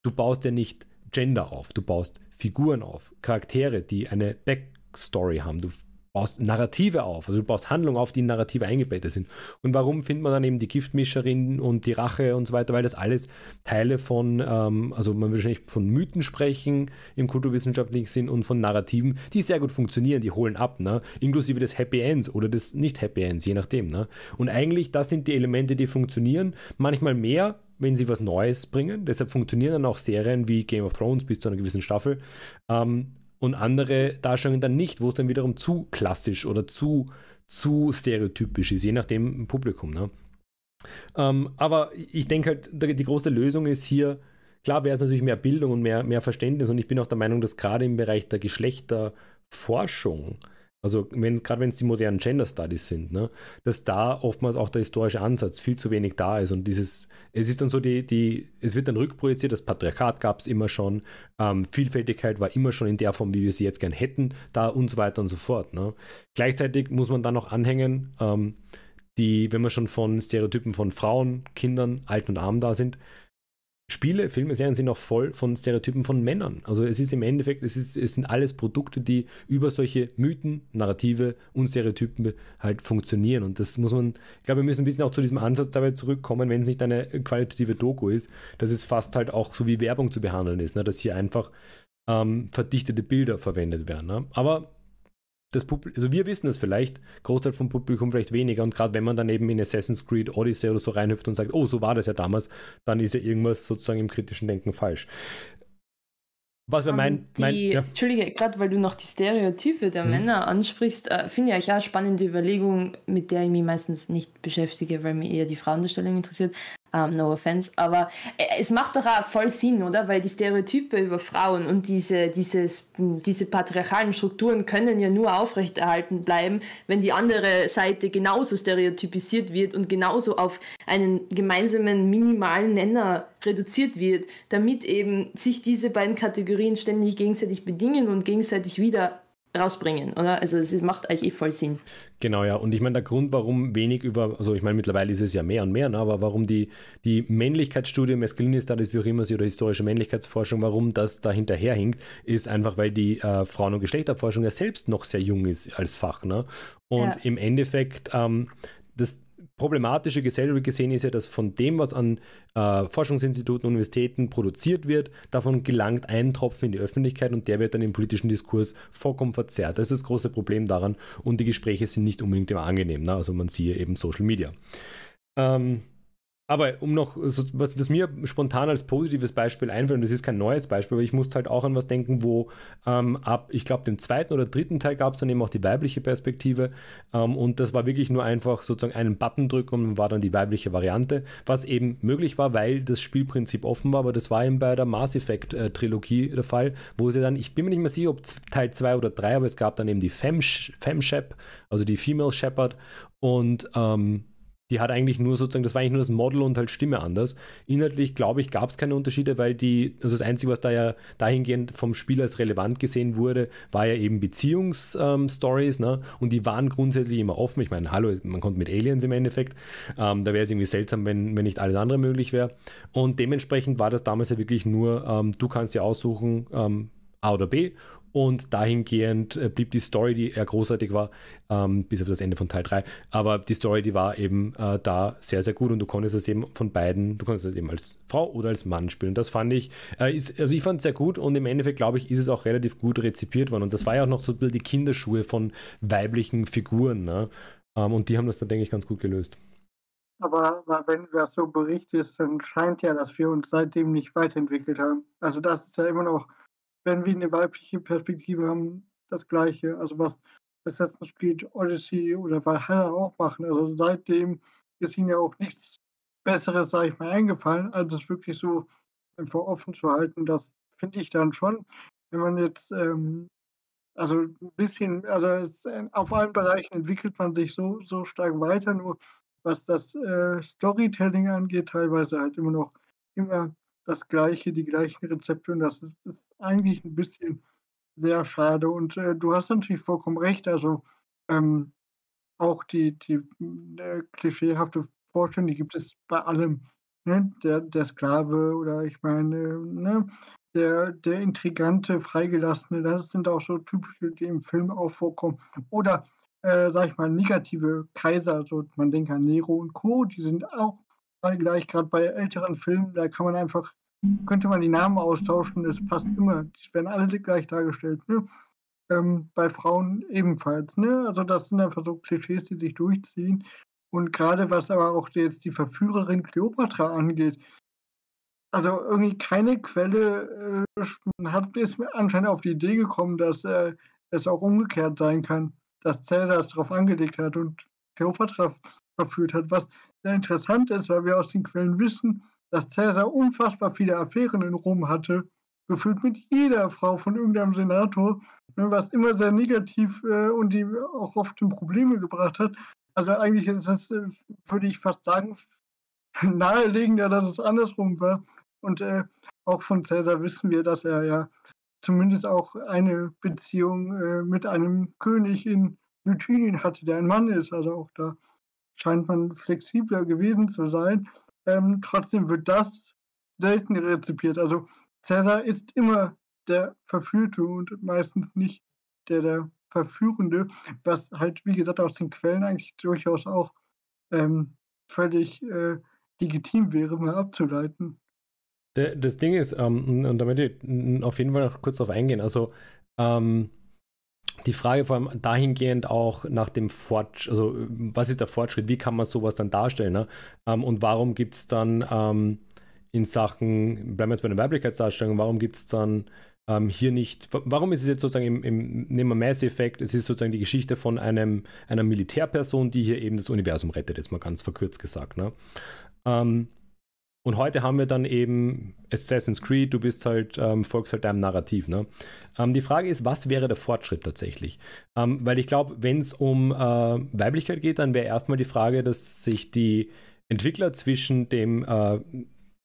Du baust ja nicht Gender auf, du baust Figuren auf, Charaktere, die eine Backstory haben. Du baust Narrative auf, also du baust Handlungen auf, die in Narrative eingebettet sind. Und warum findet man dann eben die Giftmischerin und die Rache und so weiter? Weil das alles Teile von, ähm, also man will wahrscheinlich von Mythen sprechen im kulturwissenschaftlichen Sinn und von Narrativen, die sehr gut funktionieren, die holen ab, ne? inklusive des Happy Ends oder des Nicht-Happy Ends, je nachdem. Ne? Und eigentlich, das sind die Elemente, die funktionieren, manchmal mehr, wenn sie was Neues bringen. Deshalb funktionieren dann auch Serien wie Game of Thrones bis zu einer gewissen Staffel. Ähm, und andere Darstellungen dann nicht, wo es dann wiederum zu klassisch oder zu, zu stereotypisch ist, je nachdem Publikum. Ne? Ähm, aber ich denke halt, die große Lösung ist hier, klar wäre es natürlich mehr Bildung und mehr, mehr Verständnis und ich bin auch der Meinung, dass gerade im Bereich der Geschlechterforschung also wenn, gerade wenn es die modernen Gender Studies sind, ne, dass da oftmals auch der historische Ansatz viel zu wenig da ist. Und dieses, es ist dann so, die, die, es wird dann rückprojiziert, das Patriarchat gab es immer schon, ähm, Vielfältigkeit war immer schon in der Form, wie wir sie jetzt gern hätten, da und so weiter und so fort. Ne. Gleichzeitig muss man dann noch anhängen, ähm, die, wenn wir schon von Stereotypen von Frauen, Kindern, Alten und Armen da sind, Spiele, Filme, Serien sind auch voll von Stereotypen von Männern. Also es ist im Endeffekt, es, ist, es sind alles Produkte, die über solche Mythen, Narrative und Stereotypen halt funktionieren. Und das muss man, ich glaube, wir müssen ein bisschen auch zu diesem Ansatz dabei zurückkommen, wenn es nicht eine qualitative Doku ist, dass es fast halt auch so wie Werbung zu behandeln ist, ne? dass hier einfach ähm, verdichtete Bilder verwendet werden. Ne? Aber das Publikum, also wir wissen das vielleicht, Großteil vom Publikum vielleicht weniger und gerade wenn man dann eben in Assassin's Creed Odyssey oder so reinhüpft und sagt, oh, so war das ja damals, dann ist ja irgendwas sozusagen im kritischen Denken falsch. Was wäre mein, mein die, ja. Entschuldige, gerade weil du noch die Stereotype der hm. Männer ansprichst, äh, finde ich auch eine spannende Überlegung, mit der ich mich meistens nicht beschäftige, weil mich eher die Frauendarstellung interessiert. Um, no offense. Aber äh, es macht doch auch voll Sinn, oder? Weil die Stereotype über Frauen und diese, dieses, diese patriarchalen Strukturen können ja nur aufrechterhalten bleiben, wenn die andere Seite genauso stereotypisiert wird und genauso auf einen gemeinsamen minimalen Nenner reduziert wird, damit eben sich diese beiden Kategorien ständig gegenseitig bedingen und gegenseitig wieder rausbringen, oder? Also es macht eigentlich eh voll Sinn. Genau, ja. Und ich meine, der Grund, warum wenig über, also ich meine, mittlerweile ist es ja mehr und mehr, ne? aber warum die, die Männlichkeitsstudie, Masculinity Studies, wie auch immer sie, oder historische Männlichkeitsforschung, warum das da hinterherhinkt, ist einfach, weil die äh, Frauen- und Geschlechterforschung ja selbst noch sehr jung ist als Fach. Ne? Und ja. im Endeffekt, ähm, das, Problematische gesellschaftlich gesehen ist ja, dass von dem, was an äh, Forschungsinstituten, Universitäten produziert wird, davon gelangt ein Tropfen in die Öffentlichkeit und der wird dann im politischen Diskurs vollkommen verzerrt. Das ist das große Problem daran und die Gespräche sind nicht unbedingt immer angenehm. Ne? Also man sieht eben Social Media. Ähm, aber um noch, was, was, mir spontan als positives Beispiel einfällt, und das ist kein neues Beispiel, aber ich musste halt auch an was denken, wo ähm, ab, ich glaube, dem zweiten oder dritten Teil gab es dann eben auch die weibliche Perspektive. Ähm, und das war wirklich nur einfach sozusagen einen Button drücken und war dann die weibliche Variante, was eben möglich war, weil das Spielprinzip offen war. Aber das war eben bei der Mass Effect äh, Trilogie der Fall, wo sie dann, ich bin mir nicht mehr sicher, ob Teil 2 oder 3, aber es gab dann eben die Fem, also die Female Shepherd. Und ähm, die hat eigentlich nur sozusagen, das war eigentlich nur das Model und halt Stimme anders. Inhaltlich, glaube ich, gab es keine Unterschiede, weil die, also das Einzige, was da ja dahingehend vom Spiel als relevant gesehen wurde, war ja eben Beziehungsstories, ähm, ne? Und die waren grundsätzlich immer offen. Ich meine, hallo, man kommt mit Aliens im Endeffekt. Ähm, da wäre es irgendwie seltsam, wenn, wenn nicht alles andere möglich wäre. Und dementsprechend war das damals ja wirklich nur, ähm, du kannst ja aussuchen, ähm, A oder B und dahingehend äh, blieb die Story, die eher großartig war, ähm, bis auf das Ende von Teil 3. Aber die Story, die war eben äh, da sehr, sehr gut und du konntest es eben von beiden, du konntest es eben als Frau oder als Mann spielen. Das fand ich, äh, ist, also ich fand es sehr gut und im Endeffekt, glaube ich, ist es auch relativ gut rezipiert worden. Und das war ja auch noch so die Kinderschuhe von weiblichen Figuren. Ne? Ähm, und die haben das dann, denke ich, ganz gut gelöst. Aber, aber wenn das so berichtest, dann scheint ja, dass wir uns seitdem nicht weiterentwickelt haben. Also das ist ja immer noch wenn wir eine weibliche Perspektive haben, das Gleiche. Also was Assassin's Creed Odyssey oder Valhalla auch machen. Also seitdem ist ihnen ja auch nichts Besseres, sage ich mal, eingefallen, als es wirklich so einfach offen zu halten. Das finde ich dann schon, wenn man jetzt, ähm, also ein bisschen, also es, auf allen Bereichen entwickelt man sich so, so stark weiter, nur was das äh, Storytelling angeht, teilweise halt immer noch immer das Gleiche, die gleichen Rezepte und das ist, ist eigentlich ein bisschen sehr schade. Und äh, du hast natürlich vollkommen recht, also ähm, auch die, die äh, klischeehafte Vorstellung, die gibt es bei allem. Ne? Der, der Sklave oder ich meine, ne? der, der intrigante, freigelassene, das sind auch so typische, die im Film auch vorkommen. Oder, äh, sag ich mal, negative Kaiser, also man denkt an Nero und Co., die sind auch gleich, gerade bei älteren Filmen, da kann man einfach, könnte man die Namen austauschen, es passt immer, die werden alle gleich dargestellt. Ne? Ähm, bei Frauen ebenfalls. Ne? Also das sind einfach so Klischees, die sich durchziehen. Und gerade was aber auch jetzt die Verführerin Cleopatra angeht, also irgendwie keine Quelle äh, hat ist anscheinend auf die Idee gekommen, dass äh, es auch umgekehrt sein kann, dass Cäsar es darauf angelegt hat und Cleopatra verführt hat, was sehr interessant ist, weil wir aus den Quellen wissen, dass Cäsar unfassbar viele Affären in Rom hatte, gefühlt mit jeder Frau von irgendeinem Senator, ne, was immer sehr negativ äh, und die auch oft in Probleme gebracht hat. Also eigentlich ist es, äh, würde ich fast sagen, [laughs] naheliegender, dass es andersrum war. Und äh, auch von Cäsar wissen wir, dass er ja zumindest auch eine Beziehung äh, mit einem König in Bithynien hatte, der ein Mann ist. Also auch da scheint man flexibler gewesen zu sein. Ähm, trotzdem wird das selten rezipiert. Also Cäsar ist immer der Verführte und meistens nicht der, der Verführende, was halt, wie gesagt, aus den Quellen eigentlich durchaus auch ähm, völlig äh, legitim wäre, mal abzuleiten. Das Ding ist, ähm, und da möchte ich auf jeden Fall noch kurz darauf eingehen, also ähm, die Frage vor allem dahingehend auch nach dem Fortschritt, also was ist der Fortschritt, wie kann man sowas dann darstellen ne? ähm, und warum gibt es dann ähm, in Sachen, bleiben wir jetzt bei der Weiblichkeitsdarstellung, warum gibt es dann ähm, hier nicht, warum ist es jetzt sozusagen im, im nehmen wir Mass Effect, es ist sozusagen die Geschichte von einem, einer Militärperson, die hier eben das Universum rettet, jetzt mal ganz verkürzt gesagt. Ne? Ähm, und heute haben wir dann eben Assassin's Creed, du bist halt, ähm, folgst halt deinem Narrativ. Ne? Ähm, die Frage ist, was wäre der Fortschritt tatsächlich? Ähm, weil ich glaube, wenn es um äh, Weiblichkeit geht, dann wäre erstmal die Frage, dass sich die Entwickler zwischen dem äh,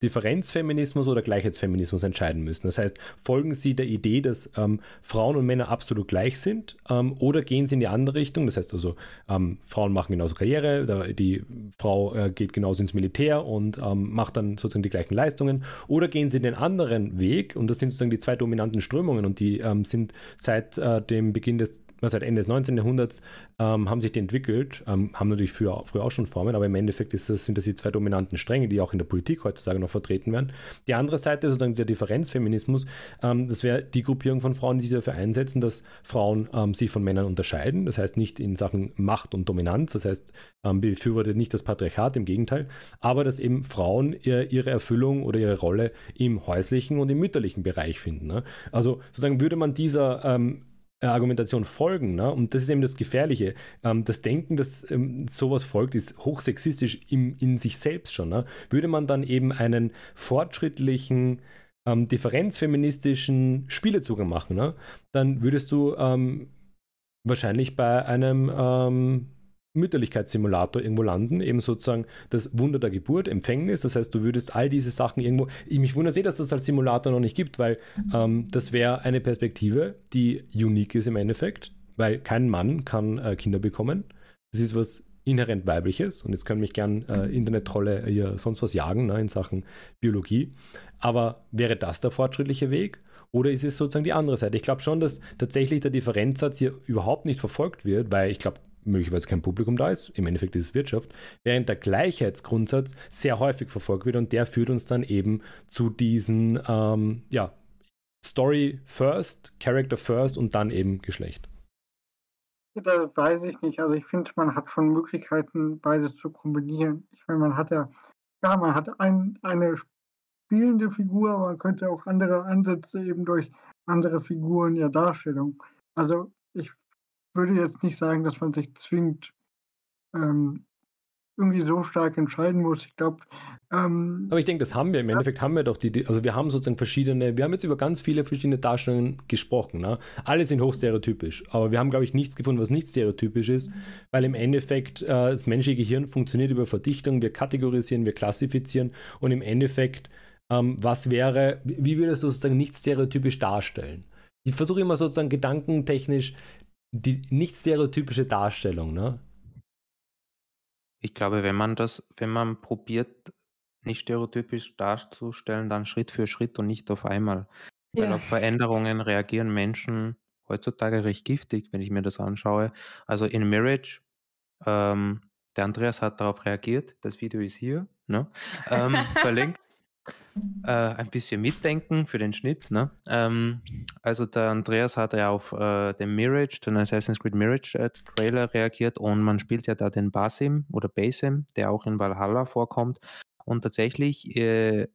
Differenzfeminismus oder Gleichheitsfeminismus entscheiden müssen. Das heißt, folgen sie der Idee, dass ähm, Frauen und Männer absolut gleich sind ähm, oder gehen sie in die andere Richtung? Das heißt also, ähm, Frauen machen genauso Karriere, die Frau äh, geht genauso ins Militär und ähm, macht dann sozusagen die gleichen Leistungen oder gehen sie den anderen Weg und das sind sozusagen die zwei dominanten Strömungen und die ähm, sind seit äh, dem Beginn des seit Ende des 19. Jahrhunderts ähm, haben sich die entwickelt, ähm, haben natürlich früher, früher auch schon Formen, aber im Endeffekt das, sind das die zwei dominanten Stränge, die auch in der Politik heutzutage noch vertreten werden. Die andere Seite, sozusagen der Differenzfeminismus, ähm, das wäre die Gruppierung von Frauen, die sich dafür einsetzen, dass Frauen ähm, sich von Männern unterscheiden. Das heißt nicht in Sachen Macht und Dominanz, das heißt ähm, befürwortet nicht das Patriarchat, im Gegenteil, aber dass eben Frauen ihr, ihre Erfüllung oder ihre Rolle im häuslichen und im mütterlichen Bereich finden. Ne? Also sozusagen würde man dieser ähm, äh, Argumentation folgen. Ne? Und das ist eben das Gefährliche. Ähm, das Denken, dass ähm, sowas folgt, ist hochsexistisch im, in sich selbst schon. Ne? Würde man dann eben einen fortschrittlichen, ähm, differenzfeministischen Spielezugang machen, ne? dann würdest du ähm, wahrscheinlich bei einem ähm, Mütterlichkeitssimulator irgendwo landen, eben sozusagen das Wunder der Geburt, Empfängnis. Das heißt, du würdest all diese Sachen irgendwo. Ich mich wundere sehr, dass das als Simulator noch nicht gibt, weil ähm, das wäre eine Perspektive, die unique ist im Endeffekt, weil kein Mann kann äh, Kinder bekommen. Das ist was inhärent weibliches und jetzt können mich gern äh, Internettrolle hier sonst was jagen ne, in Sachen Biologie. Aber wäre das der fortschrittliche Weg? Oder ist es sozusagen die andere Seite? Ich glaube schon, dass tatsächlich der Differenzsatz hier überhaupt nicht verfolgt wird, weil ich glaube, möglicherweise kein Publikum da ist, im Endeffekt ist es Wirtschaft, während der Gleichheitsgrundsatz sehr häufig verfolgt wird und der führt uns dann eben zu diesen, ähm, ja, Story first, Character first und dann eben Geschlecht. Das weiß ich nicht. Also ich finde, man hat schon Möglichkeiten, beides zu kombinieren. Ich meine, man hat ja, ja, man hat ein, eine spielende Figur, aber man könnte auch andere Ansätze eben durch andere Figuren der Darstellung. Also würde jetzt nicht sagen, dass man sich zwingend ähm, irgendwie so stark entscheiden muss. Ich glaube. Ähm, Aber ich denke, das haben wir. Im ja. Endeffekt haben wir doch die, also wir haben sozusagen verschiedene, wir haben jetzt über ganz viele verschiedene Darstellungen gesprochen. Ne? Alle sind hochstereotypisch. Aber wir haben, glaube ich, nichts gefunden, was nicht stereotypisch ist, mhm. weil im Endeffekt äh, das menschliche Gehirn funktioniert über Verdichtung. Wir kategorisieren, wir klassifizieren und im Endeffekt, ähm, was wäre, wie würdest du sozusagen nicht stereotypisch darstellen? Ich versuche immer sozusagen gedankentechnisch die nicht stereotypische Darstellung, ne? Ich glaube, wenn man das, wenn man probiert, nicht stereotypisch darzustellen, dann Schritt für Schritt und nicht auf einmal. Ja. Weil auf Veränderungen reagieren Menschen heutzutage recht giftig, wenn ich mir das anschaue. Also in Marriage, ähm, der Andreas hat darauf reagiert, das Video ist hier, ne? ähm, [laughs] verlinkt äh, ein bisschen mitdenken für den Schnitt. Ne? Ähm, also der Andreas hat ja auf äh, den Mirage, den Assassin's Creed Mirage äh, Trailer reagiert und man spielt ja da den Basim oder Basim, der auch in Valhalla vorkommt. Und tatsächlich, äh,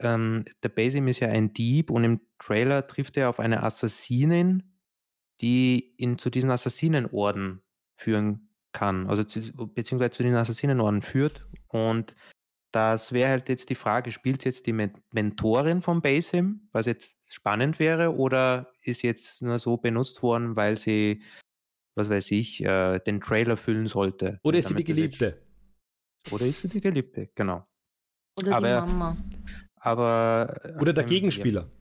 ähm, der Basim ist ja ein Dieb und im Trailer trifft er auf eine Assassinin, die ihn zu diesen Assassinenorden führen kann, also zu, beziehungsweise zu den Assassinenorden führt und das wäre halt jetzt die Frage, spielt jetzt die Mentorin von Basim, was jetzt spannend wäre, oder ist jetzt nur so benutzt worden, weil sie, was weiß ich, äh, den Trailer füllen sollte? Oder ist sie die Geliebte? Oder ist sie die Geliebte, genau. Oder aber, die Mama. Aber, oder der ähm, Gegenspieler. Ja.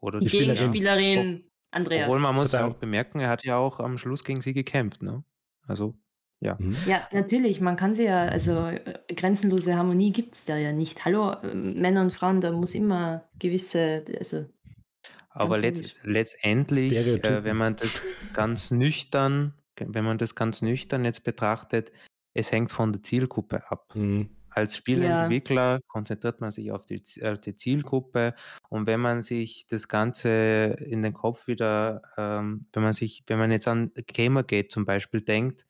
Oder die Gegenspielerin, Andreas. Obwohl man muss ja auch bemerken, er hat ja auch am Schluss gegen sie gekämpft, ne? Also ja. Mhm. Ja, natürlich, man kann sie ja, also äh, grenzenlose Harmonie gibt es da ja nicht. Hallo, äh, Männer und Frauen, da muss immer gewisse, also. Aber letzt, letztendlich, äh, wenn man das ganz nüchtern, wenn man das ganz nüchtern jetzt betrachtet, es hängt von der Zielgruppe ab. Mhm. Als Spieleentwickler ja. konzentriert man sich auf die, äh, die, Zielgruppe und wenn man sich das Ganze in den Kopf wieder, ähm, wenn man sich, wenn man jetzt an Gamergate zum Beispiel denkt,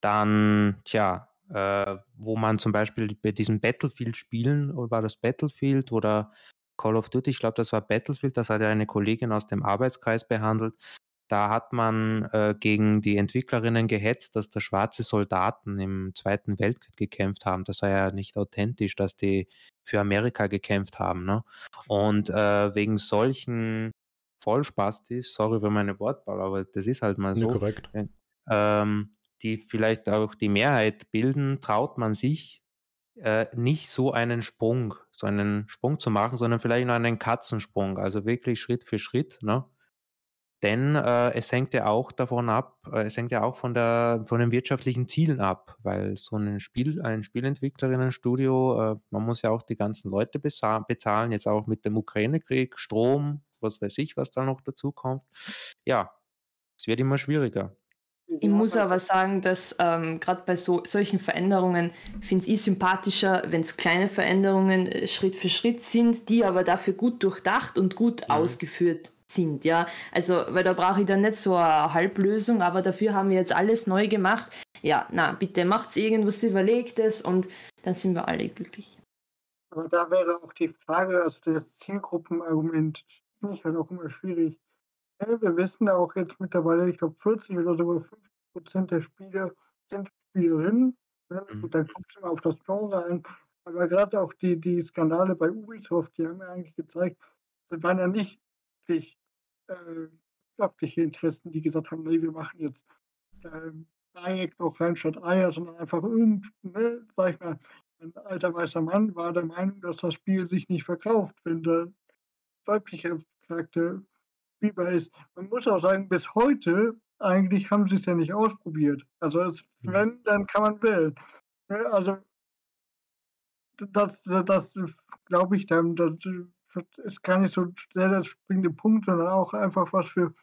dann, tja, äh, wo man zum Beispiel bei diesen Battlefield-Spielen, oder war das Battlefield oder Call of Duty, ich glaube, das war Battlefield, das hat ja eine Kollegin aus dem Arbeitskreis behandelt. da hat man äh, gegen die Entwicklerinnen gehetzt, dass da schwarze Soldaten im Zweiten Weltkrieg gekämpft haben. Das sei ja nicht authentisch, dass die für Amerika gekämpft haben. Ne? Und äh, wegen solchen Vollspastis, sorry für meine Wortwahl, aber das ist halt mal so. Ja, korrekt. Ähm, die vielleicht auch die Mehrheit bilden, traut man sich äh, nicht so einen Sprung, so einen Sprung zu machen, sondern vielleicht nur einen Katzensprung, also wirklich Schritt für Schritt. Ne? Denn äh, es hängt ja auch davon ab, äh, es hängt ja auch von, der, von den wirtschaftlichen Zielen ab, weil so ein Spiel, ein Spielentwicklerinnenstudio, äh, man muss ja auch die ganzen Leute bezahlen, jetzt auch mit dem Ukraine-Krieg, Strom, was weiß ich, was da noch dazu kommt. Ja, es wird immer schwieriger. Ich muss aber sagen, dass ähm, gerade bei so, solchen Veränderungen finde ich sympathischer, wenn es kleine Veränderungen äh, Schritt für Schritt sind, die aber dafür gut durchdacht und gut mhm. ausgeführt sind. Ja, also, weil da brauche ich dann nicht so eine Halblösung, aber dafür haben wir jetzt alles neu gemacht. Ja, na, bitte macht's irgendwas Überlegtes und dann sind wir alle glücklich. Aber da wäre auch die Frage, also das Zielgruppenargument, finde ich halt auch immer schwierig ja, wir wissen auch jetzt mittlerweile, ich glaube 40 oder sogar 50 Prozent der Spieler sind Spielerinnen. Ne? Mhm. Und dann kommt es immer auf das Genre an. Aber gerade auch die, die Skandale bei Ubisoft, die haben ja eigentlich gezeigt, es waren ja nicht wirklich äh, wirtschaftliche Interessen, die gesagt haben, nee, wir machen jetzt ähm, Dreieck noch rein statt Eier, sondern einfach irgend, ne, sag ich mal, ein alter weißer Mann war der Meinung, dass das Spiel sich nicht verkauft, wenn der weibliche Charakter spielbar ist. Man muss auch sagen, bis heute eigentlich haben sie es ja nicht ausprobiert. Also es, mhm. wenn, dann kann man wählen. Also das, das glaube ich dann, das ist gar nicht so sehr der springende Punkt, sondern auch einfach, was für,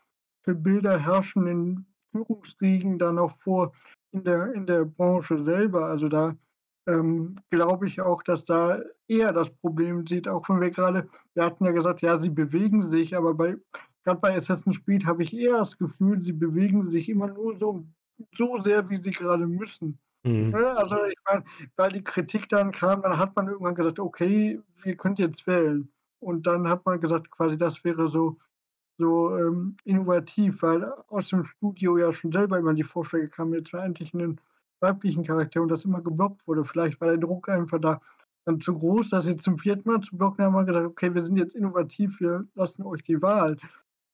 für Bilder herrschen in Führungskriegen dann auch vor in der, in der Branche selber. Also da ähm, glaube ich auch, dass da eher das Problem sieht, auch wenn wir gerade, wir hatten ja gesagt, ja, sie bewegen sich, aber bei gerade bei Assassin's Creed habe ich eher das Gefühl, sie bewegen sich immer nur so, so sehr, wie sie gerade müssen. Mhm. Also ich meine, weil die Kritik dann kam, dann hat man irgendwann gesagt, okay, ihr könnt jetzt wählen. Und dann hat man gesagt, quasi das wäre so, so ähm, innovativ, weil aus dem Studio ja schon selber immer die Vorschläge kamen, jetzt war endlich einen weiblichen Charakter und das immer geblockt wurde. Vielleicht war der Druck einfach da dann zu groß, dass sie zum vierten Mal zu blocken haben wir gesagt, okay, wir sind jetzt innovativ, wir lassen euch die Wahl.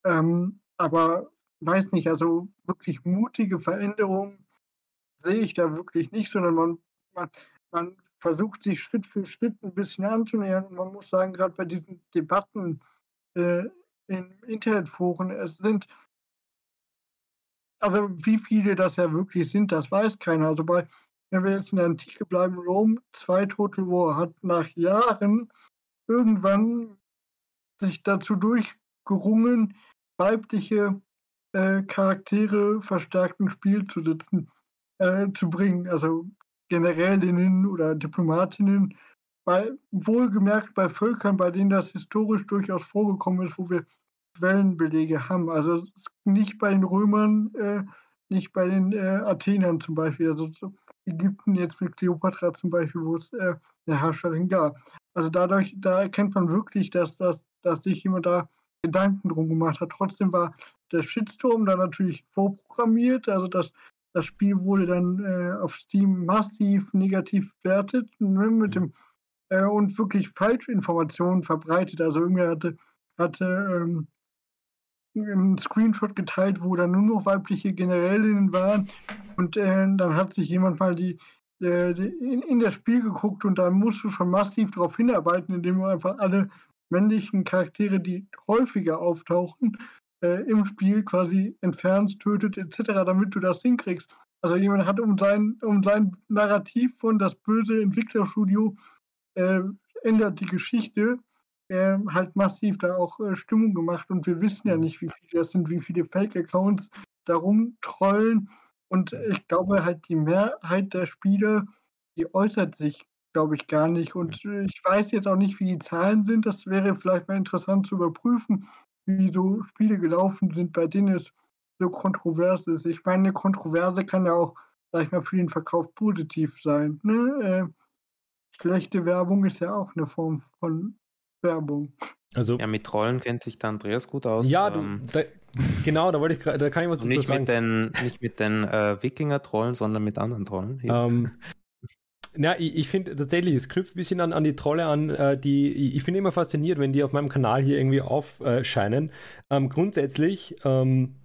Ähm, aber weiß nicht, also wirklich mutige Veränderungen sehe ich da wirklich nicht, sondern man, man, man versucht sich Schritt für Schritt ein bisschen anzunähern. Und man muss sagen, gerade bei diesen Debatten äh, in Internetforen, es sind, also wie viele das ja wirklich sind, das weiß keiner. Also bei, wenn wir jetzt in der Antike bleiben, Rom 2 Total War hat nach Jahren irgendwann sich dazu durchgerungen, weibliche äh, Charaktere verstärkt ins Spiel zu sitzen, äh, zu bringen. Also Generälinnen oder Diplomatinnen, bei, wohlgemerkt bei Völkern, bei denen das historisch durchaus vorgekommen ist, wo wir Quellenbelege haben. Also nicht bei den Römern, äh, nicht bei den äh, Athenern zum Beispiel. Also so Ägypten jetzt mit Kleopatra zum Beispiel, wo es äh, eine Herrscherin gab. Also dadurch, da erkennt man wirklich, dass, das, dass sich jemand da Gedanken drum gemacht hat. Trotzdem war der Shitstorm da natürlich vorprogrammiert. Also das, das Spiel wurde dann äh, auf Steam massiv negativ bewertet ne, mit dem, äh, und wirklich Falschinformationen verbreitet. Also irgendwer hatte, hatte ähm, einen Screenshot geteilt, wo dann nur noch weibliche Generälinnen waren. Und äh, dann hat sich jemand mal die, äh, die in, in, das Spiel geguckt und da musst du schon massiv darauf hinarbeiten, indem du einfach alle männlichen Charaktere, die häufiger auftauchen, äh, im Spiel quasi entfernst, tötet etc., damit du das hinkriegst. Also jemand hat um sein, um sein Narrativ von das böse Entwicklerstudio äh, ändert die Geschichte äh, halt massiv da auch äh, Stimmung gemacht und wir wissen ja nicht, wie viele das sind, wie viele Fake-Accounts darum trollen und ich glaube halt die Mehrheit der Spieler, die äußert sich glaube ich gar nicht. Und ich weiß jetzt auch nicht, wie die Zahlen sind. Das wäre vielleicht mal interessant zu überprüfen, wie so Spiele gelaufen sind, bei denen es so kontrovers ist. Ich meine, eine Kontroverse kann ja auch, sag ich mal, für den Verkauf positiv sein. Ne? Äh, schlechte Werbung ist ja auch eine Form von Werbung. Also, ja, mit Trollen kennt sich der Andreas gut aus. Ja, du, ähm, da, Genau, da wollte ich da kann ich was dazu nicht sagen. Mit den, nicht mit den äh, Wikinger-Trollen, sondern mit anderen Trollen. Ähm, [laughs] ja, ich, ich finde tatsächlich, es knüpft ein bisschen an, an die Trolle an, äh, die ich bin immer fasziniert, wenn die auf meinem Kanal hier irgendwie aufscheinen. Ähm, grundsätzlich ähm,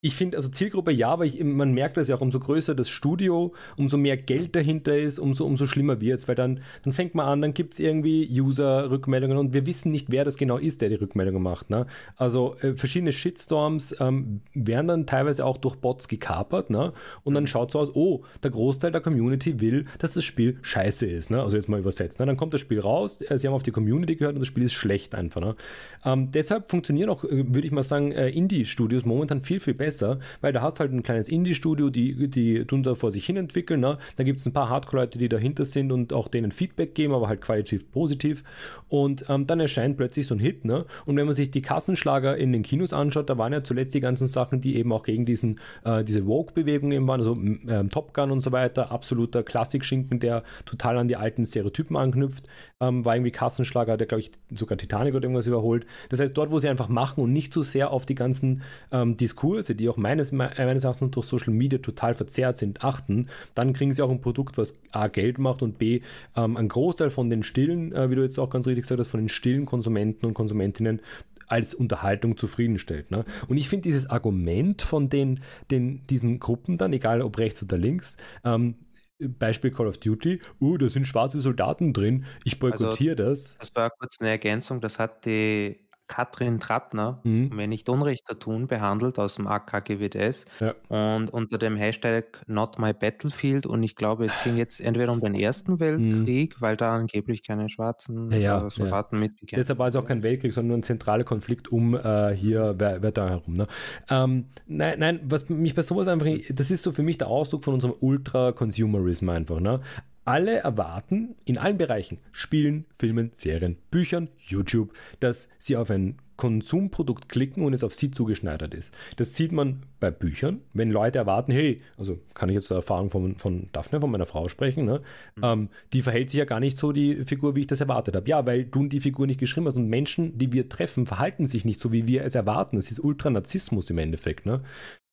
ich finde, also Zielgruppe ja, aber ich, man merkt das ja auch, umso größer das Studio, umso mehr Geld dahinter ist, umso, umso schlimmer wird es, weil dann, dann fängt man an, dann gibt es irgendwie User-Rückmeldungen und wir wissen nicht, wer das genau ist, der die Rückmeldungen macht. Ne? Also äh, verschiedene Shitstorms ähm, werden dann teilweise auch durch Bots gekapert ne? und dann schaut es so aus, oh, der Großteil der Community will, dass das Spiel scheiße ist. Ne? Also jetzt mal übersetzt. Ne? Dann kommt das Spiel raus, äh, sie haben auf die Community gehört und das Spiel ist schlecht einfach. Ne? Ähm, deshalb funktionieren auch, äh, würde ich mal sagen, äh, Indie-Studios momentan viel, viel besser besser, weil da hast halt ein kleines Indie-Studio, die, die tun da vor sich hin entwickeln. Ne? Da gibt es ein paar Hardcore-Leute, die dahinter sind und auch denen Feedback geben, aber halt qualitativ positiv. Und ähm, dann erscheint plötzlich so ein Hit. Ne? Und wenn man sich die Kassenschlager in den Kinos anschaut, da waren ja zuletzt die ganzen Sachen, die eben auch gegen diesen, äh, diese Woke-Bewegung eben waren, also äh, Top Gun und so weiter, absoluter Klassikschinken, der total an die alten Stereotypen anknüpft, ähm, war irgendwie Kassenschlager, der glaube ich sogar Titanic oder irgendwas überholt. Das heißt, dort, wo sie einfach machen und nicht so sehr auf die ganzen ähm, Diskurse, die auch meines, meines Erachtens durch Social Media total verzerrt sind, achten, dann kriegen sie auch ein Produkt, was A, Geld macht und B, ähm, einen Großteil von den stillen, äh, wie du jetzt auch ganz richtig gesagt hast, von den stillen Konsumenten und Konsumentinnen als Unterhaltung zufriedenstellt. Ne? Und ich finde dieses Argument von den, den, diesen Gruppen dann, egal ob rechts oder links, ähm, Beispiel Call of Duty, uh, da sind schwarze Soldaten drin, ich boykottiere also, das. Das war kurz eine Ergänzung, das hat die Katrin Trattner, mhm. wenn nicht Unrecht tun, behandelt aus dem AKGWDS ja. und unter dem Hashtag Not My Battlefield und ich glaube, es ging jetzt entweder um den Ersten [laughs] mhm. Weltkrieg, mhm. weil da angeblich keine schwarzen ja, äh, Soldaten ja. mitgekämpft Deshalb war es auch kein Weltkrieg, sondern nur ein zentraler Konflikt um äh, hier, da herum. Ne? Ähm, nein, nein, was mich bei sowas einfach, das ist so für mich der Ausdruck von unserem Ultra-Consumerism einfach. Ne? Alle erwarten in allen Bereichen, Spielen, Filmen, Serien, Büchern, YouTube, dass sie auf ein Konsumprodukt klicken und es auf sie zugeschneidert ist. Das sieht man bei Büchern, wenn Leute erwarten, hey, also kann ich jetzt zur Erfahrung von, von Daphne, von meiner Frau sprechen, ne? Mhm. Ähm, die verhält sich ja gar nicht so, die Figur, wie ich das erwartet habe. Ja, weil du die Figur nicht geschrieben hast und Menschen, die wir treffen, verhalten sich nicht so, wie wir es erwarten. Das ist Ultranarzismus im Endeffekt. Ne?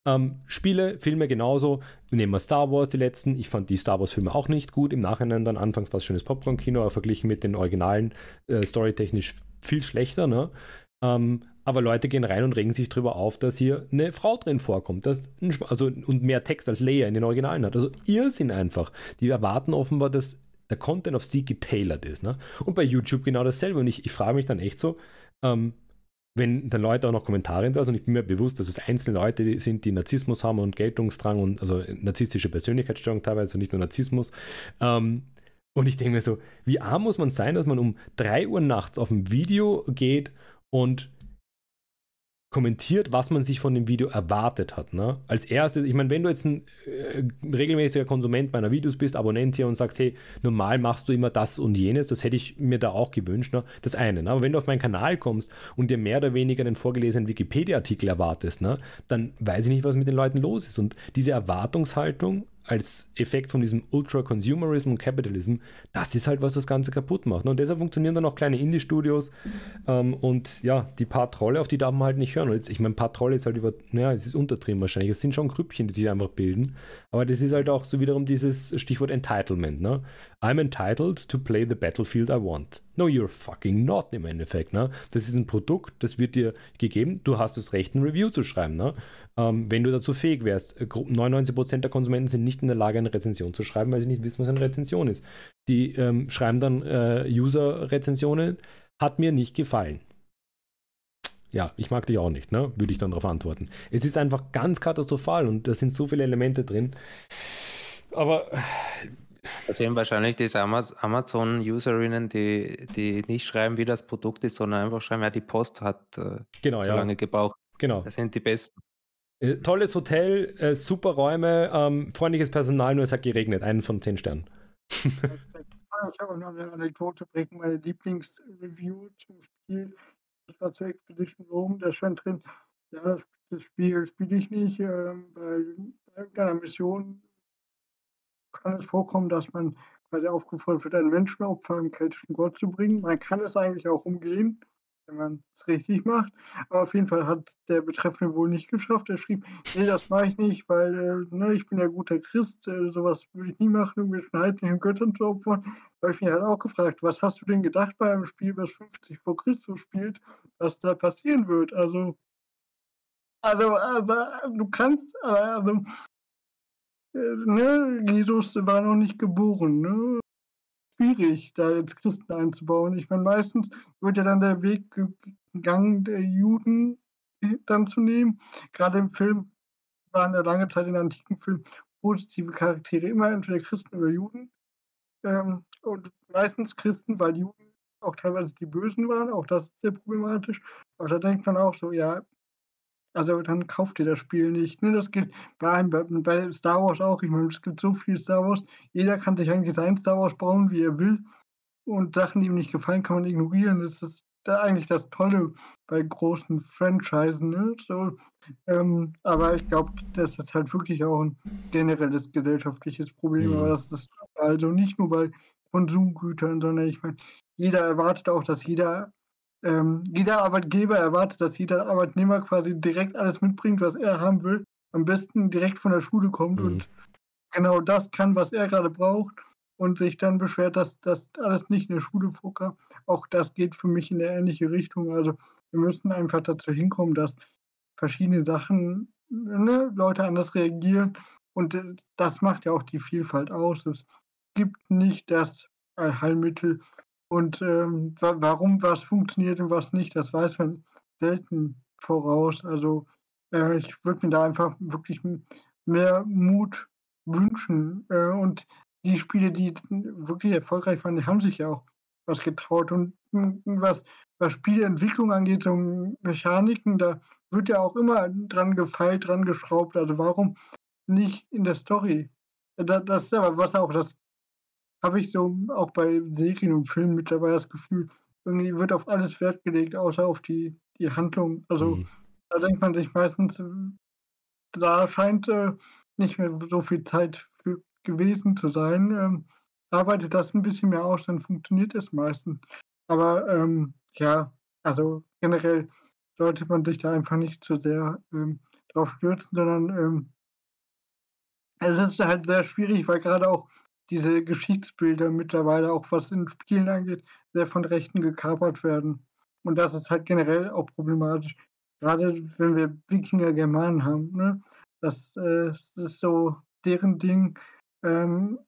Ähm, Spiele, Filme genauso. Nehmen wir Star Wars, die letzten. Ich fand die Star Wars-Filme auch nicht gut. Im Nachhinein dann anfangs war es schönes Popcorn-Kino, aber verglichen mit den Originalen äh, storytechnisch viel schlechter. Ne? Ähm, aber Leute gehen rein und regen sich darüber auf, dass hier eine Frau drin vorkommt. Dass also, und mehr Text als Leia in den Originalen hat. Also Irrsinn einfach. Die erwarten offenbar, dass der Content auf sie getailert ist. Ne? Und bei YouTube genau dasselbe. Und ich, ich frage mich dann echt so, ähm, wenn dann Leute auch noch Kommentare hinterlassen, und ich bin mir bewusst, dass es einzelne Leute sind, die Narzissmus haben und Geltungsdrang und also narzisstische Persönlichkeitsstörung teilweise, nicht nur Narzissmus. Ähm, und ich denke mir so, wie arm muss man sein, dass man um 3 Uhr nachts auf ein Video geht und kommentiert, was man sich von dem Video erwartet hat. Ne? Als erstes, ich meine, wenn du jetzt ein äh, regelmäßiger Konsument meiner Videos bist, Abonnent hier und sagst, hey, normal machst du immer das und jenes, das hätte ich mir da auch gewünscht, ne? das eine. Ne? Aber wenn du auf meinen Kanal kommst und dir mehr oder weniger einen vorgelesenen Wikipedia-Artikel erwartest, ne? dann weiß ich nicht, was mit den Leuten los ist. Und diese Erwartungshaltung als Effekt von diesem Ultra-Consumerism und Capitalism, das ist halt, was das Ganze kaputt macht. Ne? Und deshalb funktionieren dann auch kleine Indie-Studios ähm, und ja, die paar Trolle, auf die darf man halt nicht hören. Und jetzt, ich meine, ein paar Trolle ist halt über, naja, es ist untertrieben wahrscheinlich. Es sind schon Grüppchen, die sich einfach bilden. Aber das ist halt auch so wiederum dieses Stichwort Entitlement. Ne? I'm entitled to play the battlefield I want. No, you're fucking not im Endeffekt. Ne? Das ist ein Produkt, das wird dir gegeben. Du hast das Recht, ein Review zu schreiben. Ne? Ähm, wenn du dazu fähig wärst. 99% äh, der Konsumenten sind nicht in der Lage, eine Rezension zu schreiben, weil sie nicht wissen, was eine Rezension ist. Die ähm, schreiben dann äh, User-Rezensionen, hat mir nicht gefallen. Ja, ich mag dich auch nicht, ne? Würde ich dann darauf antworten. Es ist einfach ganz katastrophal und da sind so viele Elemente drin. Aber das sind wahrscheinlich diese Amazon-Userinnen, die, die nicht schreiben, wie das Produkt ist, sondern einfach schreiben, ja, die Post hat äh, genau, so ja. lange gebraucht. Genau. Das sind die besten. Äh, tolles Hotel, äh, super Räume, ähm, freundliches Personal, nur es hat geregnet. Einen von zehn Sternen. ich habe noch eine Anekdote bringen. Meine Lieblingsreview zum Spiel, das war zur Expedition Rome, da stand drin, ja, das Spiel spiele ich nicht, äh, weil bei irgendeiner Mission kann es vorkommen, dass man quasi aufgefordert wird, einen Menschenopfer im keltischen Gott zu bringen. Man kann es eigentlich auch umgehen. Wenn man es richtig macht. Aber auf jeden Fall hat der Betreffende wohl nicht geschafft. Er schrieb, nee, das mache ich nicht, weil äh, ne, ich bin ja guter Christ, äh, sowas würde ich nie machen, um mit heidnischen Göttern zu opfern. Da habe ich mich halt auch gefragt, was hast du denn gedacht bei einem Spiel, was 50 vor Christus spielt, was da passieren wird? Also, also, also du kannst, also, äh, ne, Jesus war noch nicht geboren, ne? Schwierig, da jetzt Christen einzubauen. Ich meine, meistens wird ja dann der Weg gegangen, der Juden dann zu nehmen. Gerade im Film waren ja lange Zeit in antiken Film positive Charaktere immer entweder Christen oder Juden. Ähm, und meistens Christen, weil Juden auch teilweise die Bösen waren. Auch das ist sehr problematisch. Aber da denkt man auch so, ja, also dann kauft ihr das Spiel nicht. Ne, das gilt bei, bei Star Wars auch. Ich meine, es gibt so viel Star Wars. Jeder kann sich eigentlich sein Star Wars bauen, wie er will. Und Sachen, die ihm nicht gefallen, kann man ignorieren. Das ist da eigentlich das Tolle bei großen Franchisen. Ne? So, ähm, aber ich glaube, das ist halt wirklich auch ein generelles gesellschaftliches Problem. Mhm. Aber das ist also nicht nur bei Konsumgütern, sondern ich meine, jeder erwartet auch, dass jeder ähm, jeder Arbeitgeber erwartet, dass jeder Arbeitnehmer quasi direkt alles mitbringt, was er haben will. Am besten direkt von der Schule kommt mhm. und genau das kann, was er gerade braucht und sich dann beschwert, dass das alles nicht in der Schule vorkam. Auch das geht für mich in eine ähnliche Richtung. Also wir müssen einfach dazu hinkommen, dass verschiedene Sachen, ne, Leute anders reagieren. Und das macht ja auch die Vielfalt aus. Es gibt nicht das Heilmittel, und ähm, wa warum was funktioniert und was nicht, das weiß man selten voraus. Also äh, ich würde mir da einfach wirklich mehr Mut wünschen. Äh, und die Spiele, die wirklich erfolgreich waren, die haben sich ja auch was getraut. Und was, was Spieleentwicklung angeht, so Mechaniken, da wird ja auch immer dran gefeilt, dran geschraubt. Also warum nicht in der Story? Das, das ist aber was auch das habe ich so auch bei Serien und Filmen mittlerweile das Gefühl, irgendwie wird auf alles Wert gelegt, außer auf die, die Handlung. Also mhm. da denkt man sich meistens, da scheint äh, nicht mehr so viel Zeit für gewesen zu sein. Ähm, arbeitet das ein bisschen mehr aus, dann funktioniert es meistens. Aber ähm, ja, also generell sollte man sich da einfach nicht zu sehr ähm, drauf stürzen, sondern ähm, es ist halt sehr schwierig, weil gerade auch diese Geschichtsbilder mittlerweile, auch was in Spielen angeht, sehr von Rechten gekapert werden. Und das ist halt generell auch problematisch. Gerade wenn wir Wikinger Germanen haben, ne? Das, äh, das ist so deren Ding. Ähm,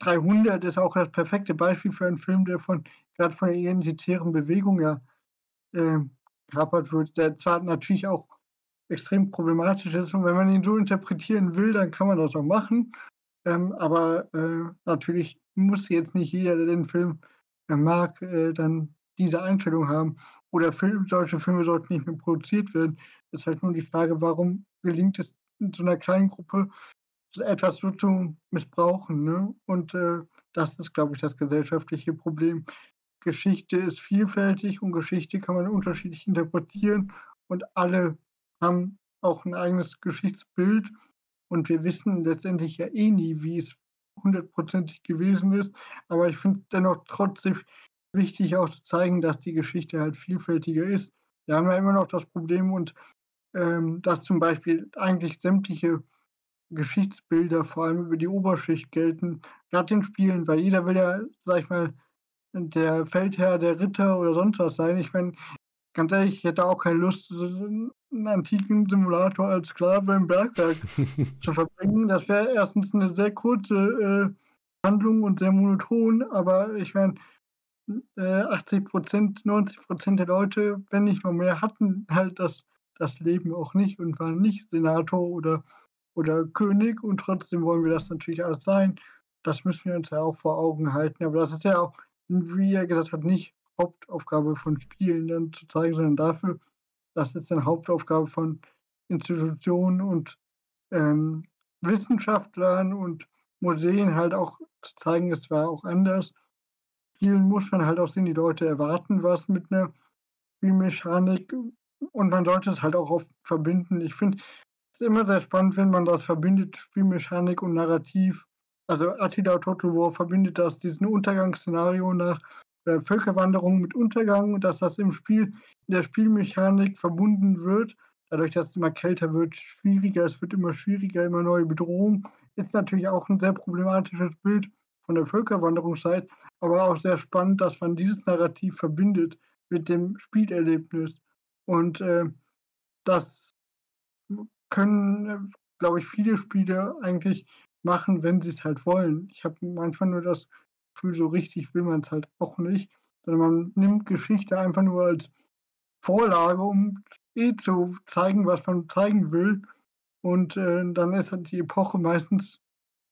300 ist auch das perfekte Beispiel für einen Film, der von gerade von der identitären Bewegung ja äh, wird, der zwar natürlich auch extrem problematisch ist und wenn man ihn so interpretieren will, dann kann man das auch machen. Ähm, aber äh, natürlich muss jetzt nicht jeder, der den Film äh, mag, äh, dann diese Einstellung haben. Oder Film, solche Filme sollten nicht mehr produziert werden. Es ist halt nur die Frage, warum gelingt es in so einer kleinen Gruppe, etwas so zu missbrauchen. Ne? Und äh, das ist, glaube ich, das gesellschaftliche Problem. Geschichte ist vielfältig und Geschichte kann man unterschiedlich interpretieren und alle haben auch ein eigenes Geschichtsbild und wir wissen letztendlich ja eh nie, wie es hundertprozentig gewesen ist. Aber ich finde es dennoch trotzdem wichtig, auch zu zeigen, dass die Geschichte halt vielfältiger ist. Wir haben ja immer noch das Problem und ähm, dass zum Beispiel eigentlich sämtliche Geschichtsbilder vor allem über die Oberschicht gelten, gerade in Spielen, weil jeder will ja, sag ich mal, der Feldherr, der Ritter oder sonst was sein. Ich meine, ganz ehrlich, ich hätte auch keine Lust, einen antiken Simulator als Sklave im Bergwerk [laughs] zu verbringen. Das wäre erstens eine sehr kurze äh, Handlung und sehr monoton, aber ich meine, äh, 80 Prozent, 90 Prozent der Leute, wenn nicht noch mehr, hatten halt das, das Leben auch nicht und waren nicht Senator oder, oder König und trotzdem wollen wir das natürlich alles sein. Das müssen wir uns ja auch vor Augen halten. Aber das ist ja auch, wie er gesagt hat, nicht Hauptaufgabe von Spielen dann zu zeigen, sondern dafür, das ist eine Hauptaufgabe von Institutionen und ähm, Wissenschaftlern und Museen halt auch zu zeigen, es war auch anders. Spielen muss man halt auch sehen, die Leute erwarten was mit einer Spielmechanik und man sollte es halt auch oft verbinden. Ich finde es immer sehr spannend, wenn man das verbindet, Spielmechanik und Narrativ. Also Attila Total War verbindet das, diesen Untergangsszenario nach äh, Völkerwanderung mit Untergang und dass das im Spiel, in der Spielmechanik verbunden wird. Dadurch, dass es immer kälter wird, schwieriger, es wird immer schwieriger, immer neue Bedrohungen, ist natürlich auch ein sehr problematisches Bild von der Völkerwanderungszeit, aber auch sehr spannend, dass man dieses Narrativ verbindet mit dem Spielerlebnis. Und äh, das können, äh, glaube ich, viele Spiele eigentlich machen, wenn sie es halt wollen. Ich habe manchmal nur das Gefühl, so richtig will man es halt auch nicht, sondern man nimmt Geschichte einfach nur als Vorlage, um eh zu zeigen, was man zeigen will. Und äh, dann ist halt die Epoche meistens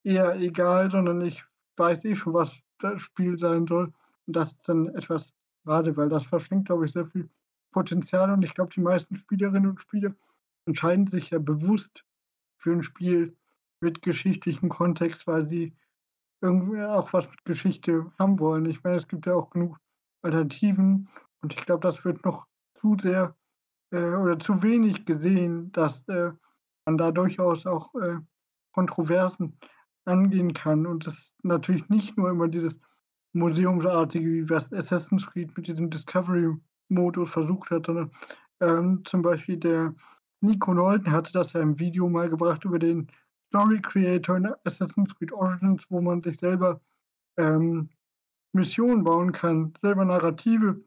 eher egal, sondern ich weiß eh schon, was das Spiel sein soll. Und das ist dann etwas schade, weil das verschenkt, glaube ich, sehr viel Potenzial. Und ich glaube, die meisten Spielerinnen und Spieler entscheiden sich ja bewusst für ein Spiel mit geschichtlichem Kontext, weil sie irgendwie auch was mit Geschichte haben wollen. Ich meine, es gibt ja auch genug Alternativen und ich glaube, das wird noch zu sehr äh, oder zu wenig gesehen, dass äh, man da durchaus auch äh, Kontroversen angehen kann und es natürlich nicht nur immer dieses Museumsartige, wie was Assassin's Creed mit diesem Discovery-Modus versucht hat, sondern ähm, zum Beispiel der Nico Nolten hatte das ja im Video mal gebracht über den Story Creator in Assassin's Creed Origins, wo man sich selber ähm, Missionen bauen kann, selber Narrative.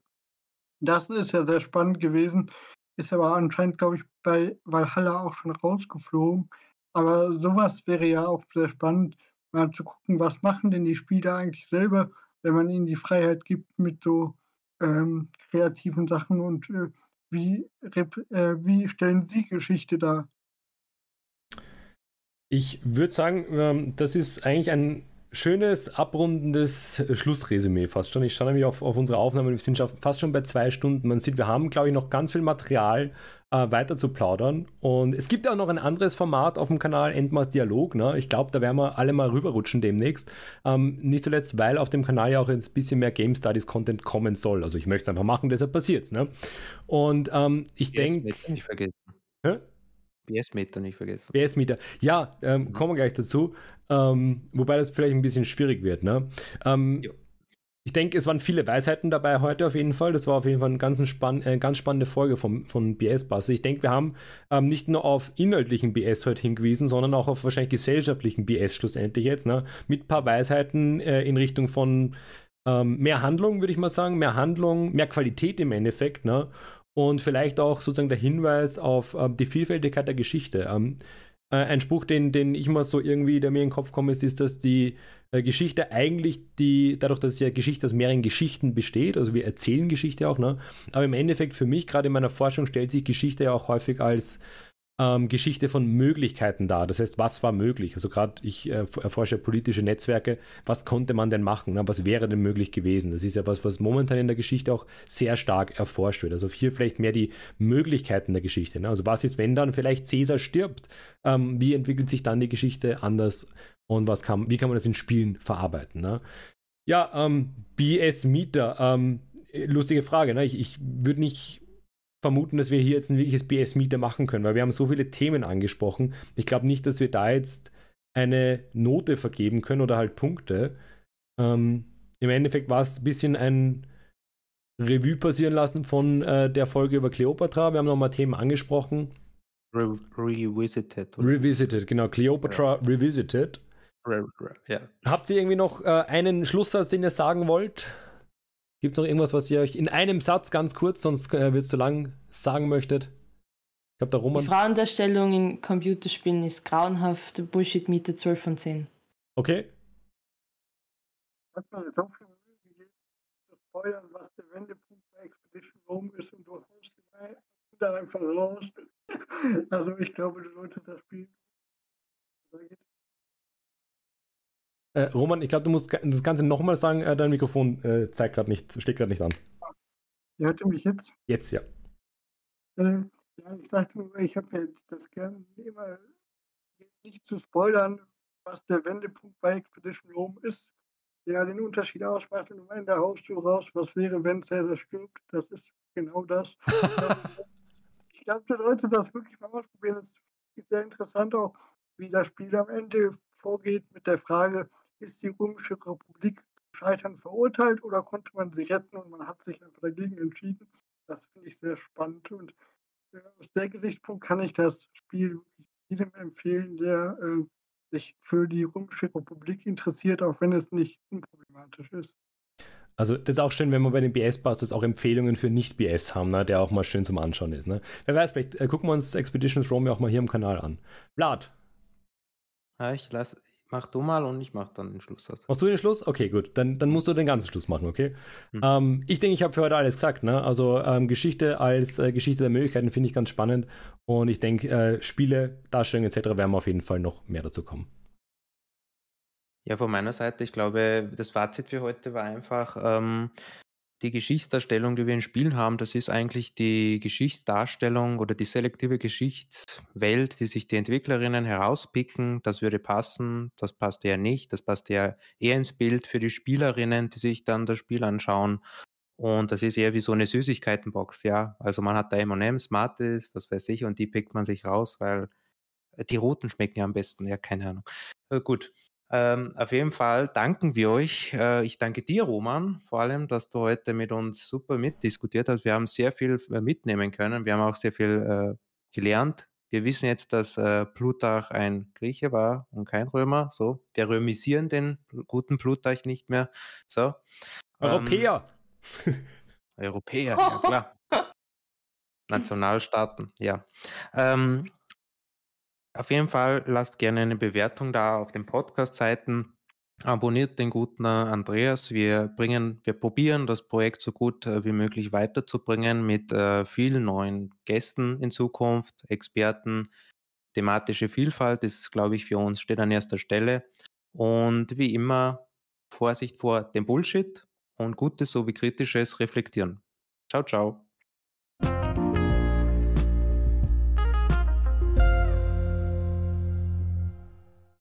Das ist ja sehr spannend gewesen, ist aber anscheinend, glaube ich, bei Valhalla auch schon rausgeflogen. Aber sowas wäre ja auch sehr spannend, mal zu gucken, was machen denn die Spieler eigentlich selber, wenn man ihnen die Freiheit gibt mit so ähm, kreativen Sachen und äh, wie, äh, wie stellen Sie Geschichte dar? Ich würde sagen, ähm, das ist eigentlich ein schönes, abrundendes Schlussresümee fast schon. Ich schaue nämlich auf, auf unsere Aufnahme, wir sind schon fast schon bei zwei Stunden. Man sieht, wir haben, glaube ich, noch ganz viel Material äh, weiter zu plaudern. Und es gibt auch noch ein anderes Format auf dem Kanal, Endmaß Dialog. Ne? Ich glaube, da werden wir alle mal rüberrutschen demnächst. Ähm, nicht zuletzt, weil auf dem Kanal ja auch ein bisschen mehr Game Studies Content kommen soll. Also ich möchte es einfach machen, deshalb passiert es. Ne? Und ähm, ich denke. Nicht vergessen. Hä? BS-Meter nicht vergessen. BS-Meter. Ja, ähm, mhm. kommen wir gleich dazu. Ähm, wobei das vielleicht ein bisschen schwierig wird. Ne? Ähm, ich denke, es waren viele Weisheiten dabei heute auf jeden Fall. Das war auf jeden Fall eine ganz, spann äh, ganz spannende Folge vom, von BS-Bass. Ich denke, wir haben ähm, nicht nur auf inhaltlichen BS heute hingewiesen, sondern auch auf wahrscheinlich gesellschaftlichen BS schlussendlich jetzt. Ne? Mit ein paar Weisheiten äh, in Richtung von ähm, mehr Handlung, würde ich mal sagen. Mehr Handlung, mehr Qualität im Endeffekt. Ne? Und vielleicht auch sozusagen der Hinweis auf ähm, die Vielfältigkeit der Geschichte. Ähm, äh, ein Spruch, den, den ich mal so irgendwie, der mir in den Kopf kommt, ist, ist, dass die äh, Geschichte eigentlich die, dadurch, dass ja Geschichte aus mehreren Geschichten besteht, also wir erzählen Geschichte auch, ne? aber im Endeffekt für mich, gerade in meiner Forschung, stellt sich Geschichte ja auch häufig als ähm, Geschichte von Möglichkeiten da. Das heißt, was war möglich? Also gerade ich äh, erforsche politische Netzwerke. Was konnte man denn machen? Ne? Was wäre denn möglich gewesen? Das ist ja was, was momentan in der Geschichte auch sehr stark erforscht wird. Also hier vielleicht mehr die Möglichkeiten der Geschichte. Ne? Also was ist, wenn dann vielleicht Cäsar stirbt? Ähm, wie entwickelt sich dann die Geschichte anders? Und was kann, wie kann man das in Spielen verarbeiten? Ne? Ja, ähm, BS Mieter. Ähm, lustige Frage. Ne? Ich, ich würde nicht vermuten, dass wir hier jetzt ein wirkliches BS-Meter machen können, weil wir haben so viele Themen angesprochen. Ich glaube nicht, dass wir da jetzt eine Note vergeben können oder halt Punkte. Ähm, Im Endeffekt war es ein bisschen ein Revue passieren lassen von äh, der Folge über Cleopatra. Wir haben nochmal Themen angesprochen. Re revisited. Revisited, genau. Cleopatra ja. Revisited. Re ja. Habt ihr irgendwie noch äh, einen Schlusssatz, den ihr sagen wollt? Gibt es noch irgendwas, was ihr euch in einem Satz ganz kurz, sonst äh, wird es zu lang, sagen möchtet? Ich glaube, der Roman. Die Frauendarstellung in Computerspielen ist grauenhaft. Bullshit Miete 12 von 10. Okay. Hat man so viel Mühe gegeben, zu spoilern, was der Wendepunkt bei Expedition Rome ist und du haust da einfach raus. [laughs] Also ich glaube, du solltest das Spiel. Da geht äh, Roman, ich glaube, du musst das Ganze nochmal sagen. Äh, dein Mikrofon äh, zeigt gerade nicht, steht gerade nicht an. Ihr hört mich jetzt? Jetzt, ja. Äh, ja, ich sagte nur, ich habe mir das gerne immer nicht zu spoilern, was der Wendepunkt bei Expedition Rome ist, der den Unterschied ausmacht. Und am Ende haust du raus, was wäre, wenn Cäsar stirbt. Das ist genau das. [laughs] ich glaube, du solltest das wirklich mal ausprobieren. Das ist sehr interessant auch, wie das Spiel am Ende vorgeht mit der Frage, ist die Römische Republik Scheitern verurteilt oder konnte man sie retten und man hat sich einfach dagegen entschieden. Das finde ich sehr spannend und äh, aus der Gesichtspunkt kann ich das Spiel jedem empfehlen, der äh, sich für die Römische Republik interessiert, auch wenn es nicht unproblematisch ist. Also das ist auch schön, wenn wir bei den BS-Busters auch Empfehlungen für Nicht-BS haben, ne, der auch mal schön zum Anschauen ist. Ne? Wer weiß, vielleicht äh, gucken wir uns Expeditions Rome auch mal hier im Kanal an. Vlad. Ja, ich lass, mach du mal und ich mach dann den Schlusssatz. Machst du den Schluss? Okay, gut. Dann, dann musst du den ganzen Schluss machen, okay? Hm. Ähm, ich denke, ich habe für heute alles gesagt. Ne? Also ähm, Geschichte als äh, Geschichte der Möglichkeiten finde ich ganz spannend. Und ich denke, äh, Spiele, Darstellungen etc. werden wir auf jeden Fall noch mehr dazu kommen. Ja, von meiner Seite, ich glaube, das Fazit für heute war einfach, ähm, die Geschichtsdarstellung, die wir in Spielen haben, das ist eigentlich die Geschichtsdarstellung oder die selektive Geschichtswelt, die sich die Entwicklerinnen herauspicken. Das würde passen, das passt eher nicht, das passt eher, eher ins Bild für die Spielerinnen, die sich dann das Spiel anschauen. Und das ist eher wie so eine Süßigkeitenbox, ja. Also man hat da M&M's, Smarties, was weiß ich, und die pickt man sich raus, weil die roten schmecken ja am besten, ja, keine Ahnung. Äh, gut, ähm, auf jeden Fall danken wir euch. Äh, ich danke dir, Roman, vor allem, dass du heute mit uns super mitdiskutiert hast. Wir haben sehr viel äh, mitnehmen können. Wir haben auch sehr viel äh, gelernt. Wir wissen jetzt, dass äh, Plutarch ein Grieche war und kein Römer. So, wir römisieren den guten Plutarch nicht mehr. So. Europäer. Ähm, Europäer, ja [laughs] klar. Nationalstaaten, ja. Ähm, auf jeden Fall lasst gerne eine Bewertung da auf den Podcast-Seiten. Abonniert den guten Andreas. Wir bringen, wir probieren das Projekt so gut äh, wie möglich weiterzubringen mit äh, vielen neuen Gästen in Zukunft, Experten. Thematische Vielfalt ist, glaube ich, für uns steht an erster Stelle. Und wie immer, Vorsicht vor dem Bullshit und Gutes sowie Kritisches reflektieren. Ciao, ciao.